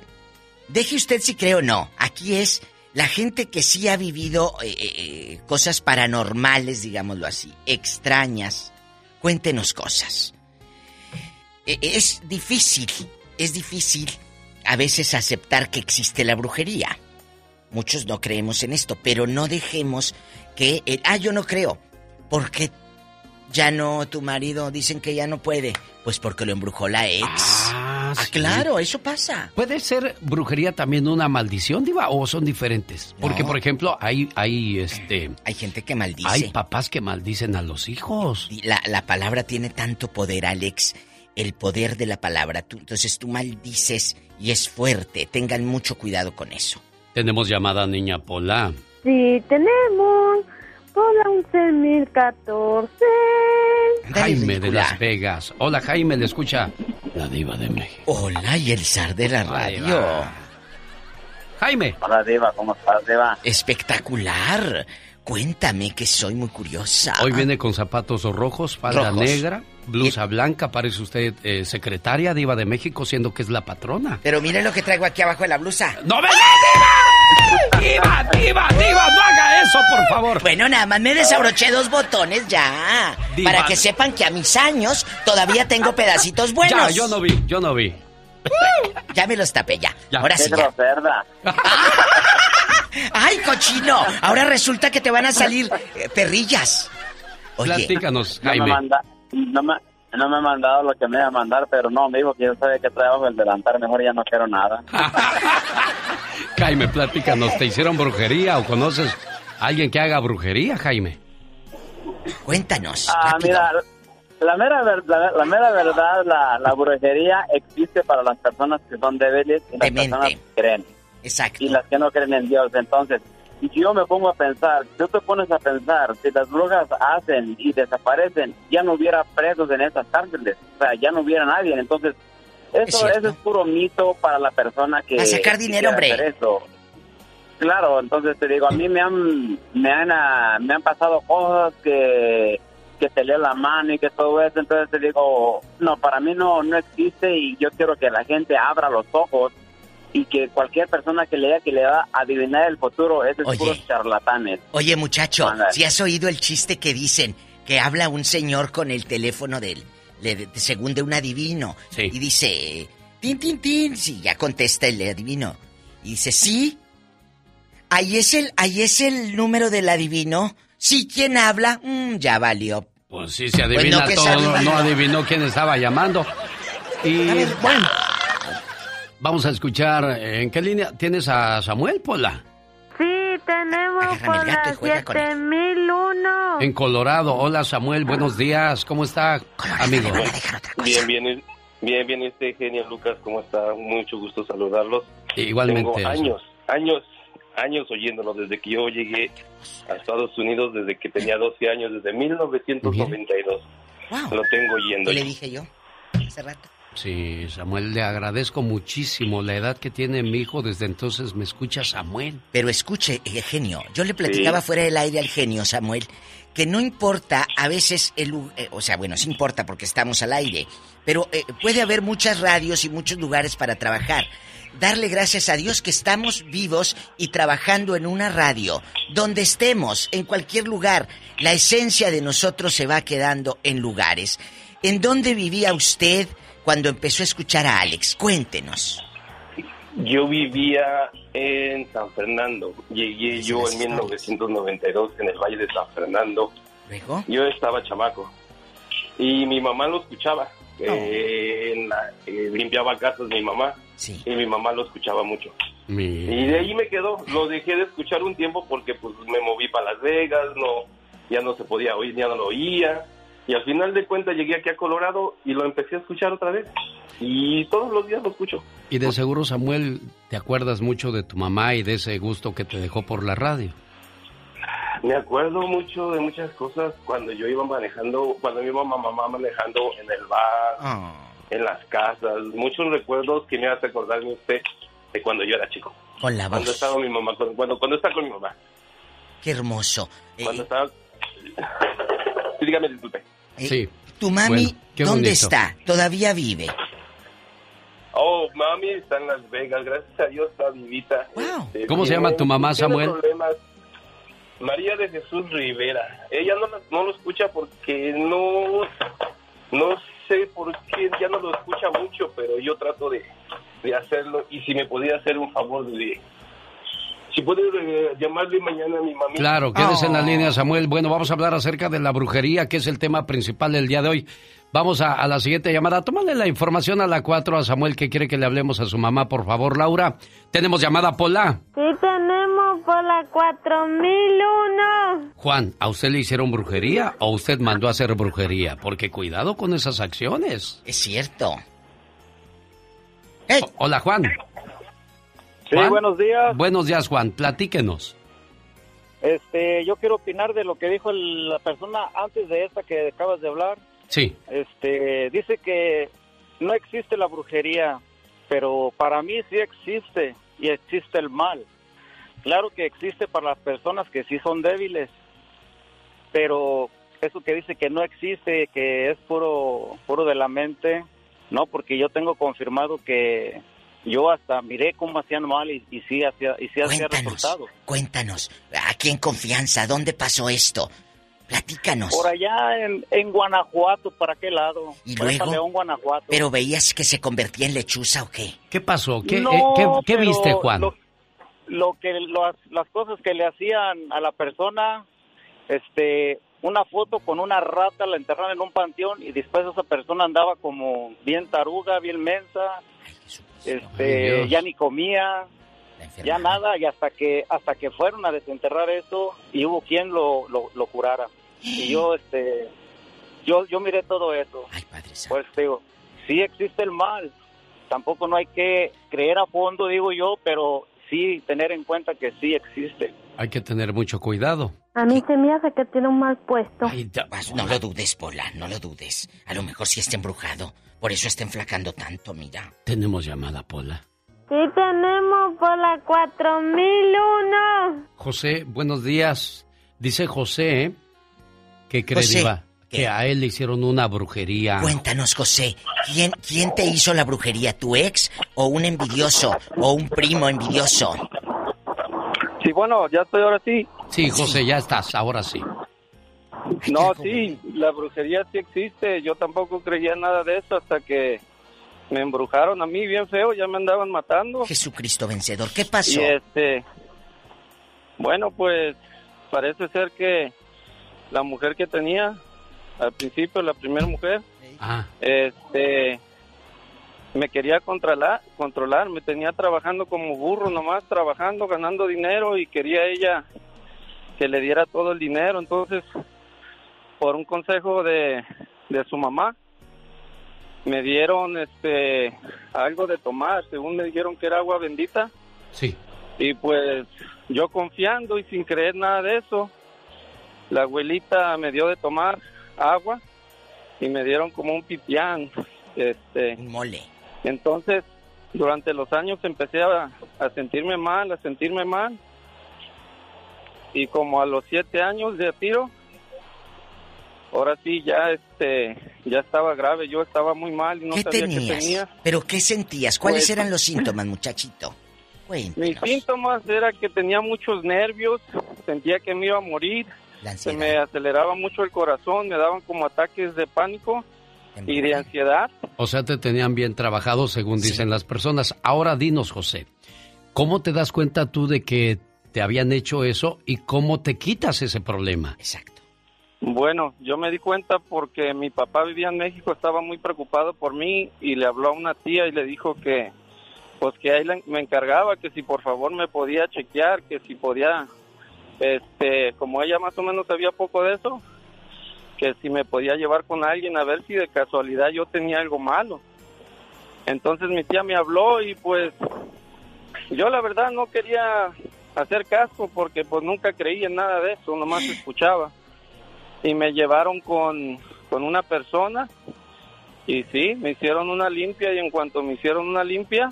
deje usted si cree o no. Aquí es la gente que sí ha vivido eh, eh, cosas paranormales, digámoslo así, extrañas. Cuéntenos cosas. Eh, Es difícil, es difícil a veces aceptar que existe la brujería. Muchos no creemos en esto, pero no dejemos que... el- ah, yo no creo. Porque ya no, tu marido dicen que ya no puede. Pues porque lo embrujó la ex. Ah, sí. claro, eso pasa. ¿Puede ser brujería también una maldición, Diva, o son diferentes? Porque, No. por ejemplo, hay, hay, este... Hay gente que maldice. Hay papás que maldicen a los hijos. La, la palabra tiene tanto poder, Alex. El poder de la palabra. Tú- entonces tú maldices y es fuerte. Tengan mucho cuidado con eso. Tenemos llamada niña Pola. Sí, tenemos Pola 11014. Jaime de Las Vegas. Hola, Jaime, le escucha la Diva de México. Hola, y el zar de la radio. Jaime. Hola, Diva, ¿cómo estás, Diva? Espectacular. Cuéntame que soy muy curiosa. Hoy viene con zapatos rojos, falda Rojos. negra, blusa blanca. Parece usted eh, secretaria Diva de México, siendo que es la patrona. Pero mire lo que traigo aquí abajo de la blusa. ¡No me ¡Diva, diva, diva! ¡No haga eso, por favor! Bueno, nada más me desabroché dos botones ya. Diva. Para que sepan que a mis años todavía tengo pedacitos buenos. Ya, yo no vi, yo no vi. Ya me los tapé ya. Ya. Ahora sí ya. ¡Ay, cochino! Ahora resulta que te van a salir eh, perrillas. Oye. Platícanos, No me, Jaime. manda, no, me, no me ha mandado lo que me iba a mandar, pero no, me dijo que yo sabía que trabajo el delantar, mejor ya no quiero nada. Jaime, platícanos. ¿Te hicieron brujería o conoces a alguien que haga brujería, Jaime? Cuéntanos. Ah, mira, la mera, ver- la, la mera verdad, la, la brujería existe para las personas que son débiles y las personas que creen. Exacto. Y las que no creen en Dios. Entonces, si yo me pongo a pensar, si tú te pones a pensar, si las brujas hacen y desaparecen, ya no hubiera presos en esas cárceles. O sea, ya no hubiera nadie. Entonces, eso, eso es puro mito para la persona que... A sacar dinero, hombre. hacer eso. Claro, entonces te digo, a mí me han, me han, me han pasado cosas que, que te la mano y que todo eso, entonces te digo, no, para mí no, no existe y yo quiero que la gente abra los ojos y que cualquier persona que lea que le va a adivinar el futuro, es Oye. puros charlatanes. Oye, muchacho, si has oído el chiste que dicen que habla un señor con el teléfono del, de, de- según de un adivino, y dice, tin, tin, tin, sí, ya contesta el adivino, y dice, sí, ahí es el, ahí es el número del adivino, sí, ¿quién habla? Mm, ya valió. Pues sí, se Pues adivina no, todo. No adivinó quién estaba llamando. Y bueno, vamos a escuchar. ¿En qué línea tienes a Samuel Pola? Sí, tenemos con él. 7001. En Colorado. Hola Samuel, buenos días. ¿Cómo está, amigo? Bien, bien, bien, bien, este genio Lucas, ¿cómo está? Mucho gusto saludarlos. Igualmente. Tengo años, años, años oyéndolo desde que yo llegué a Estados Unidos, desde que tenía 12 años, desde 1992. Lo tengo oyendo. ¿Qué le dije yo hace rato? Sí, Samuel, le agradezco muchísimo la edad que tiene mi hijo. Desde entonces me escucha Samuel. Pero escuche, eh, genio, yo le platicaba Sí. fuera del aire al genio, Samuel, que no importa a veces el... eh, o sea, bueno, sí importa porque estamos al aire, pero eh, puede haber muchas radios y muchos lugares para trabajar. Darle gracias a Dios que estamos vivos y trabajando en una radio. Donde estemos, en cualquier lugar, la esencia de nosotros se va quedando en lugares. ¿En dónde vivía usted cuando empezó a escuchar a Alex? Cuéntenos. Yo vivía en San Fernando. Llegué yo en 1992 en el Valle de San Fernando. Yo estaba chamaco. Y mi mamá lo escuchaba. Eh, en la- eh, limpiaba casas mi mamá. Y mi mamá lo escuchaba mucho. Y de ahí me quedó. Lo dejé de escuchar un tiempo porque pues me moví para Las Vegas. no Ya no se podía oír, ya no lo oía. Y al final de cuentas llegué aquí a Colorado y lo empecé a escuchar otra vez. Y todos los días lo escucho. Y de seguro, Samuel, te acuerdas mucho de tu mamá y de ese gusto que te dejó por la radio. Me acuerdo mucho de muchas cosas cuando yo iba manejando, cuando mi mamá, mamá manejando en el bar, en las casas. Muchos recuerdos que me hace acordarme usted de cuando yo era chico. Con la Cuando estaba mi mamá, cuando, cuando, cuando estaba con mi mamá. Qué hermoso. Cuando estaba... Sí, dígame, disculpe. Sí. ¿Tu mami Bueno, dónde bonito. está? ¿Todavía vive? Oh, mami está en Las Vegas, gracias a Dios está vivita. Este, ¿Cómo se llama tu mamá, Samuel? problemas. María de Jesús Rivera. Ella no, lo- no lo escucha porque no, no sé por qué ya no lo escucha mucho, pero yo trato de, de hacerlo. Y si me podía hacer un favor de... Si puede eh, llamarle mañana a mi mamá. Claro, quédese en la línea, Samuel. Bueno, vamos a hablar acerca de la brujería, que es el tema principal del día de hoy. Vamos a, a la siguiente llamada. Tómale la información a la 4 a Samuel, que quiere que le hablemos a su mamá, por favor, Laura. Tenemos llamada Pola. Sí tenemos por la 4001. Juan, ¿a usted le hicieron brujería o usted mandó a hacer brujería? Porque cuidado con esas acciones. Es cierto. O- hola, Juan. Sí, buenos días. Buenos días, Juan. Platíquenos. Este, yo quiero opinar de lo que dijo el- la persona antes de esta que acabas de hablar. Sí. Este, dice que no existe la brujería, pero para mí sí existe y existe el mal. Claro que existe para las personas que sí son débiles, pero eso que dice que no existe, que es puro puro de la mente, no, porque yo tengo confirmado que yo hasta miré cómo hacían mal y, y sí hacía y sí hacía resultados. Cuéntanos, aquí en confianza, ¿dónde pasó esto? Platícanos. Por allá en, en Guanajuato, ¿para qué lado? ¿Y Por luego? León, Guanajuato. ¿Pero veías que se convertía en lechuza o qué? ¿Qué pasó? ¿Qué, No, eh, qué- viste, Juan? Lo, lo que las, las cosas que le hacían a la persona, este, una foto con una rata la enterraron en un panteón y después esa persona andaba como bien taruga, bien mensa, este, Ay, ya ni comía, ya nada y hasta que hasta que fueron a desenterrar eso y hubo quien lo, lo, lo curara y yo este yo yo miré todo eso pues te digo sí existe el mal tampoco no hay que creer a fondo digo yo pero sí tener en cuenta que sí existe Hay que tener mucho cuidado. A mí se me hace que tiene un mal puesto. Pues no lo dudes, Pola, no lo dudes. A lo mejor sí está embrujado. Por eso está enflacando tanto, mira. Tenemos llamada, Pola. Sí tenemos por la 4001. José, buenos días. Dice José ¿eh? que cree, José, Diva, que a él le hicieron una brujería. Cuéntanos, José, ¿quién, ¿quién te hizo la brujería? ¿Tu ex o un envidioso o un primo envidioso? sí bueno ya estoy ahora sí Sí, José, ya estás, ahora sí. no sí la brujería sí existe yo tampoco creía nada de eso hasta que me embrujaron a mí bien feo ya me andaban matando Jesucristo vencedor, ¿qué pasó? Y este, bueno, pues parece ser que la mujer que tenía al principio, la primera mujer, Ah, este, me quería controlar, controlar, me tenía trabajando como burro nomás, trabajando, ganando dinero y quería ella que le diera todo el dinero. Entonces, por un consejo de, de su mamá, me dieron este algo de tomar, según me dijeron que era agua bendita. Sí. Y pues yo confiando y sin creer nada de eso, la abuelita me dio de tomar agua y me dieron como un pipián, este, un mole. Entonces, durante los años empecé a, a sentirme mal, a sentirme mal. Y como a los siete años de tiro, ahora sí ya este ya estaba grave, yo estaba muy mal y no ¿Qué sabía qué tenías? tenía. ¿Pero qué sentías? ¿Cuáles Pues- eran los síntomas, muchachito? Mis síntomas era que tenía muchos nervios, sentía que me iba a morir, se me aceleraba mucho el corazón, me daban como ataques de pánico y de ansiedad. O sea, te tenían bien trabajado, según dicen las personas. Ahora dinos, José, ¿cómo te das cuenta tú de que te habían hecho eso y cómo te quitas ese problema? Exacto. Bueno, yo me di cuenta porque mi papá vivía en México, estaba muy preocupado por mí y le habló a una tía y le dijo que pues que ahí me encargaba que si por favor me podía chequear, que si podía este, como ella más o menos sabía poco de eso, que si me podía llevar con alguien a ver si de casualidad yo tenía algo malo. Entonces mi tía me habló y pues yo la verdad no quería hacer caso porque pues nunca creí en nada de eso, nomás escuchaba. Y me llevaron con, con una persona y sí, me hicieron una limpia y en cuanto me hicieron una limpia,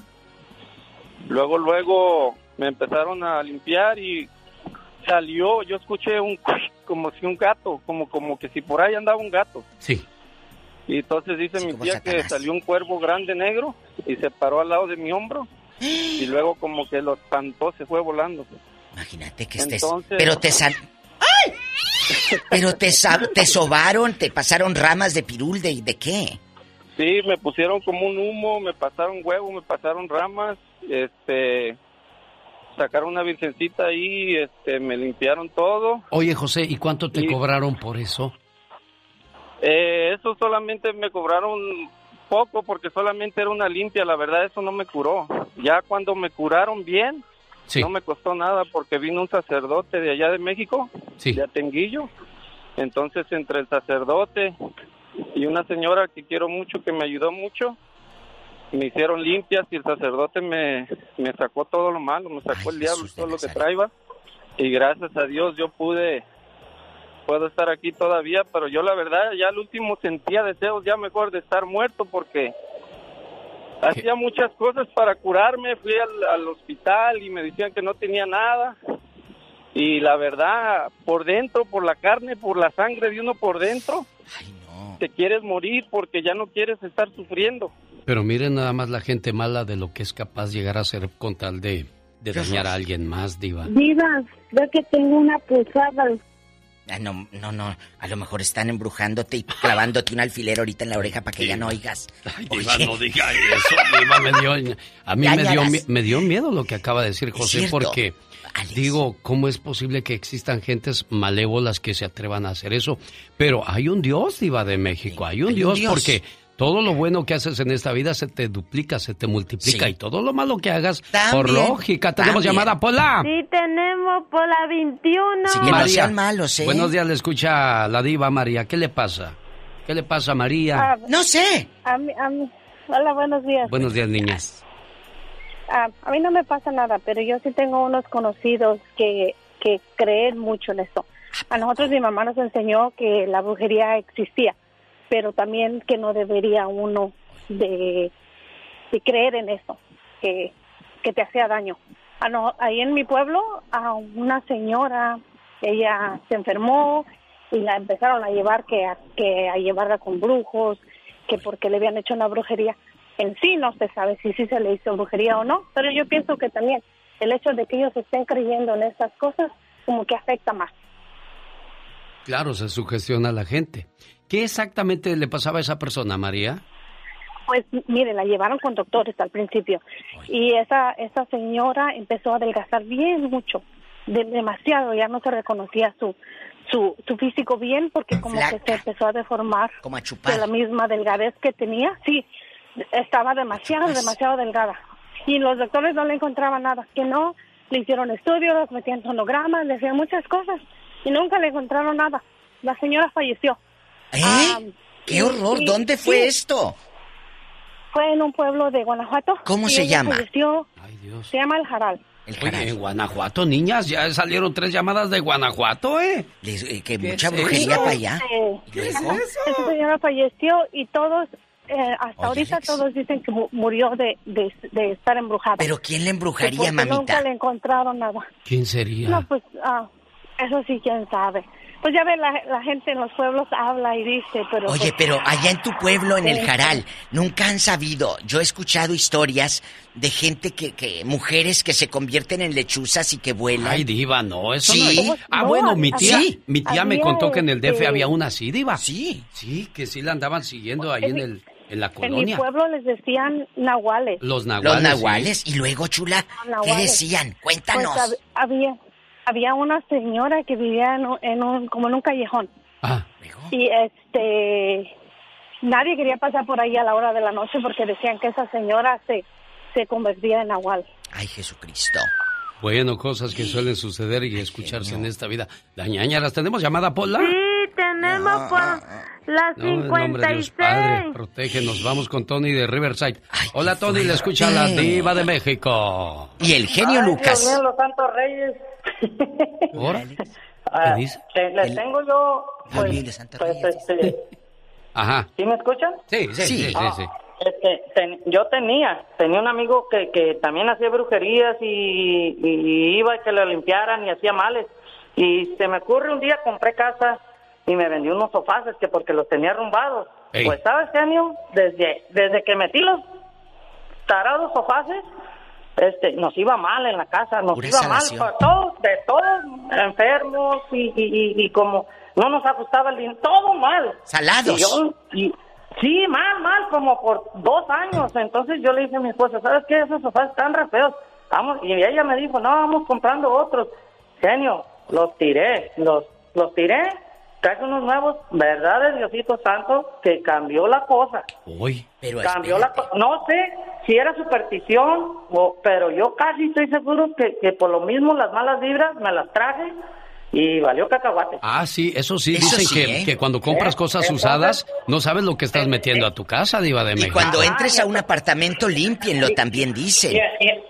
luego, luego me empezaron a limpiar y salió, yo escuché un como si un gato, como como que si por ahí andaba un gato. Sí. Y entonces dice mi tía que salió un cuervo grande negro y se paró al lado de mi hombro y luego como que lo espantó, se fue volando. Imagínate que estés... Pero te sal... Pero te, te sobaron, te pasaron ramas de pirul, ¿de, ¿de qué? Sí, me pusieron como un humo, me pasaron huevo, me pasaron ramas, este, sacaron una virgencita ahí, este, me limpiaron todo. Oye, José, ¿y cuánto te cobraron por eso? Eh, eso solamente me cobraron poco porque solamente era una limpia, la verdad eso no me curó. Ya cuando me curaron bien, no me costó nada porque vino un sacerdote de allá de México, de Atenguillo. Entonces entre el sacerdote y una señora que quiero mucho, que me ayudó mucho, me hicieron limpias y el sacerdote me, me sacó todo lo malo, me sacó el diablo, todo lo que traía. Y gracias a Dios yo pude, puedo estar aquí todavía, pero yo la verdad ya al último sentía deseos ya mejor de estar muerto porque hacía muchas cosas para curarme, fui al, al hospital y me decían que no tenía nada. Y la verdad, por dentro, por la carne, por la sangre de uno por dentro, te quieres morir porque ya no quieres estar sufriendo. Pero miren nada más la gente mala de lo que es capaz llegar a ser con tal de, de dañar a alguien más, Diva. Diva, ve que tengo una pulsada. Ah, no, no, no. A lo mejor están embrujándote y clavándote un alfiler ahorita en la oreja para que ya no oigas. Ay, Diva, no diga eso. Diva, me dio, a mí me dio, me dio, miedo lo que acaba de decir José, porque digo, ¿cómo es posible que existan gentes malévolas que se atrevan a hacer eso? Pero hay un Dios, Diva de México. Hay un, Dios, porque todo lo bueno que haces en esta vida se te duplica, se te multiplica y todo lo malo que hagas, por lógica, tenemos llamada Pola. Sí, tenemos Pola 21. Sí, que no sean malos, ¿eh? Buenos días, le escucha la diva María. ¿Qué le pasa? ¿Qué le pasa, María? Ah, no sé. A mí, a mí. Hola, buenos días. Buenos días, niñas. Ah, a mí no me pasa nada, pero yo sí tengo unos conocidos que, que creen mucho en esto. A nosotros mi mamá nos enseñó que la brujería existía pero también que no debería uno de, creer en eso, que, que te hacía daño. Ah, no, ahí en mi pueblo, a una señora, ella se enfermó y la empezaron a llevar que a, que a llevarla con brujos, que porque le habían hecho una brujería. En sí no se sabe si sí se le hizo brujería o no, pero yo pienso que también el hecho de que ellos estén creyendo en estas cosas como que afecta más. Claro, se sugestiona a la gente. ¿Qué exactamente le pasaba a esa persona, María? Pues mire, la llevaron con doctores al principio y esa esa señora empezó a adelgazar bien mucho, demasiado, ya no se reconocía su su, su físico bien porque como que se empezó a deformar como a chupar. de la misma delgadez que tenía, sí, estaba demasiado, demasiado delgada y los doctores no le encontraban nada, que no, le hicieron estudios, metían sonogramas, le hacían muchas cosas y nunca le encontraron nada. La señora falleció. ¿Eh? Ah, ¡Qué horror! ¿Dónde fue esto? Fue en un pueblo de Guanajuato. ¿Cómo se llama? Ay, Dios. Se llama El Jaral. El Oye, en Guanajuato, niñas, ya salieron tres llamadas de Guanajuato, ¿eh? eh que mucha brujería para allá. Esa señora falleció y todos, eh, hasta ahorita todos dicen que murió de, de, estar embrujada. ¿Pero quién le embrujaría, mamita? Nunca le encontraron nada. ¿Quién sería? No, pues, ah, eso sí, quién sabe. Pues ya ve, la, gente en los pueblos habla y dice, pero... Oye, pues, pero allá en tu pueblo, en el Jaral, nunca han sabido. Yo he escuchado historias de gente que, que mujeres que se convierten en lechuzas y que vuelan. Ay, diva, no, eso ¿Sí? no Ah, bueno, mi tía, mi tía me contó que en el DF este había una así, diva. Sí. Sí, que sí la andaban siguiendo ahí en el En la En mi pueblo les decían nahuales. Los nahuales. Los sí. nahuales. Y luego, chula, ¿qué decían? Cuéntanos. Pues hab- había, había una señora que vivía en un, en un- como en un callejón. Ah. Y este, nadie quería pasar por ahí a la hora de la noche porque decían que esa señora se, se convertía en nahual. Ay, Jesucristo. Bueno, cosas que suelen suceder y escucharse en esta vida. La ñañaras, ¿tenemos llamada, Pola? Sí, tenemos por las No, en nombre de Dios 56. Padre, protégenos. Vamos con Tony de Riverside. Hola, Tony, le escucha la diva de México. Y el genio Ay, Lucas. Dios mío, los santos reyes. ¿Ahora? Ah, dice? te- les tengo yo, pues, Gabriel de Santa pues, este, Ajá. ¿sí me escuchan? Sí, sí, sí, sí, Ah, sí. Este, ten- yo tenía, tenía un amigo que, que también hacía brujerías y, y iba a que lo limpiaran y hacía males. Y se me ocurre un día, compré casa y me vendió unos sofaces que porque los tenía arrumbados. Ey. Pues, ¿sabes, genio? Desde, desde que metí los tarados sofaces, este, nos iba mal en la casa, nos Pura iba mal salación. para todos, de todos enfermos y, y, y, y como no nos ajustaba el dinero, todo mal. Salados. Y yo- y- sí, mal, mal, como por dos años. Entonces yo le dije a mi esposa, ¿sabes qué? Esos sofás están re feos. Vamos, y ella me dijo, no, vamos comprando otros. Genio, los tiré, los, los tiré, traje unos nuevos, verdad de Diosito Santo, que cambió la cosa. Uy. Pero Cambió la co- No sé si era superstición, o, pero yo casi estoy seguro que, que por lo mismo las malas vibras me las traje y valió cacahuate. Ah, sí, eso sí. Eso Dicen sí, que, ¿eh? que cuando compras ¿Eh? cosas usadas, no sabes lo que estás metiendo a tu casa, diva de Y México. cuando entres a un apartamento, límpienlo, también dicen. Y, y-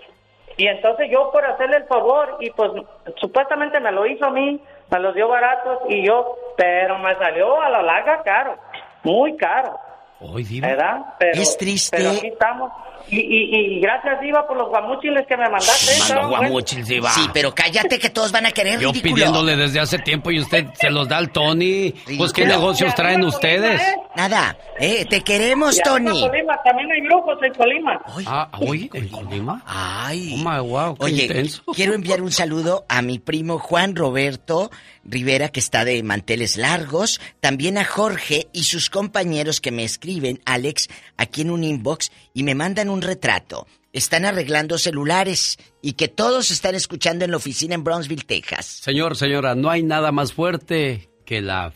y entonces yo por hacerle el favor y pues supuestamente me lo hizo a mí, me los dio baratos y yo, pero me salió a la larga caro, muy caro. Hoy, diva. ¿Verdad? Pero, Es triste. Pero aquí estamos. Y, y, y gracias, Diva, por los guamuchiles que me mandaste. Mando guamuchil, diva. Sí, pero cállate que todos van a querer Yo ridículo. pidiéndole desde hace tiempo y usted se los da al Tony. Pues, ¿qué Ridículo. negocios traen ustedes? Nada, eh, te queremos, Y acá en Tony. Colima también hay brujos en Colima. Ah, oye, ¿en Colima? Ay. Oh, my, wow, qué Oye, intenso. quiero enviar un saludo a mi primo Juan Roberto Rivera, que está de manteles largos, también a Jorge y sus compañeros que me escriben, Alex, aquí en un inbox, y me mandan un retrato. Están arreglando celulares y que todos están escuchando en la oficina en Brownsville, Texas. Señor, señora, no hay nada más fuerte que la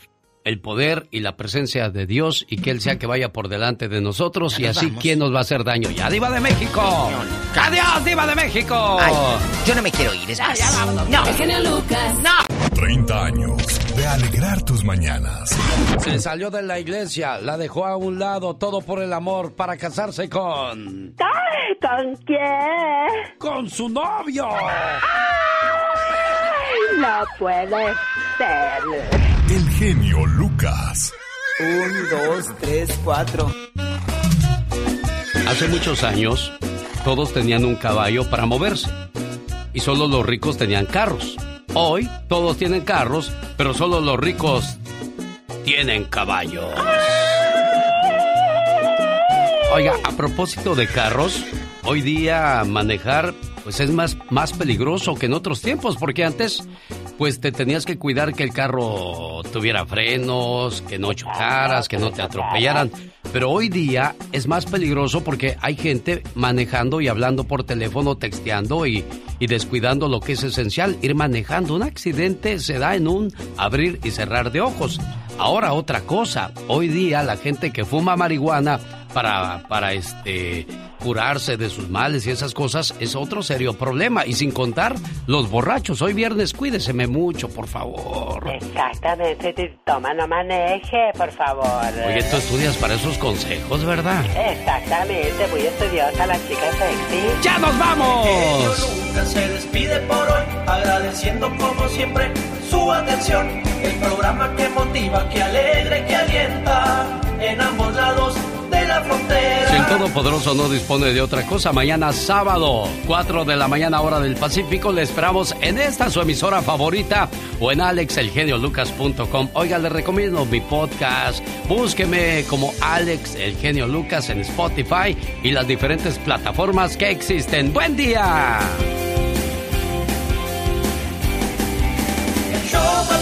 el poder y la presencia de Dios y que Él sea que vaya por delante de nosotros y nos así vamos. quién nos va a hacer daño. ¡Ya, Diva de México! ¡Adiós, Diva de México! Ay, yo no me quiero ir, es más. No. Genio Lucas. 30 años de alegrar tus mañanas. Se salió de la iglesia, la dejó a un lado, todo por el amor, para casarse con... ¿Con quién? ¡Con su novio! Ay, no puede ser. El genio Lucas. Un, dos, tres, cuatro. Hace muchos años, todos tenían un caballo para moverse. Y solo los ricos tenían carros. Hoy, todos tienen carros, pero solo los ricos tienen caballos. Oiga, a propósito de carros, hoy día manejar pues es más, más peligroso que en otros tiempos, porque antes pues te tenías que cuidar que el carro tuviera frenos, que no chocaras, que no te atropellaran. Pero hoy día es más peligroso porque hay gente manejando y hablando por teléfono, texteando y, y descuidando lo que es esencial, ir manejando. Un accidente se da en un abrir y cerrar de ojos. Ahora otra cosa, hoy día la gente que fuma marihuana para, para este curarse de sus males y esas cosas es otro serio problema. Y sin contar los borrachos. Hoy viernes cuídeseme mucho, por favor. Exactamente, toma, no maneje, por favor. Oye, tú estudias para esos consejos, ¿verdad? Exactamente, muy estudiosa la chica sexy. ¡Ya nos vamos! Nunca se despide por hoy, agradeciendo como siempre su atención. El programa que motiva, que alegra y que alienta en ambos lados de la frontera. Si el Todopoderoso no dispone de otra cosa, mañana sábado, 4 de la mañana hora del Pacífico, le esperamos en esta su emisora favorita o en alexelgeniolucas.com. Oiga, le recomiendo mi podcast. Búsqueme como Alex El Genio Lucas en Spotify y las diferentes plataformas que existen. ¡Buen día! El show.